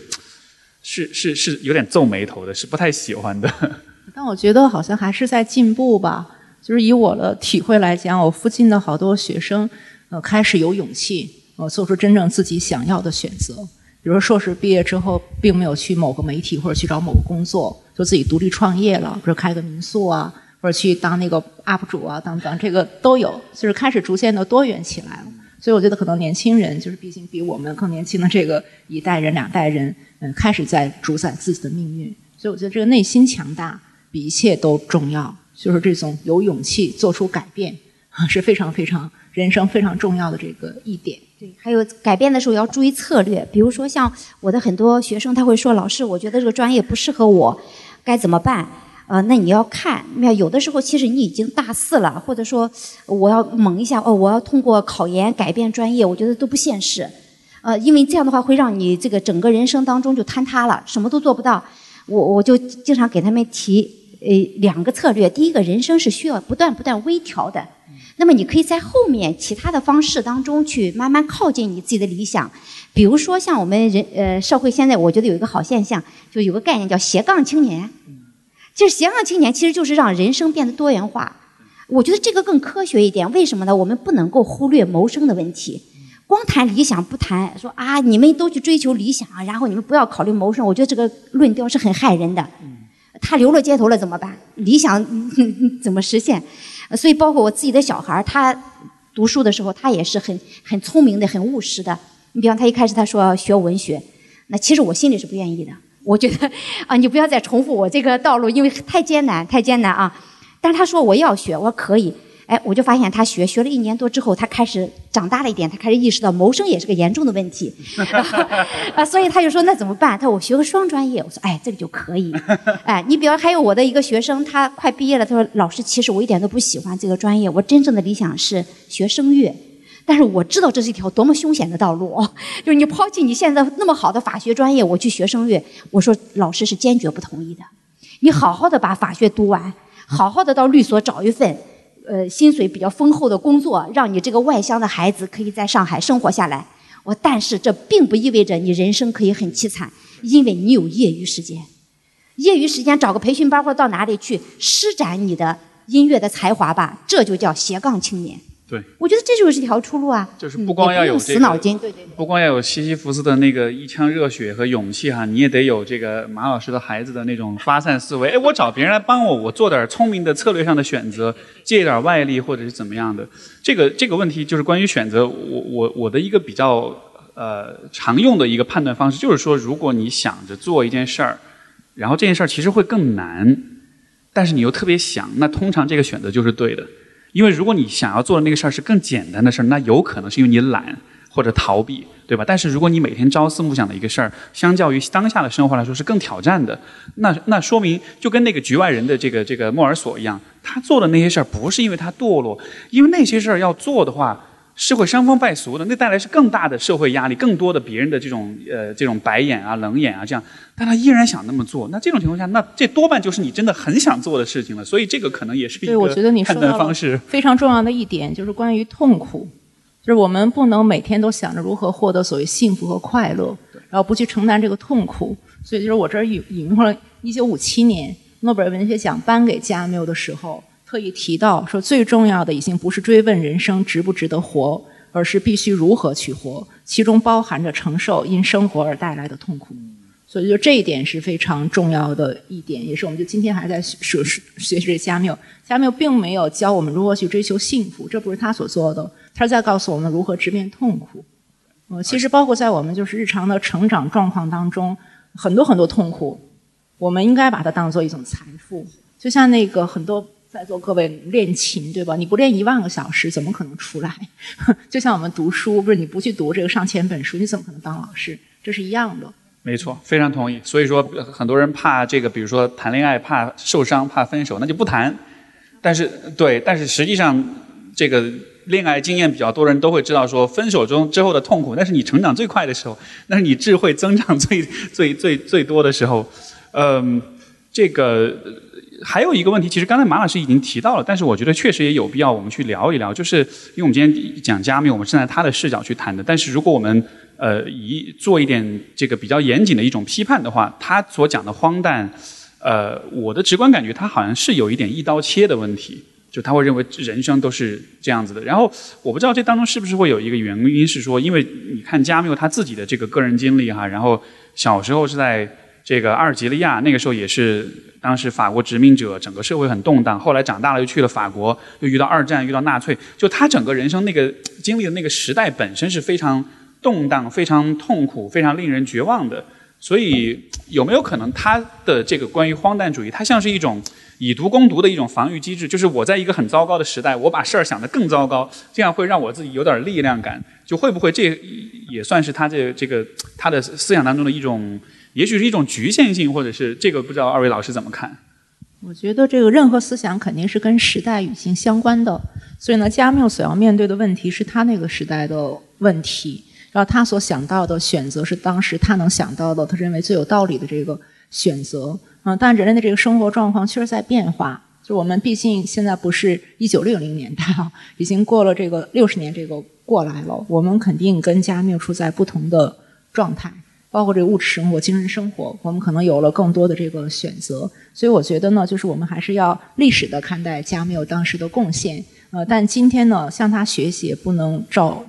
是是是有点皱眉头的，是不太喜欢的。但我觉得好像还是在进步吧。就是以我的体会来讲，我附近的好多学生，呃，开始有勇气，呃，做出真正自己想要的选择。比如说硕士毕业之后，并没有去某个媒体或者去找某个工作，就自己独立创业了，比如开个民宿啊，或者去当那个 UP 主啊，等等，这个都有，就是开始逐渐的多元起来了。所以我觉得可能年轻人，就是毕竟比我们更年轻的这个一代人、两代人，嗯，开始在主宰自己的命运。所以我觉得这个内心强大比一切都重要。就是这种有勇气做出改变，是非常非常人生非常重要的这个一点。对，还有改变的时候要注意策略。比如说，像我的很多学生，他会说：“老师，我觉得这个专业不适合我，该怎么办？”呃，那你要看，那有的时候其实你已经大四了，或者说我要猛一下哦，我要通过考研改变专业，我觉得都不现实。呃，因为这样的话会让你这个整个人生当中就坍塌了，什么都做不到。我我就经常给他们提。呃，两个策略，第一个人生是需要不断不断微调的，那么你可以在后面其他的方式当中去慢慢靠近你自己的理想，比如说像我们人呃社会现在我觉得有一个好现象，就有个概念叫斜杠青年，就是斜杠青年其实就是让人生变得多元化，我觉得这个更科学一点，为什么呢？我们不能够忽略谋生的问题，光谈理想不谈说啊你们都去追求理想，然后你们不要考虑谋生，我觉得这个论调是很害人的。他流落街头了怎么办？理想 怎么实现？所以包括我自己的小孩他读书的时候，他也是很很聪明的、很务实的。你比方他一开始他说要学文学，那其实我心里是不愿意的。我觉得啊，你不要再重复我这个道路，因为太艰难，太艰难啊。但是他说我要学，我说可以。哎，我就发现他学学了一年多之后，他开始长大了一点，他开始意识到谋生也是个严重的问题，啊，所以他就说那怎么办？他说我学个双专业，我说哎，这个就可以。哎，你比如还有我的一个学生，他快毕业了，他说老师，其实我一点都不喜欢这个专业，我真正的理想是学声乐，但是我知道这是一条多么凶险的道路，就是你抛弃你现在那么好的法学专业，我去学声乐，我说老师是坚决不同意的，你好好的把法学读完，好好的到律所找一份。呃，薪水比较丰厚的工作，让你这个外乡的孩子可以在上海生活下来。我但是这并不意味着你人生可以很凄惨，因为你有业余时间，业余时间找个培训班或者到哪里去施展你的音乐的才华吧，这就叫斜杠青年。对，我觉得这就是一条出路啊！就是不光要有死脑筋，对对，不光要有西西弗斯的那个一腔热血和勇气哈，你也得有这个马老师的孩子的那种发散思维。哎，我找别人来帮我，我做点聪明的策略上的选择，借一点外力或者是怎么样的。这个这个问题就是关于选择，我我我的一个比较呃常用的一个判断方式，就是说，如果你想着做一件事儿，然后这件事儿其实会更难，但是你又特别想，那通常这个选择就是对的。因为如果你想要做的那个事儿是更简单的事儿，那有可能是因为你懒或者逃避，对吧？但是如果你每天朝思暮想的一个事儿，相较于当下的生活来说是更挑战的，那那说明就跟那个局外人的这个这个莫尔索一样，他做的那些事儿不是因为他堕落，因为那些事儿要做的话。是会伤风败俗的，那带来是更大的社会压力，更多的别人的这种呃这种白眼啊、冷眼啊这样，但他依然想那么做，那这种情况下，那这多半就是你真的很想做的事情了，所以这个可能也是一个判断方式。非常重要的一点就是关于痛苦，就是我们不能每天都想着如何获得所谓幸福和快乐，然后不去承担这个痛苦。所以就是我这儿引引用了一九五七年诺贝尔文学奖颁给加缪的时候。特意提到说，最重要的已经不是追问人生值不值得活，而是必须如何去活，其中包含着承受因生活而带来的痛苦。所以，就这一点是非常重要的一点，也是我们就今天还在学学习加缪。加缪并没有教我们如何去追求幸福，这不是他所做的，他是在告诉我们如何直面痛苦。呃，其实包括在我们就是日常的成长状况当中，很多很多痛苦，我们应该把它当做一种财富。就像那个很多。在座各位练琴对吧？你不练一万个小时，怎么可能出来？就像我们读书，不是你不去读这个上千本书，你怎么可能当老师？这是一样的。没错，非常同意。所以说，很多人怕这个，比如说谈恋爱，怕受伤，怕分手，那就不谈。但是，对，但是实际上，这个恋爱经验比较多人都会知道，说分手中之后的痛苦，那是你成长最快的时候，那是你智慧增长最最最最多的时候。嗯，这个。还有一个问题，其实刚才马老师已经提到了，但是我觉得确实也有必要我们去聊一聊，就是因为我们今天讲加缪，我们站在他的视角去谈的。但是如果我们呃以做一点这个比较严谨的一种批判的话，他所讲的荒诞，呃，我的直观感觉他好像是有一点一刀切的问题，就他会认为人生都是这样子的。然后我不知道这当中是不是会有一个原因是说，因为你看加缪他自己的这个个人经历哈，然后小时候是在。这个阿尔及利亚那个时候也是当时法国殖民者，整个社会很动荡。后来长大了又去了法国，又遇到二战，遇到纳粹。就他整个人生那个经历的那个时代本身是非常动荡、非常痛苦、非常令人绝望的。所以有没有可能他的这个关于荒诞主义，它像是一种以毒攻毒的一种防御机制？就是我在一个很糟糕的时代，我把事儿想得更糟糕，这样会让我自己有点力量感。就会不会这也算是他这这个他的思想当中的一种？也许是一种局限性，或者是这个不知道二位老师怎么看？我觉得这个任何思想肯定是跟时代语境相关的，所以呢，加缪所要面对的问题是他那个时代的问题，然后他所想到的选择是当时他能想到的，他认为最有道理的这个选择。嗯，但人类的这个生活状况确实在变化，就我们毕竟现在不是一九六零年代啊，已经过了这个六十年这个过来了，我们肯定跟加缪处在不同的状态。包括这个物质生活、精神生活，我们可能有了更多的这个选择，所以我觉得呢，就是我们还是要历史的看待加缪当时的贡献。呃，但今天呢，向他学习也不能照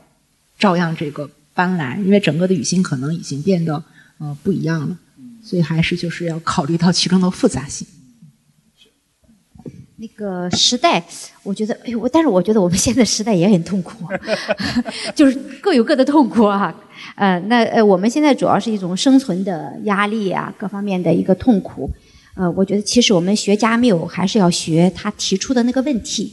照样这个搬来，因为整个的语境可能已经变得呃不一样了，所以还是就是要考虑到其中的复杂性。那个时代，我觉得，哎呦，但是我觉得我们现在时代也很痛苦，就是各有各的痛苦啊。呃，那呃，我们现在主要是一种生存的压力啊，各方面的一个痛苦。呃，我觉得其实我们学加缪还是要学他提出的那个问题，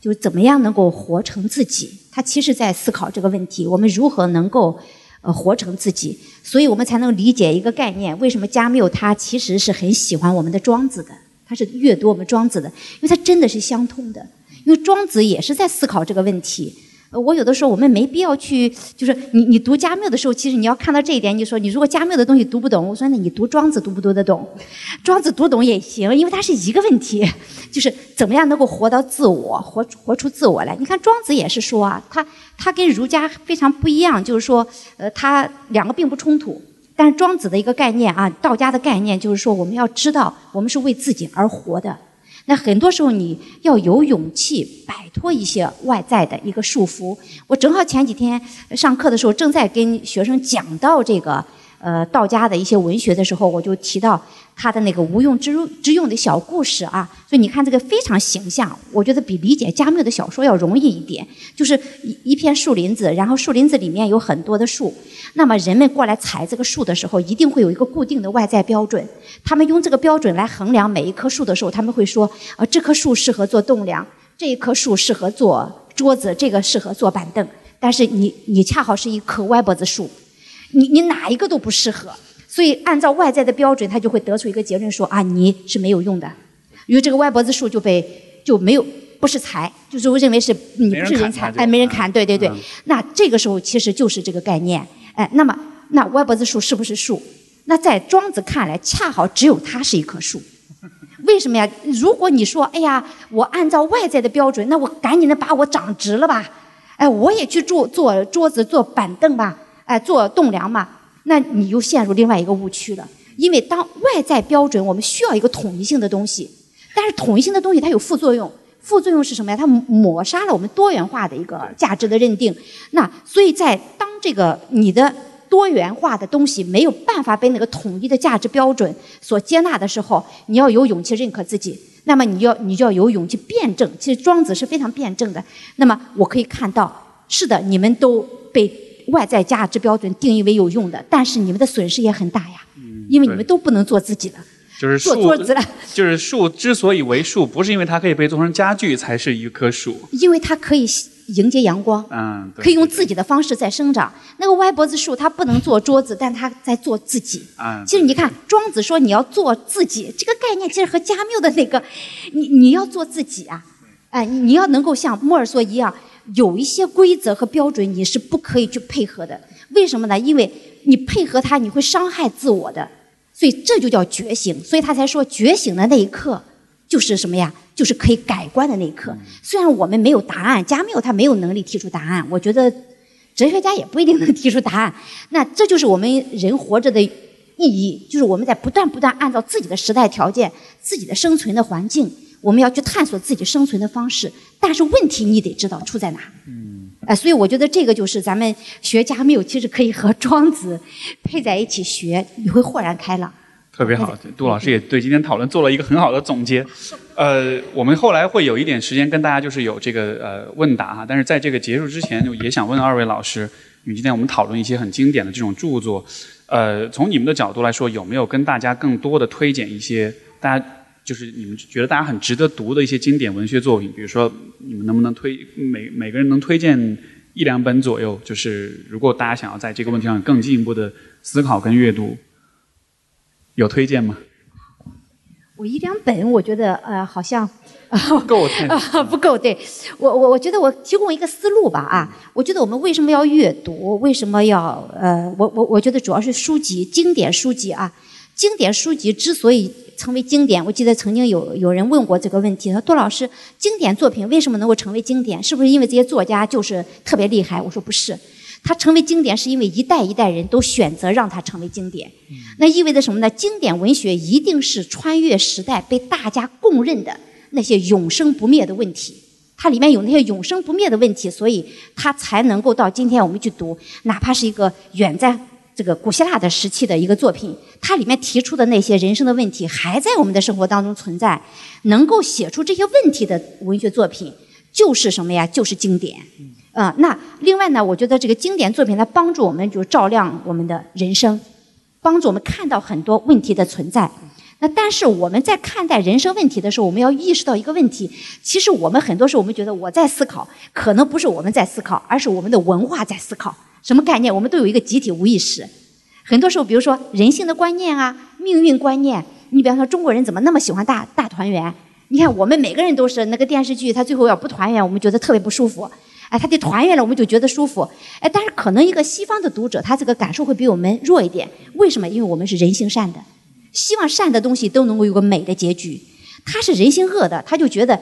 就是怎么样能够活成自己。他其实在思考这个问题：我们如何能够呃活成自己？所以我们才能理解一个概念：为什么加缪他其实是很喜欢我们的庄子的？他是阅读我们庄子的，因为他真的是相通的。因为庄子也是在思考这个问题。我有的时候我们没必要去，就是你你读加缪的时候，其实你要看到这一点。你说你如果加缪的东西读不懂，我说那你读庄子读不读得懂？庄子读懂也行，因为它是一个问题，就是怎么样能够活到自我，活活出自我来。你看庄子也是说啊，他他跟儒家非常不一样，就是说呃他两个并不冲突。但是庄子的一个概念啊，道家的概念就是说，我们要知道，我们是为自己而活的。那很多时候你要有勇气摆脱一些外在的一个束缚。我正好前几天上课的时候，正在跟学生讲到这个。呃，道家的一些文学的时候，我就提到他的那个无用之之用的小故事啊，所以你看这个非常形象，我觉得比理解加缪的小说要容易一点。就是一一片树林子，然后树林子里面有很多的树，那么人们过来采这个树的时候，一定会有一个固定的外在标准，他们用这个标准来衡量每一棵树的时候，他们会说，啊，这棵树适合做栋梁，这一棵树适合做桌子，这个适合做板凳，但是你你恰好是一棵歪脖子树。你你哪一个都不适合，所以按照外在的标准，他就会得出一个结论说啊，你是没有用的，因为这个歪脖子树就被就没有不是才，就是我认为是你不是人才，哎，没人砍，对对对。那这个时候其实就是这个概念，哎，那么那歪脖子树是不是树？那在庄子看来，恰好只有它是一棵树。为什么呀？如果你说哎呀，我按照外在的标准，那我赶紧的把我长直了吧，哎，我也去做做桌子做板凳吧。哎，做栋梁嘛，那你又陷入另外一个误区了。因为当外在标准，我们需要一个统一性的东西，但是统一性的东西它有副作用，副作用是什么呀？它抹杀了我们多元化的一个价值的认定。那所以在当这个你的多元化的东西没有办法被那个统一的价值标准所接纳的时候，你要有勇气认可自己。那么你要你就要有勇气辩证。其实庄子是非常辩证的。那么我可以看到，是的，你们都被。外在价值标准定义为有用的，但是你们的损失也很大呀，因为你们都不能做自己了，就是做桌子了。就是树 之所以为树，不是因为它可以被做成家具才是一棵树，因为它可以迎接阳光，嗯，可以用自己的方式在生长。那个歪脖子树它不能做桌子，但它在做自己。啊，其实你看庄子说你要做自己，这个概念其实和加缪的那个，你你要做自己啊，哎，你要能够像莫尔索一样。有一些规则和标准你是不可以去配合的，为什么呢？因为你配合他，你会伤害自我的，所以这就叫觉醒。所以他才说，觉醒的那一刻，就是什么呀？就是可以改观的那一刻。虽然我们没有答案，加缪他没有能力提出答案，我觉得哲学家也不一定能提出答案。那这就是我们人活着的意义，就是我们在不断不断按照自己的时代条件、自己的生存的环境，我们要去探索自己生存的方式。但是问题你得知道出在哪。嗯。哎，所以我觉得这个就是咱们学加缪，其实可以和庄子配在一起学，你会豁然开朗。特别好，杜老师也对今天讨论做了一个很好的总结。呃，我们后来会有一点时间跟大家就是有这个呃问答哈，但是在这个结束之前，就也想问二位老师，因为今天我们讨论一些很经典的这种著作，呃，从你们的角度来说，有没有跟大家更多的推荐一些大家就是你们觉得大家很值得读的一些经典文学作品？比如说，你们能不能推每每个人能推荐一两本左右？就是如果大家想要在这个问题上更进一步的思考跟阅读。有推荐吗？我一两本，我觉得呃，好像够啊，不够。对我，我我觉得我提供一个思路吧啊。我觉得我们为什么要阅读？为什么要呃？我我我觉得主要是书籍，经典书籍啊。经典书籍之所以成为经典，我记得曾经有有人问过这个问题，说杜老师，经典作品为什么能够成为经典？是不是因为这些作家就是特别厉害？我说不是。他成为经典，是因为一代一代人都选择让他成为经典。那意味着什么呢？经典文学一定是穿越时代、被大家公认的那些永生不灭的问题。它里面有那些永生不灭的问题，所以它才能够到今天我们去读，哪怕是一个远在这个古希腊的时期的一个作品，它里面提出的那些人生的问题还在我们的生活当中存在。能够写出这些问题的文学作品，就是什么呀？就是经典。啊，那另外呢，我觉得这个经典作品它帮助我们就照亮我们的人生，帮助我们看到很多问题的存在。那但是我们在看待人生问题的时候，我们要意识到一个问题：其实我们很多时候我们觉得我在思考，可能不是我们在思考，而是我们的文化在思考。什么概念？我们都有一个集体无意识。很多时候，比如说人性的观念啊，命运观念。你比方说中国人怎么那么喜欢大大团圆？你看我们每个人都是那个电视剧，他最后要不团圆，我们觉得特别不舒服。哎，他得团圆了，我们就觉得舒服。哎，但是可能一个西方的读者，他这个感受会比我们弱一点。为什么？因为我们是人性善的，希望善的东西都能够有个美的结局。他是人性恶的，他就觉得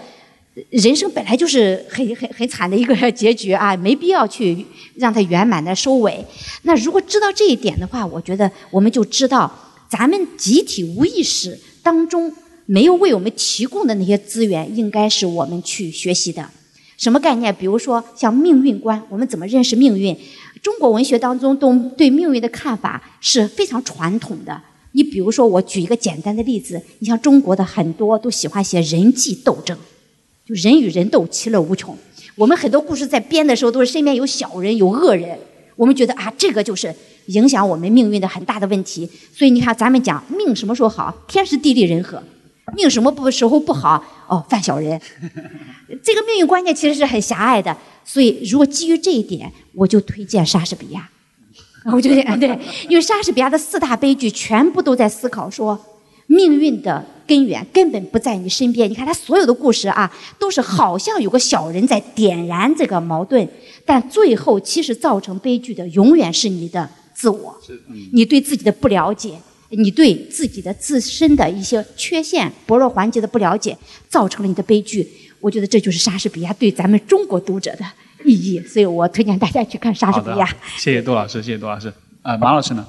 人生本来就是很很很惨的一个结局啊，没必要去让它圆满的收尾。那如果知道这一点的话，我觉得我们就知道，咱们集体无意识当中没有为我们提供的那些资源，应该是我们去学习的。什么概念？比如说像命运观，我们怎么认识命运？中国文学当中都对命运的看法是非常传统的。你比如说，我举一个简单的例子，你像中国的很多都喜欢写人际斗争，就人与人斗，其乐无穷。我们很多故事在编的时候，都是身边有小人、有恶人，我们觉得啊，这个就是影响我们命运的很大的问题。所以你看，咱们讲命什么时候好？天时地利人和。命什么不时候不好？哦，犯小人。这个命运观念其实是很狭隘的。所以，如果基于这一点，我就推荐莎士比亚。我觉得，对，因为莎士比亚的四大悲剧全部都在思考说，命运的根源根本不在你身边。你看他所有的故事啊，都是好像有个小人在点燃这个矛盾，但最后其实造成悲剧的永远是你的自我，你对自己的不了解。你对自己的自身的一些缺陷、薄弱环节的不了解，造成了你的悲剧。我觉得这就是莎士比亚对咱们中国读者的意义，所以我推荐大家去看莎士比亚。谢谢杜老师，谢谢杜老师。呃，马老师呢？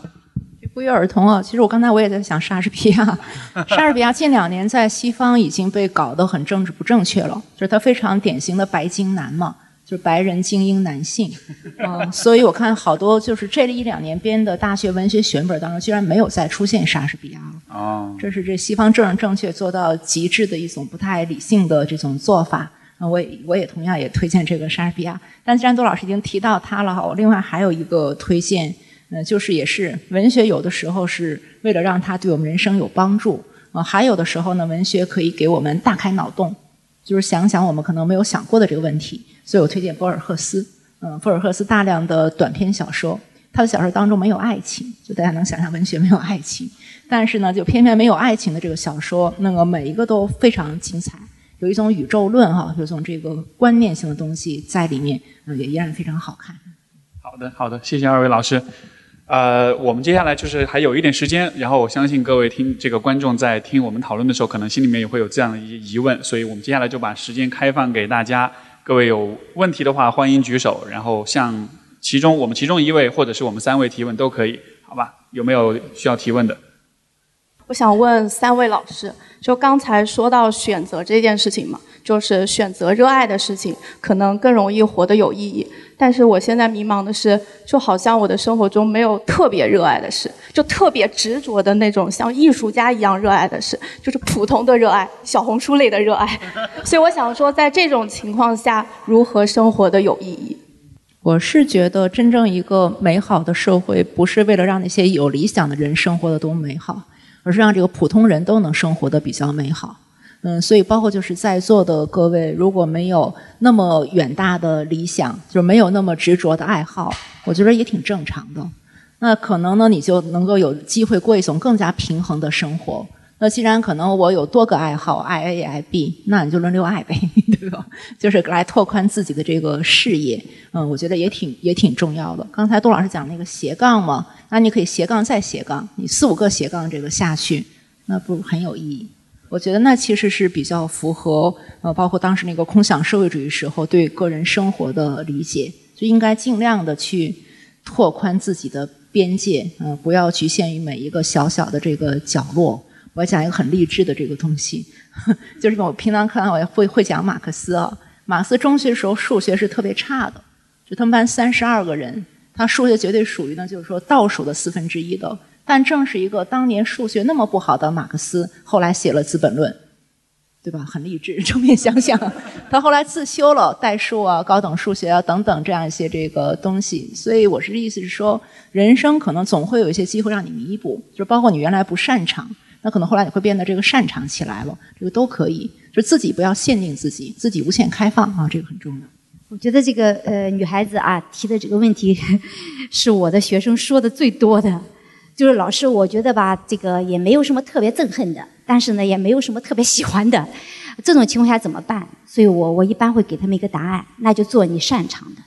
不约而同啊，其实我刚才我也在想莎士比亚。莎士比亚近两年在西方已经被搞得很政治不正确了，就是他非常典型的白金男嘛。就是白人精英男性，嗯，所以我看好多就是这一两年编的大学文学选本当中，居然没有再出现莎士比亚了。哦，这是这西方政治正确做到极致的一种不太理性的这种做法。我也我也同样也推荐这个莎士比亚。但既然杜老师已经提到他了哈，我另外还有一个推荐，嗯，就是也是文学有的时候是为了让他对我们人生有帮助，啊，还有的时候呢，文学可以给我们大开脑洞，就是想想我们可能没有想过的这个问题。所以我推荐博尔赫斯，嗯，博尔赫斯大量的短篇小说，他的小说当中没有爱情，就大家能想象文学没有爱情，但是呢，就偏偏没有爱情的这个小说，那个每一个都非常精彩，有一种宇宙论哈，有一种这个观念性的东西在里面，嗯，也依然非常好看。好的，好的，谢谢二位老师。呃，我们接下来就是还有一点时间，然后我相信各位听这个观众在听我们讨论的时候，可能心里面也会有这样的一些疑问，所以我们接下来就把时间开放给大家。各位有问题的话，欢迎举手，然后向其中我们其中一位或者是我们三位提问都可以，好吧？有没有需要提问的？我想问三位老师，就刚才说到选择这件事情嘛，就是选择热爱的事情，可能更容易活得有意义。但是我现在迷茫的是，就好像我的生活中没有特别热爱的事，就特别执着的那种像艺术家一样热爱的事，就是普通的热爱，小红书类的热爱。所以我想说，在这种情况下，如何生活的有意义？我是觉得，真正一个美好的社会，不是为了让那些有理想的人生活的多美好。而是让这个普通人都能生活的比较美好，嗯，所以包括就是在座的各位，如果没有那么远大的理想，就是没有那么执着的爱好，我觉得也挺正常的。那可能呢，你就能够有机会过一种更加平衡的生活。那既然可能我有多个爱好，爱 A 爱 B，那你就轮流爱呗，对吧？就是来拓宽自己的这个视野，嗯，我觉得也挺也挺重要的。刚才杜老师讲那个斜杠嘛，那你可以斜杠再斜杠，你四五个斜杠这个下去，那不很有意义？我觉得那其实是比较符合呃，包括当时那个空想社会主义时候对个人生活的理解，就应该尽量的去拓宽自己的边界，嗯，不要局限于每一个小小的这个角落。我要讲一个很励志的这个东西，就是我平常看我会会讲马克思啊。马克思中学时候数学是特别差的，就他们班三十二个人，他数学绝对属于呢，就是说倒数的四分之一的。但正是一个当年数学那么不好的马克思，后来写了《资本论》，对吧？很励志。正面想想，他后来自修了代数啊、高等数学啊等等这样一些这个东西。所以我是意思是说，人生可能总会有一些机会让你弥补，就包括你原来不擅长。那可能后来你会变得这个擅长起来了，这个都可以，就是自己不要限定自己，自己无限开放啊，这个很重要。我觉得这个呃女孩子啊提的这个问题，是我的学生说的最多的，就是老师，我觉得吧，这个也没有什么特别憎恨的，但是呢，也没有什么特别喜欢的，这种情况下怎么办？所以我我一般会给他们一个答案，那就做你擅长的。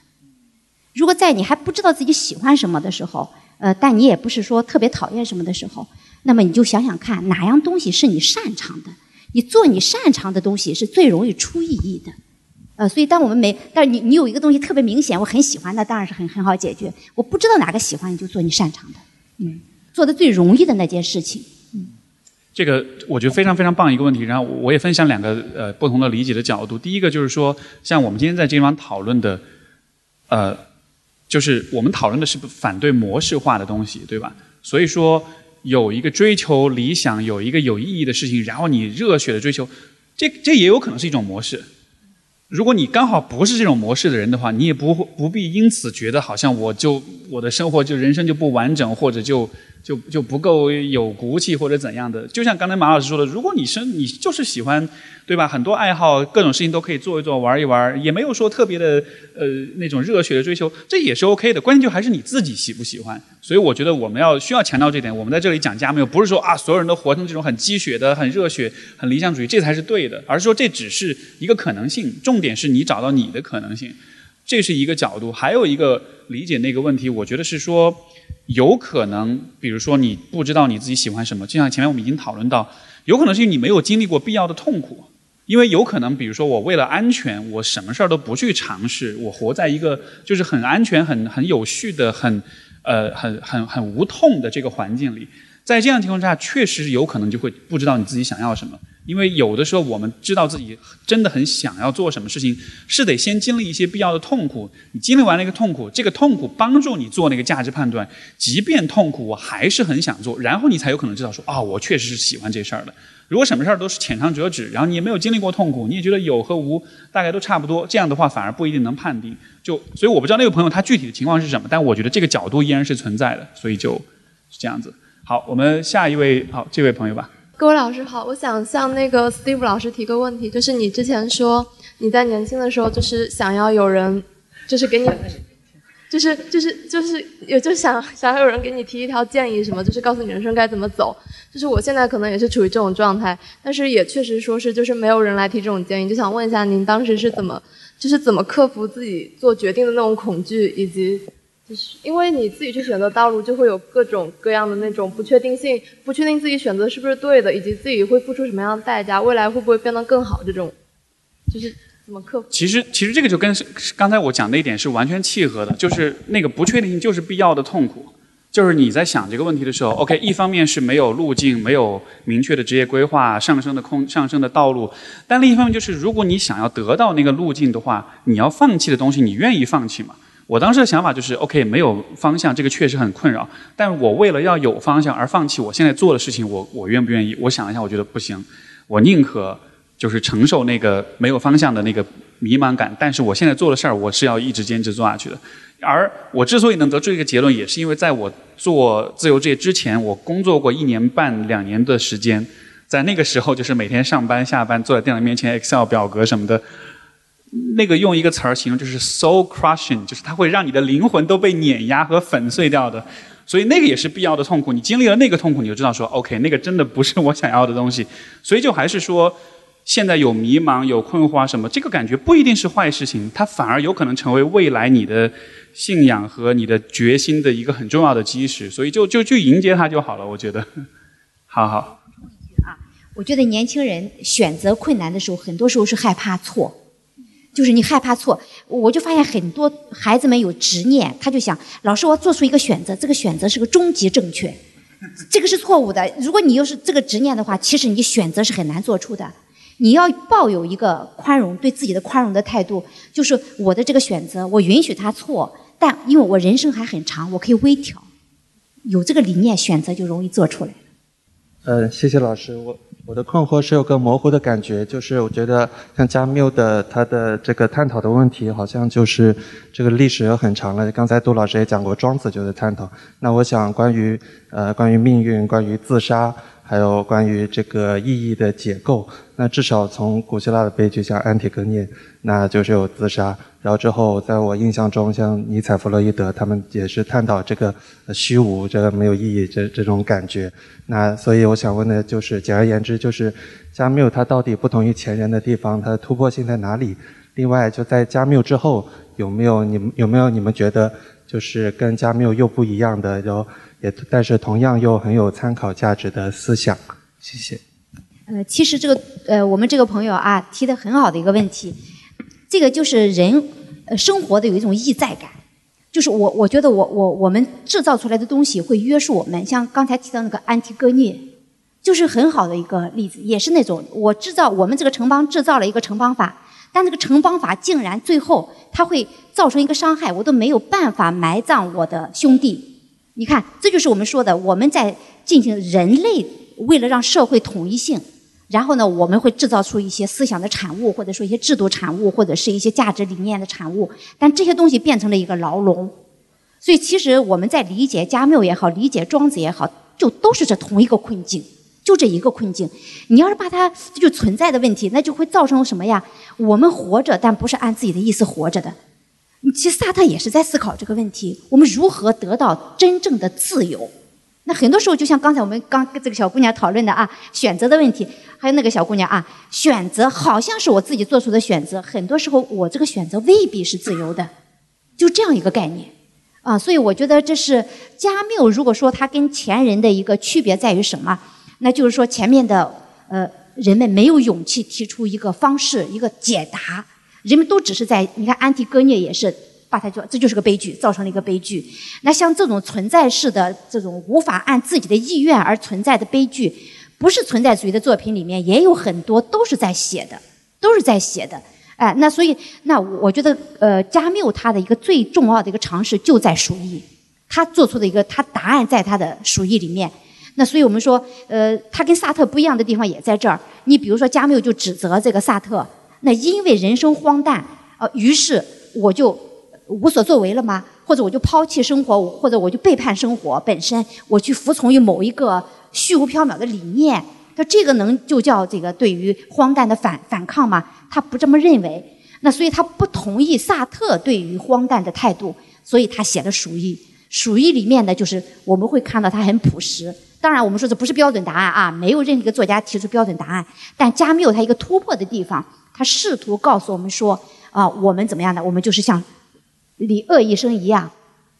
如果在你还不知道自己喜欢什么的时候，呃，但你也不是说特别讨厌什么的时候。那么你就想想看，哪样东西是你擅长的？你做你擅长的东西是最容易出意义的。呃，所以当我们没，但是你你有一个东西特别明显，我很喜欢，那当然是很很好解决。我不知道哪个喜欢，你就做你擅长的，嗯，做的最容易的那件事情。嗯，这个我觉得非常非常棒一个问题。然后我也分享两个呃不同的理解的角度。第一个就是说，像我们今天在这地方讨论的，呃，就是我们讨论的是反对模式化的东西，对吧？所以说。有一个追求理想，有一个有意义的事情，然后你热血的追求，这这也有可能是一种模式。如果你刚好不是这种模式的人的话，你也不不必因此觉得好像我就我的生活就人生就不完整，或者就。就就不够有骨气或者怎样的，就像刚才马老师说的，如果你生你就是喜欢，对吧？很多爱好，各种事情都可以做一做，玩一玩，也没有说特别的呃那种热血的追求，这也是 OK 的。关键就还是你自己喜不喜欢。所以我觉得我们要需要强调这点。我们在这里讲加缪，不是说啊所有人都活成这种很鸡血的、很热血、很理想主义，这才是对的，而是说这只是一个可能性。重点是你找到你的可能性，这是一个角度。还有一个理解那个问题，我觉得是说。有可能，比如说你不知道你自己喜欢什么，就像前面我们已经讨论到，有可能是你没有经历过必要的痛苦，因为有可能，比如说我为了安全，我什么事儿都不去尝试，我活在一个就是很安全、很很有序的、很呃很很很无痛的这个环境里，在这样情况下，确实有可能就会不知道你自己想要什么。因为有的时候我们知道自己真的很想要做什么事情，是得先经历一些必要的痛苦。你经历完那个痛苦，这个痛苦帮助你做那个价值判断。即便痛苦，我还是很想做，然后你才有可能知道说啊，我确实是喜欢这事儿的。如果什么事儿都是浅尝辄止，然后你也没有经历过痛苦，你也觉得有和无大概都差不多，这样的话反而不一定能判定。就所以我不知道那位朋友他具体的情况是什么，但我觉得这个角度依然是存在的，所以就是这样子。好，我们下一位，好，这位朋友吧。各位老师好，我想向那个 Steve 老师提个问题，就是你之前说你在年轻的时候就是想要有人，就是给你，就是就是就是也就想想要有人给你提一条建议什么，就是告诉你人生该怎么走。就是我现在可能也是处于这种状态，但是也确实说是就是没有人来提这种建议，就想问一下您当时是怎么就是怎么克服自己做决定的那种恐惧，以及就是因为你自己去选择道路，就会有各种各样的那种不确定性，不确定自己选择是不是对的，以及自己会付出什么样的代价，未来会不会变得更好，这种就是怎么克服？其实，其实这个就跟刚才我讲的一点是完全契合的，就是那个不确定性就是必要的痛苦。就是你在想这个问题的时候，OK，一方面是没有路径，没有明确的职业规划、上升的空、上升的道路，但另一方面就是，如果你想要得到那个路径的话，你要放弃的东西，你愿意放弃吗？我当时的想法就是，OK，没有方向，这个确实很困扰，但我为了要有方向而放弃我现在做的事情，我我愿不愿意？我想了一下，我觉得不行，我宁可就是承受那个没有方向的那个迷茫感，但是我现在做的事儿，我是要一直坚持做下去的。而我之所以能得出一个结论，也是因为在我做自由职业之前，我工作过一年半、两年的时间，在那个时候，就是每天上班、下班，坐在电脑面前，Excel 表格什么的，那个用一个词儿形容就是 soul crushing，就是它会让你的灵魂都被碾压和粉碎掉的。所以那个也是必要的痛苦。你经历了那个痛苦，你就知道说，OK，那个真的不是我想要的东西。所以就还是说。现在有迷茫、有困惑啊什么，这个感觉不一定是坏事情，它反而有可能成为未来你的信仰和你的决心的一个很重要的基石。所以就就去迎接它就好了，我觉得。好好。啊，我觉得年轻人选择困难的时候，很多时候是害怕错，就是你害怕错。我就发现很多孩子们有执念，他就想，老师我做出一个选择，这个选择是个终极正确，这个是错误的。如果你又是这个执念的话，其实你选择是很难做出的。你要抱有一个宽容，对自己的宽容的态度，就是我的这个选择，我允许他错，但因为我人生还很长，我可以微调。有这个理念，选择就容易做出来。呃，谢谢老师。我我的困惑是有个模糊的感觉，就是我觉得像加缪的他的这个探讨的问题，好像就是这个历史有很长了。刚才杜老师也讲过，庄子就是探讨。那我想关于呃关于命运，关于自杀。还有关于这个意义的解构，那至少从古希腊的悲剧，像安提戈涅，那就是有自杀。然后之后，在我印象中，像尼采、弗洛伊德，他们也是探讨这个虚无、这个没有意义这这种感觉。那所以我想问的就是，简而言之，就是加缪他到底不同于前人的地方，他的突破性在哪里？另外，就在加缪之后，有没有你们有没有你们觉得就是跟加缪又不一样的？就也但是同样又很有参考价值的思想，谢谢。呃，其实这个呃，我们这个朋友啊提的很好的一个问题，这个就是人呃生活的有一种意在感，就是我我觉得我我我们制造出来的东西会约束我们，像刚才提到那个安提戈涅，就是很好的一个例子，也是那种我制造我们这个城邦制造了一个城邦法，但这个城邦法竟然最后它会造成一个伤害，我都没有办法埋葬我的兄弟。你看，这就是我们说的，我们在进行人类为了让社会统一性，然后呢，我们会制造出一些思想的产物，或者说一些制度产物，或者是一些价值理念的产物，但这些东西变成了一个牢笼。所以，其实我们在理解加缪也好，理解庄子也好，就都是这同一个困境，就这一个困境。你要是把它就存在的问题，那就会造成什么呀？我们活着，但不是按自己的意思活着的。其实萨特也是在思考这个问题：我们如何得到真正的自由？那很多时候，就像刚才我们刚跟这个小姑娘讨论的啊，选择的问题，还有那个小姑娘啊，选择好像是我自己做出的选择，很多时候我这个选择未必是自由的，就这样一个概念啊。所以我觉得这是加缪，如果说他跟前人的一个区别在于什么？那就是说前面的呃人们没有勇气提出一个方式，一个解答。人们都只是在你看，安提戈涅也是把它叫，这就是个悲剧，造成了一个悲剧。那像这种存在式的这种无法按自己的意愿而存在的悲剧，不是存在主义的作品里面也有很多都是在写的，都是在写的。哎，那所以那我觉得，呃，加缪他的一个最重要的一个尝试就在鼠疫，他做出的一个他答案在他的鼠疫里面。那所以我们说，呃，他跟萨特不一样的地方也在这儿。你比如说，加缪就指责这个萨特。那因为人生荒诞，呃，于是我就无所作为了吗？或者我就抛弃生活，或者我就背叛生活本身，我去服从于某一个虚无缥缈的理念？那这个能就叫这个对于荒诞的反反抗吗？他不这么认为。那所以他不同意萨特对于荒诞的态度，所以他写了《鼠疫》。《鼠疫》里面呢，就是我们会看到他很朴实。当然，我们说这不是标准答案啊，没有任何一个作家提出标准答案。但加缪他一个突破的地方。他试图告诉我们说：“啊，我们怎么样的？我们就是像李鄂医生一样，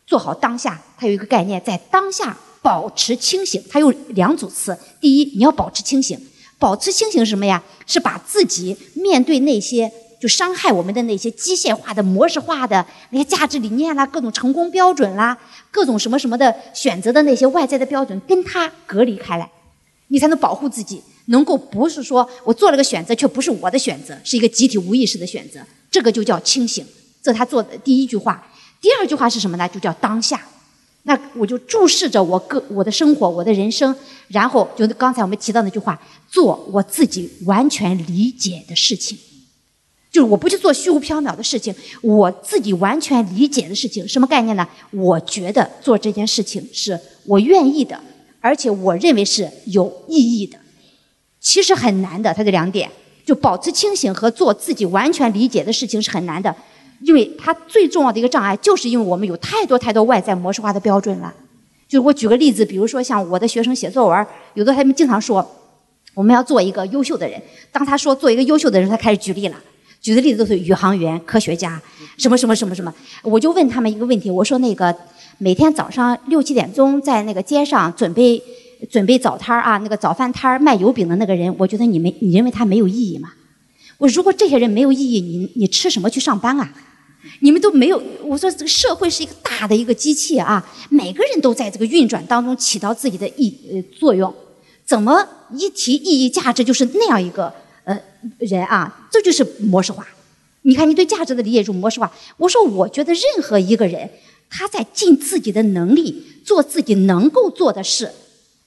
做好当下，他有一个概念，在当下保持清醒。它有两组词：第一，你要保持清醒。保持清醒什么呀？是把自己面对那些就伤害我们的那些机械化的、模式化的那些价值理念啦、各种成功标准啦、各种什么什么的选择的那些外在的标准，跟它隔离开来，你才能保护自己，能够不是说我做了个选择却不是我的选择，是一个集体无意识的选择，这个就叫清醒。这他做的第一句话。第二句话是什么呢？就叫当下。那我就注视着我个我的生活，我的人生，然后就刚才我们提到那句话，做我自己完全理解的事情，就是我不去做虚无缥缈的事情，我自己完全理解的事情，什么概念呢？我觉得做这件事情是我愿意的，而且我认为是有意义的。其实很难的，它这两点，就保持清醒和做自己完全理解的事情是很难的。因为它最重要的一个障碍，就是因为我们有太多太多外在模式化的标准了。就是我举个例子，比如说像我的学生写作文，有的他们经常说，我们要做一个优秀的人。当他说做一个优秀的人，他开始举例了，举的例子都是宇航员、科学家，什么什么什么什么。我就问他们一个问题，我说那个每天早上六七点钟在那个街上准备准备早摊啊，那个早饭摊卖油饼的那个人，我觉得你没你认为他没有意义吗？我如果这些人没有意义，你你吃什么去上班啊？你们都没有，我说这个社会是一个大的一个机器啊，每个人都在这个运转当中起到自己的意呃作用。怎么一提意义价值就是那样一个呃人啊？这就是模式化。你看你对价值的理解就模式化。我说我觉得任何一个人他在尽自己的能力做自己能够做的事。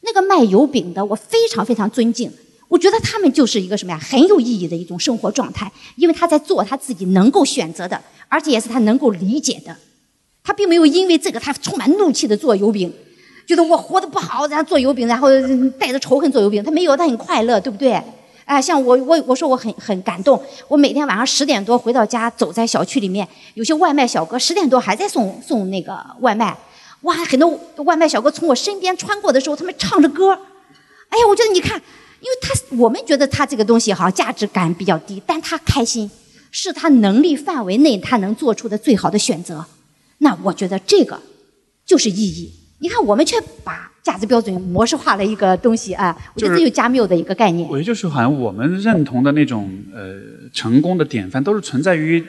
那个卖油饼的我非常非常尊敬。我觉得他们就是一个什么呀？很有意义的一种生活状态，因为他在做他自己能够选择的，而且也是他能够理解的。他并没有因为这个他充满怒气的做油饼，觉得我活得不好，然后做油饼，然后带着仇恨做油饼。他没有，他很快乐，对不对？哎，像我，我我说我很很感动。我每天晚上十点多回到家，走在小区里面，有些外卖小哥十点多还在送送那个外卖，哇，很多外卖小哥从我身边穿过的时候，他们唱着歌。哎呀，我觉得你看。因为他，我们觉得他这个东西哈价值感比较低，但他开心，是他能力范围内他能做出的最好的选择。那我觉得这个就是意义。你看，我们却把价值标准模式化了一个东西啊，我觉得这就加缪的一个概念。我觉得就是好像我们认同的那种呃成功的典范，都是存在于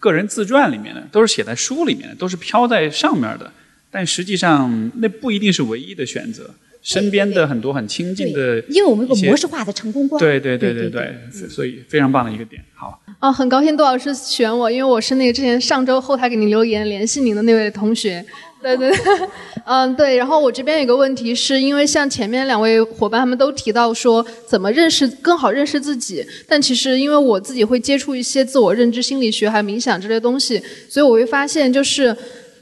个人自传里面的，都是写在书里面的，都是飘在上面的。但实际上，那不一定是唯一的选择。身边的很多很亲近的，因为我们有个模式化的成功观。对对对对对，所以非常棒的一个点。好。哦，很高兴杜老师选我，因为我是那个之前上周后台给您留言联系您的那位同学。对对对，嗯对。然后我这边有个问题，是因为像前面两位伙伴他们都提到说怎么认识更好认识自己，但其实因为我自己会接触一些自我认知心理学还有冥想这类东西，所以我会发现就是，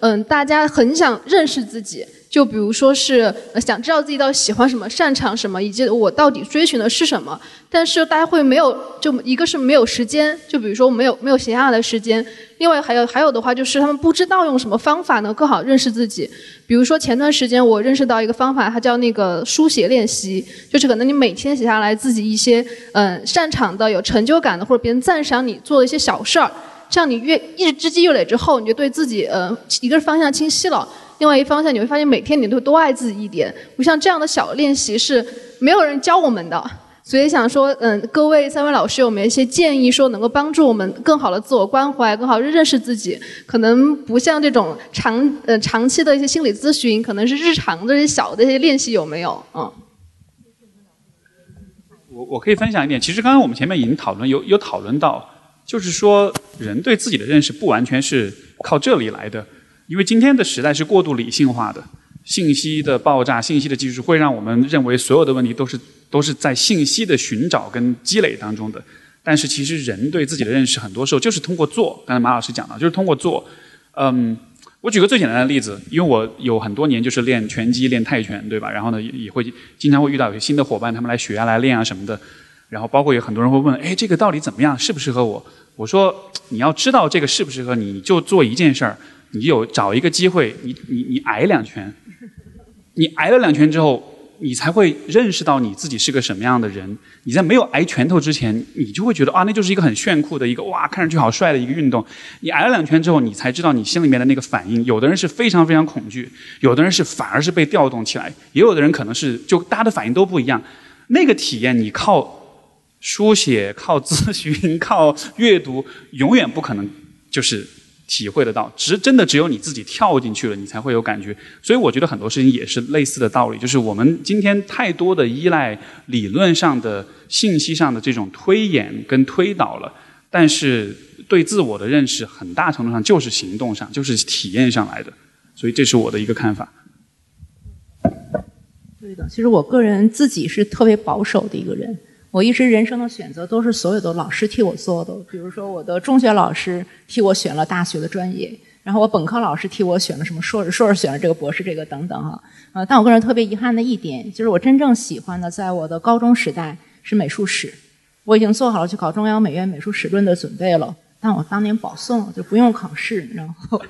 嗯，大家很想认识自己。就比如说是想知道自己到底喜欢什么、擅长什么，以及我到底追寻的是什么。但是大家会没有，就一个是没有时间，就比如说没有没有闲下来的时间。另外还有还有的话，就是他们不知道用什么方法能更好认识自己。比如说前段时间我认识到一个方法，它叫那个书写练习，就是可能你每天写下来自己一些嗯擅长的、有成就感的，或者别人赞赏你做的一些小事儿，这样你越一直积月累之后，你就对自己呃一个是方向清晰了。另外一方向，你会发现每天你都多爱自己一点。不像这样的小练习是没有人教我们的，所以想说，嗯，各位三位老师有没有一些建议，说能够帮助我们更好的自我关怀，更好认识自己？可能不像这种长呃长期的一些心理咨询，可能是日常的一些小的一些练习有没有？嗯。我我可以分享一点，其实刚刚我们前面已经讨论有有讨论到，就是说人对自己的认识不完全是靠这里来的。因为今天的时代是过度理性化的，信息的爆炸、信息的技术会让我们认为所有的问题都是都是在信息的寻找跟积累当中的。但是其实人对自己的认识很多时候就是通过做。刚才马老师讲了，就是通过做。嗯，我举个最简单的例子，因为我有很多年就是练拳击、练泰拳，对吧？然后呢，也会经常会遇到有些新的伙伴，他们来学啊、来练啊什么的。然后包括有很多人会问，哎，这个到底怎么样？适不适合我？我说，你要知道这个适不适合你，就做一件事儿。你有找一个机会，你你你挨两拳，你挨了两拳之后，你才会认识到你自己是个什么样的人。你在没有挨拳头之前，你就会觉得啊，那就是一个很炫酷的一个哇，看上去好帅的一个运动。你挨了两拳之后，你才知道你心里面的那个反应。有的人是非常非常恐惧，有的人是反而是被调动起来，也有的人可能是就大家的反应都不一样。那个体验，你靠书写、靠咨询、靠阅读，永远不可能就是体会得到。只真的只有你自己跳进去了，你才会有感觉。所以我觉得很多事情也是类似的道理，就是我们今天太多的依赖理论上的、信息上的这种推演跟推导了，但是对自我的认识，很大程度上就是行动上、就是体验上来的。所以这是我的一个看法。对的，其实我个人自己是特别保守的一个人。我一直人生的选择都是所有的老师替我做的，比如说我的中学老师替我选了大学的专业，然后我本科老师替我选了什么硕士，硕士选了这个博士这个等等哈。呃，但我个人特别遗憾的一点，就是我真正喜欢的，在我的高中时代是美术史，我已经做好了去考中央美院美术史论的准备了。但我当年保送了，就不用考试，然后，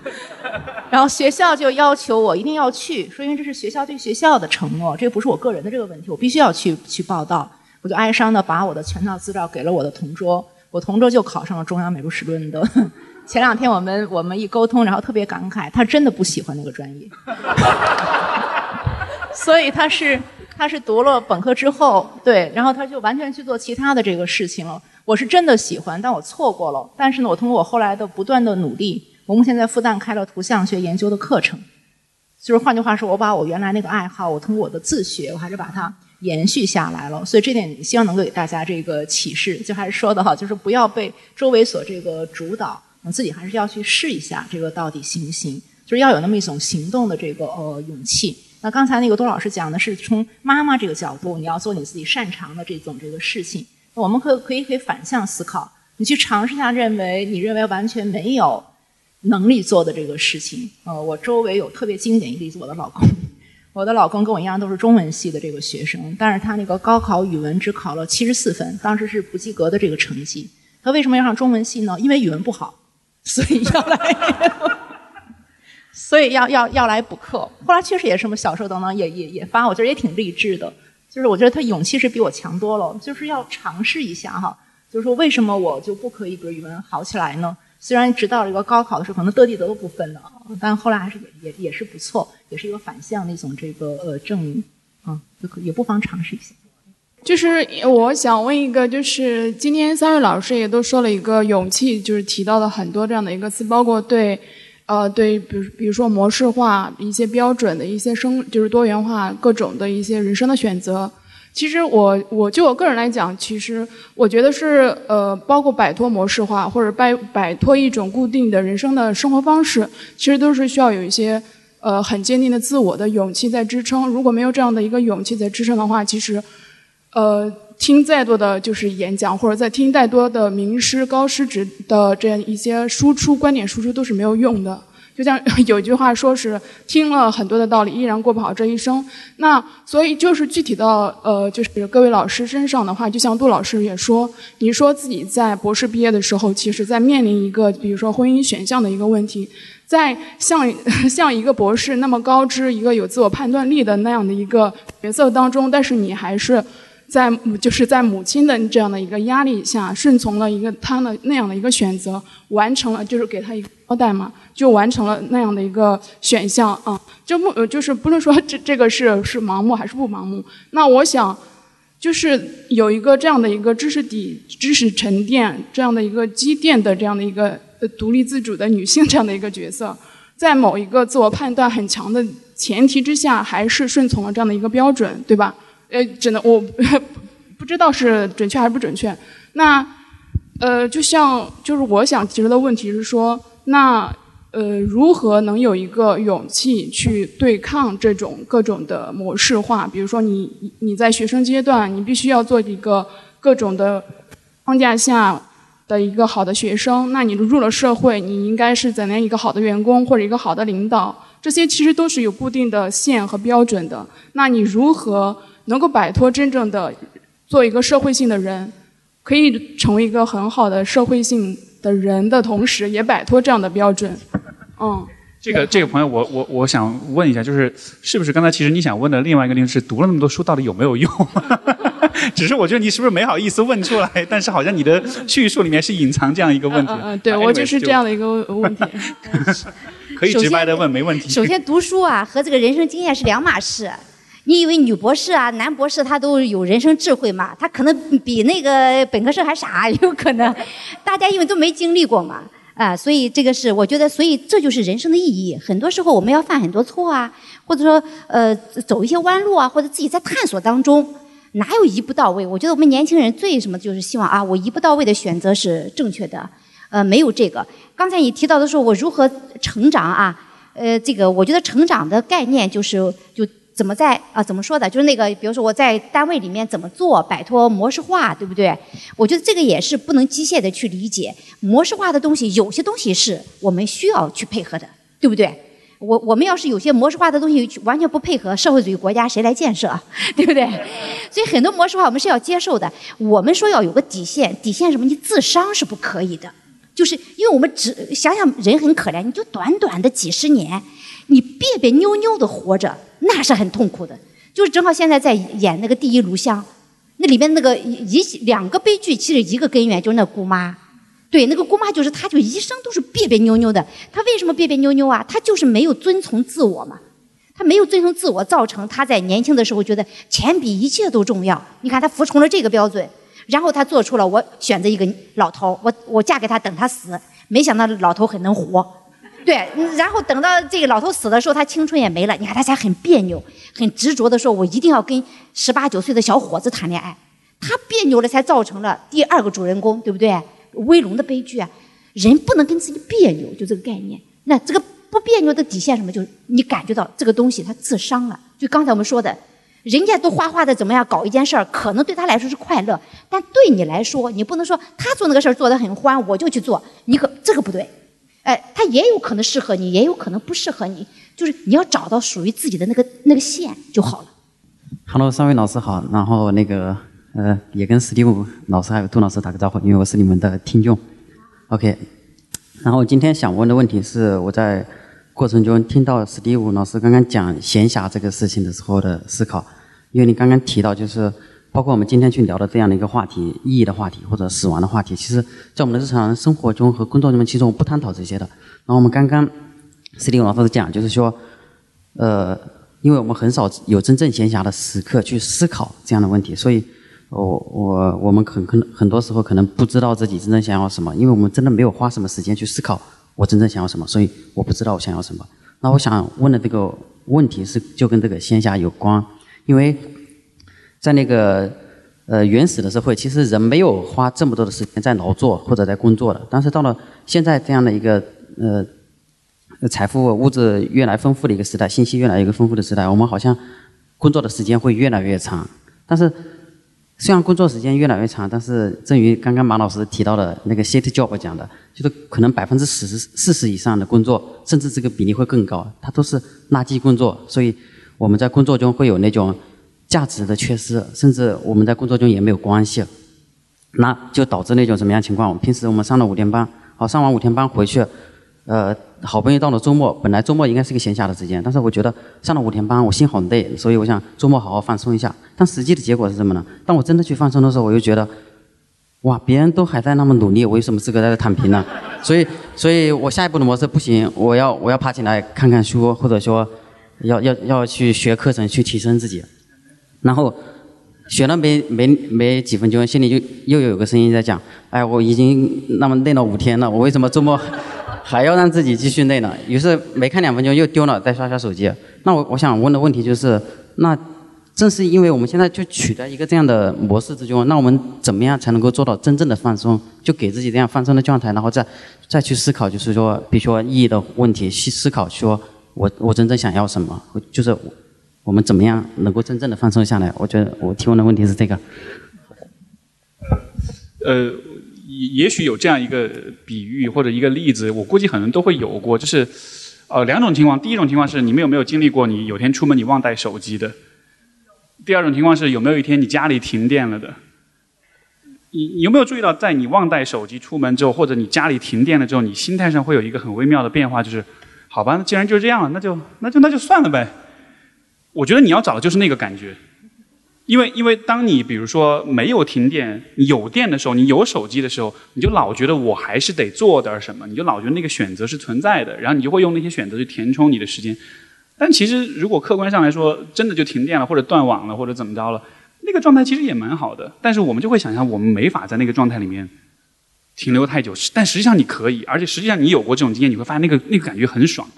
然后学校就要求我一定要去，说因为这是学校对学校的承诺，这不是我个人的这个问题，我必须要去去报道。我就哀伤的把我的全套资料给了我的同桌，我同桌就考上了中央美术史论的。前两天我们我们一沟通，然后特别感慨，他真的不喜欢那个专业，所以他是他是读了本科之后，对，然后他就完全去做其他的这个事情了。我是真的喜欢，但我错过了。但是呢，我通过我后来的不断的努力，我目前在复旦开了图像学研究的课程，就是换句话说，我把我原来那个爱好，我通过我的自学，我还是把它。延续下来了，所以这点希望能够给大家这个启示。就还是说的哈，就是不要被周围所这个主导，自己还是要去试一下这个到底行不行。就是要有那么一种行动的这个呃勇气。那刚才那个多老师讲的是从妈妈这个角度，你要做你自己擅长的这种这个事情。我们可可以可以反向思考，你去尝试一下，认为你认为完全没有能力做的这个事情。呃，我周围有特别经典一例子，我的老公。我的老公跟我一样都是中文系的这个学生，但是他那个高考语文只考了七十四分，当时是不及格的这个成绩。他为什么要上中文系呢？因为语文不好，所以要来，所以要要要来补课。后来确实也是什么小说等等也也也发，我觉得也挺励志的。就是我觉得他勇气是比我强多了，就是要尝试一下哈。就是说为什么我就不可以比语文好起来呢？虽然直到这个高考的时候，可能得地得的不分了，但后来还是也也也是不错，也是一个反向的一种这个呃证明，啊，就可也不妨尝试一下。就是我想问一个，就是今天三位老师也都说了一个勇气，就是提到了很多这样的一个词，包括对，呃，对，比如比如说模式化一些标准的一些生，就是多元化各种的一些人生的选择。其实我我就我个人来讲，其实我觉得是呃，包括摆脱模式化或者摆摆脱一种固定的人生的生活方式，其实都是需要有一些呃很坚定的自我的勇气在支撑。如果没有这样的一个勇气在支撑的话，其实呃听再多的就是演讲，或者在听再多的名师高师职的这样一些输出观点输出都是没有用的。就像 有句话说是听了很多的道理，依然过不好这一生。那所以就是具体到呃，就是各位老师身上的话，就像杜老师也说，你说自己在博士毕业的时候，其实在面临一个比如说婚姻选项的一个问题，在像 像一个博士那么高知、一个有自我判断力的那样的一个角色当中，但是你还是。在就是在母亲的这样的一个压力下，顺从了一个他的那样的一个选择，完成了就是给他一个代嘛，就完成了那样的一个选项啊。就不就是不论说这这个是是盲目还是不盲目，那我想就是有一个这样的一个知识底、知识沉淀这样的一个积淀的这样的一个独立自主的女性这样的一个角色，在某一个自我判断很强的前提之下，还是顺从了这样的一个标准，对吧？呃，只能我不知道是准确还是不准确。那呃，就像就是我想提出的问题是说，那呃，如何能有一个勇气去对抗这种各种的模式化？比如说，你你在学生阶段，你必须要做一个各种的框架下的一个好的学生。那你入了社会，你应该是怎样一个好的员工或者一个好的领导？这些其实都是有固定的线和标准的。那你如何？能够摆脱真正的做一个社会性的人，可以成为一个很好的社会性的人的同时，也摆脱这样的标准。嗯，这个这个朋友，我我我想问一下，就是是不是刚才其实你想问的另外一个问题是读了那么多书到底有没有用？只是我觉得你是不是没好意思问出来？但是好像你的叙述里面是隐藏这样一个问题。嗯嗯，对我就是这样的一个问题。可以直白的问，没问题。首先，读书啊和这个人生经验是两码事。你以为女博士啊、男博士他都有人生智慧吗？他可能比那个本科生还傻，有可能。大家因为都没经历过嘛，啊，所以这个是我觉得，所以这就是人生的意义。很多时候我们要犯很多错啊，或者说呃走一些弯路啊，或者自己在探索当中，哪有一步到位？我觉得我们年轻人最什么就是希望啊，我一步到位的选择是正确的。呃，没有这个。刚才你提到的说，我如何成长啊？呃，这个我觉得成长的概念就是就。怎么在啊？怎么说的？就是那个，比如说我在单位里面怎么做，摆脱模式化，对不对？我觉得这个也是不能机械的去理解模式化的东西。有些东西是我们需要去配合的，对不对？我我们要是有些模式化的东西完全不配合，社会主义国家谁来建设？对不对？所以很多模式化我们是要接受的。我们说要有个底线，底线什么？你自伤是不可以的，就是因为我们只想想人很可怜，你就短短的几十年。你别别扭扭的活着，那是很痛苦的。就是正好现在在演那个《第一炉香》，那里面那个一两个悲剧，其实一个根源就是那姑妈。对，那个姑妈就是她，就一生都是别别扭扭的。她为什么别别扭扭啊？她就是没有遵从自我嘛。她没有遵从自我，造成她在年轻的时候觉得钱比一切都重要。你看她服从了这个标准，然后她做出了我选择一个老头，我我嫁给他等他死。没想到老头很能活。对，然后等到这个老头死的时候，他青春也没了。你看他才很别扭，很执着的说：“我一定要跟十八九岁的小伙子谈恋爱。”他别扭了，才造成了第二个主人公，对不对？威龙的悲剧啊！人不能跟自己别扭，就这个概念。那这个不别扭的底线什么？就是你感觉到这个东西他自伤了。就刚才我们说的，人家都哗哗的怎么样搞一件事儿，可能对他来说是快乐，但对你来说，你不能说他做那个事儿做得很欢，我就去做。你可这个不对。哎，它也有可能适合你，也有可能不适合你，就是你要找到属于自己的那个那个线就好了。Hello，三位老师好，然后那个呃，也跟史蒂夫老师还有杜老师打个招呼，因为我是你们的听众。OK，然后今天想问的问题是，我在过程中听到史蒂夫老师刚刚讲闲暇这个事情的时候的思考，因为你刚刚提到就是。包括我们今天去聊的这样的一个话题，意义的话题或者死亡的话题，其实，在我们的日常生活中和工作中，其实我不探讨这些的。然后我们刚刚斯蒂文老师讲，就是说，呃，因为我们很少有真正闲暇的时刻去思考这样的问题，所以，我我我们很可能很多时候可能不知道自己真正想要什么，因为我们真的没有花什么时间去思考我真正想要什么，所以我不知道我想要什么。那我想问的这个问题是，就跟这个闲暇有关，因为。在那个呃原始的社会，其实人没有花这么多的时间在劳作或者在工作的。但是到了现在这样的一个呃财富物质越来丰富的一个时代，信息越来越丰富的时代，我们好像工作的时间会越来越长。但是虽然工作时间越来越长，但是正如刚刚马老师提到的那个 “city job” 讲的，就是可能百分之四十四十以上的工作，甚至这个比例会更高，它都是垃圾工作。所以我们在工作中会有那种。价值的缺失，甚至我们在工作中也没有关系，那就导致那种什么样情况？我们平时我们上了五天班，好上完五天班回去，呃，好不容易到了周末，本来周末应该是个闲暇的时间，但是我觉得上了五天班，我心好累，所以我想周末好好放松一下。但实际的结果是什么呢？当我真的去放松的时候，我又觉得，哇，别人都还在那么努力，我有什么资格在这躺平呢？所以，所以我下一步的模式不行，我要我要爬起来看看书，或者说要要要去学课程，去提升自己。然后学了没没没几分钟，心里就又有个声音在讲：“哎，我已经那么累了五天了，我为什么周末还要让自己继续累呢？”于是没看两分钟又丢了，再刷刷手机。那我我想问的问题就是：那正是因为我们现在就处在一个这样的模式之中，那我们怎么样才能够做到真正的放松？就给自己这样放松的状态，然后再再去思考，就是说，比如说意义的问题，去思考说我我真正想要什么？就是。我们怎么样能够真正的放松下来？我觉得我提问的问题是这个。呃，也也许有这样一个比喻或者一个例子，我估计很多人都会有过，就是呃两种情况。第一种情况是你们有没有经历过你有天出门你忘带手机的？第二种情况是有没有一天你家里停电了的？你有没有注意到，在你忘带手机出门之后，或者你家里停电了之后，你心态上会有一个很微妙的变化，就是。好吧，那既然就这样了，那就那就那就算了呗。我觉得你要找的就是那个感觉，因为因为当你比如说没有停电，有电的时候，你有手机的时候，你就老觉得我还是得做点什么，你就老觉得那个选择是存在的，然后你就会用那些选择去填充你的时间。但其实如果客观上来说，真的就停电了，或者断网了，或者怎么着了，那个状态其实也蛮好的。但是我们就会想象，我们没法在那个状态里面停留太久，但实际上你可以，而且实际上你有过这种经验，你会发现那个那个感觉很爽。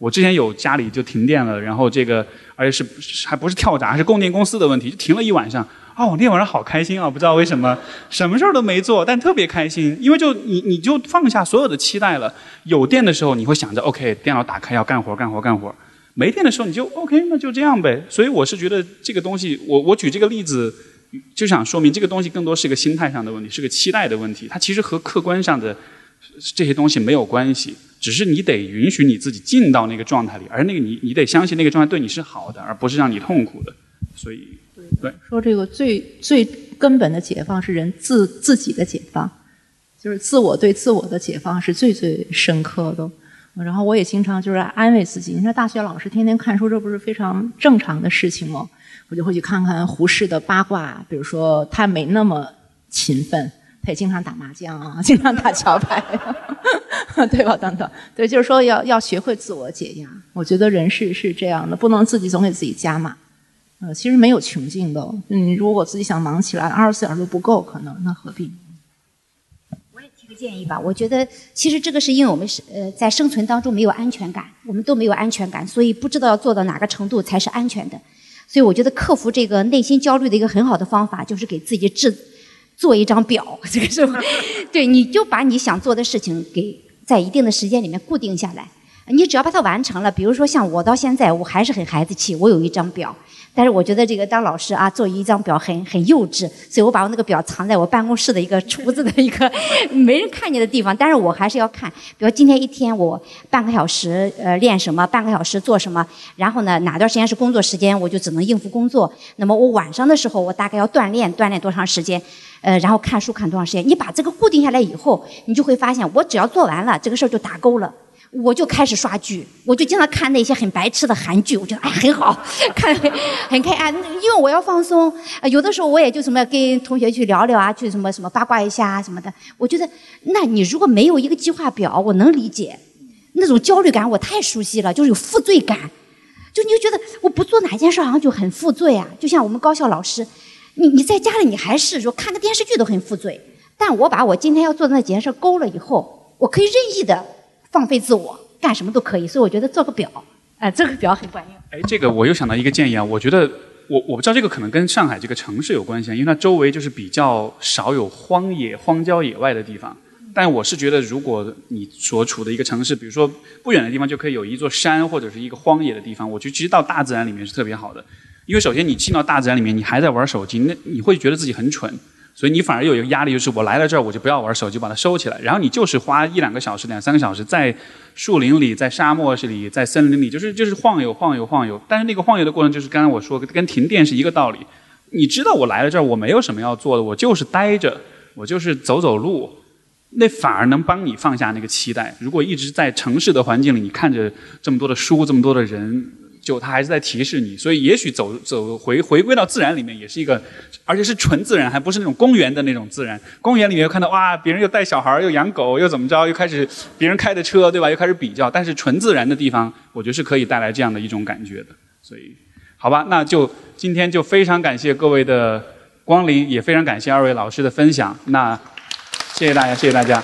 我之前有家里就停电了，然后这个而且是还不是跳闸，是供电公司的问题，就停了一晚上。啊，我那晚上好开心啊，不知道为什么，什么事儿都没做，但特别开心，因为就你你就放下所有的期待了。有电的时候，你会想着 OK，电脑打开要干活干活干活；没电的时候，你就 OK，那就这样呗。所以我是觉得这个东西，我我举这个例子，就想说明这个东西更多是个心态上的问题，是个期待的问题，它其实和客观上的这些东西没有关系。只是你得允许你自己进到那个状态里，而那个你你得相信那个状态对你是好的，而不是让你痛苦的。所以，对说这个最最根本的解放是人自自己的解放，就是自我对自我的解放是最最深刻的。然后我也经常就是安慰自己，你说大学老师天天看书，这不是非常正常的事情吗？我就会去看看胡适的八卦，比如说他没那么勤奋。他也经常打麻将啊，经常打桥牌，对吧？等等，对，就是说要要学会自我解压。我觉得人是是这样的，不能自己总给自己加码。呃，其实没有穷尽的。嗯，如果自己想忙起来，二十四小时都不够，可能那何必？我也提个建议吧。我觉得其实这个是因为我们是呃在生存当中没有安全感，我们都没有安全感，所以不知道要做到哪个程度才是安全的。所以我觉得克服这个内心焦虑的一个很好的方法，就是给自己制。做一张表，这个是吧？对，你就把你想做的事情给在一定的时间里面固定下来，你只要把它完成了。比如说像我到现在，我还是很孩子气，我有一张表，但是我觉得这个当老师啊，做一张表很很幼稚，所以我把我那个表藏在我办公室的一个橱子的一个没人看见的地方。但是我还是要看，比如今天一天我半个小时呃练什么，半个小时做什么，然后呢哪段时间是工作时间，我就只能应付工作。那么我晚上的时候，我大概要锻炼，锻炼多长时间？呃，然后看书看多长时间？你把这个固定下来以后，你就会发现，我只要做完了这个事儿就打勾了，我就开始刷剧，我就经常看那些很白痴的韩剧，我觉得哎很好，看很开啊，因为我要放松。有的时候我也就什么跟同学去聊聊啊，去什么什么八卦一下啊什么的。我觉得，那你如果没有一个计划表，我能理解，那种焦虑感我太熟悉了，就是有负罪感，就你就觉得我不做哪件事好像就很负罪啊，就像我们高校老师。你你在家里你还是说看个电视剧都很负罪，但我把我今天要做的那几件事勾了以后，我可以任意的放飞自我，干什么都可以。所以我觉得做个表，哎，这个表很管用。哎，这个我又想到一个建议啊，我觉得我我不知道这个可能跟上海这个城市有关系，因为它周围就是比较少有荒野、荒郊野外的地方。但我是觉得，如果你所处的一个城市，比如说不远的地方就可以有一座山或者是一个荒野的地方，我觉得其实到大自然里面是特别好的。因为首先你进到大自然里面，你还在玩手机，那你会觉得自己很蠢，所以你反而有一个压力，就是我来了这儿，我就不要玩手机，把它收起来。然后你就是花一两个小时、两三个小时在树林里、在沙漠里、在森林里，就是就是晃悠、晃悠、晃悠。但是那个晃悠的过程，就是刚才我说跟停电是一个道理。你知道我来了这儿，我没有什么要做的，我就是待着，我就是走走路，那反而能帮你放下那个期待。如果一直在城市的环境里，你看着这么多的书，这么多的人。就它还是在提示你，所以也许走走回回归到自然里面也是一个，而且是纯自然，还不是那种公园的那种自然。公园里面又看到哇，别人又带小孩，又养狗，又怎么着，又开始别人开的车，对吧？又开始比较。但是纯自然的地方，我觉得是可以带来这样的一种感觉的。所以，好吧，那就今天就非常感谢各位的光临，也非常感谢二位老师的分享。那谢谢大家，谢谢大家。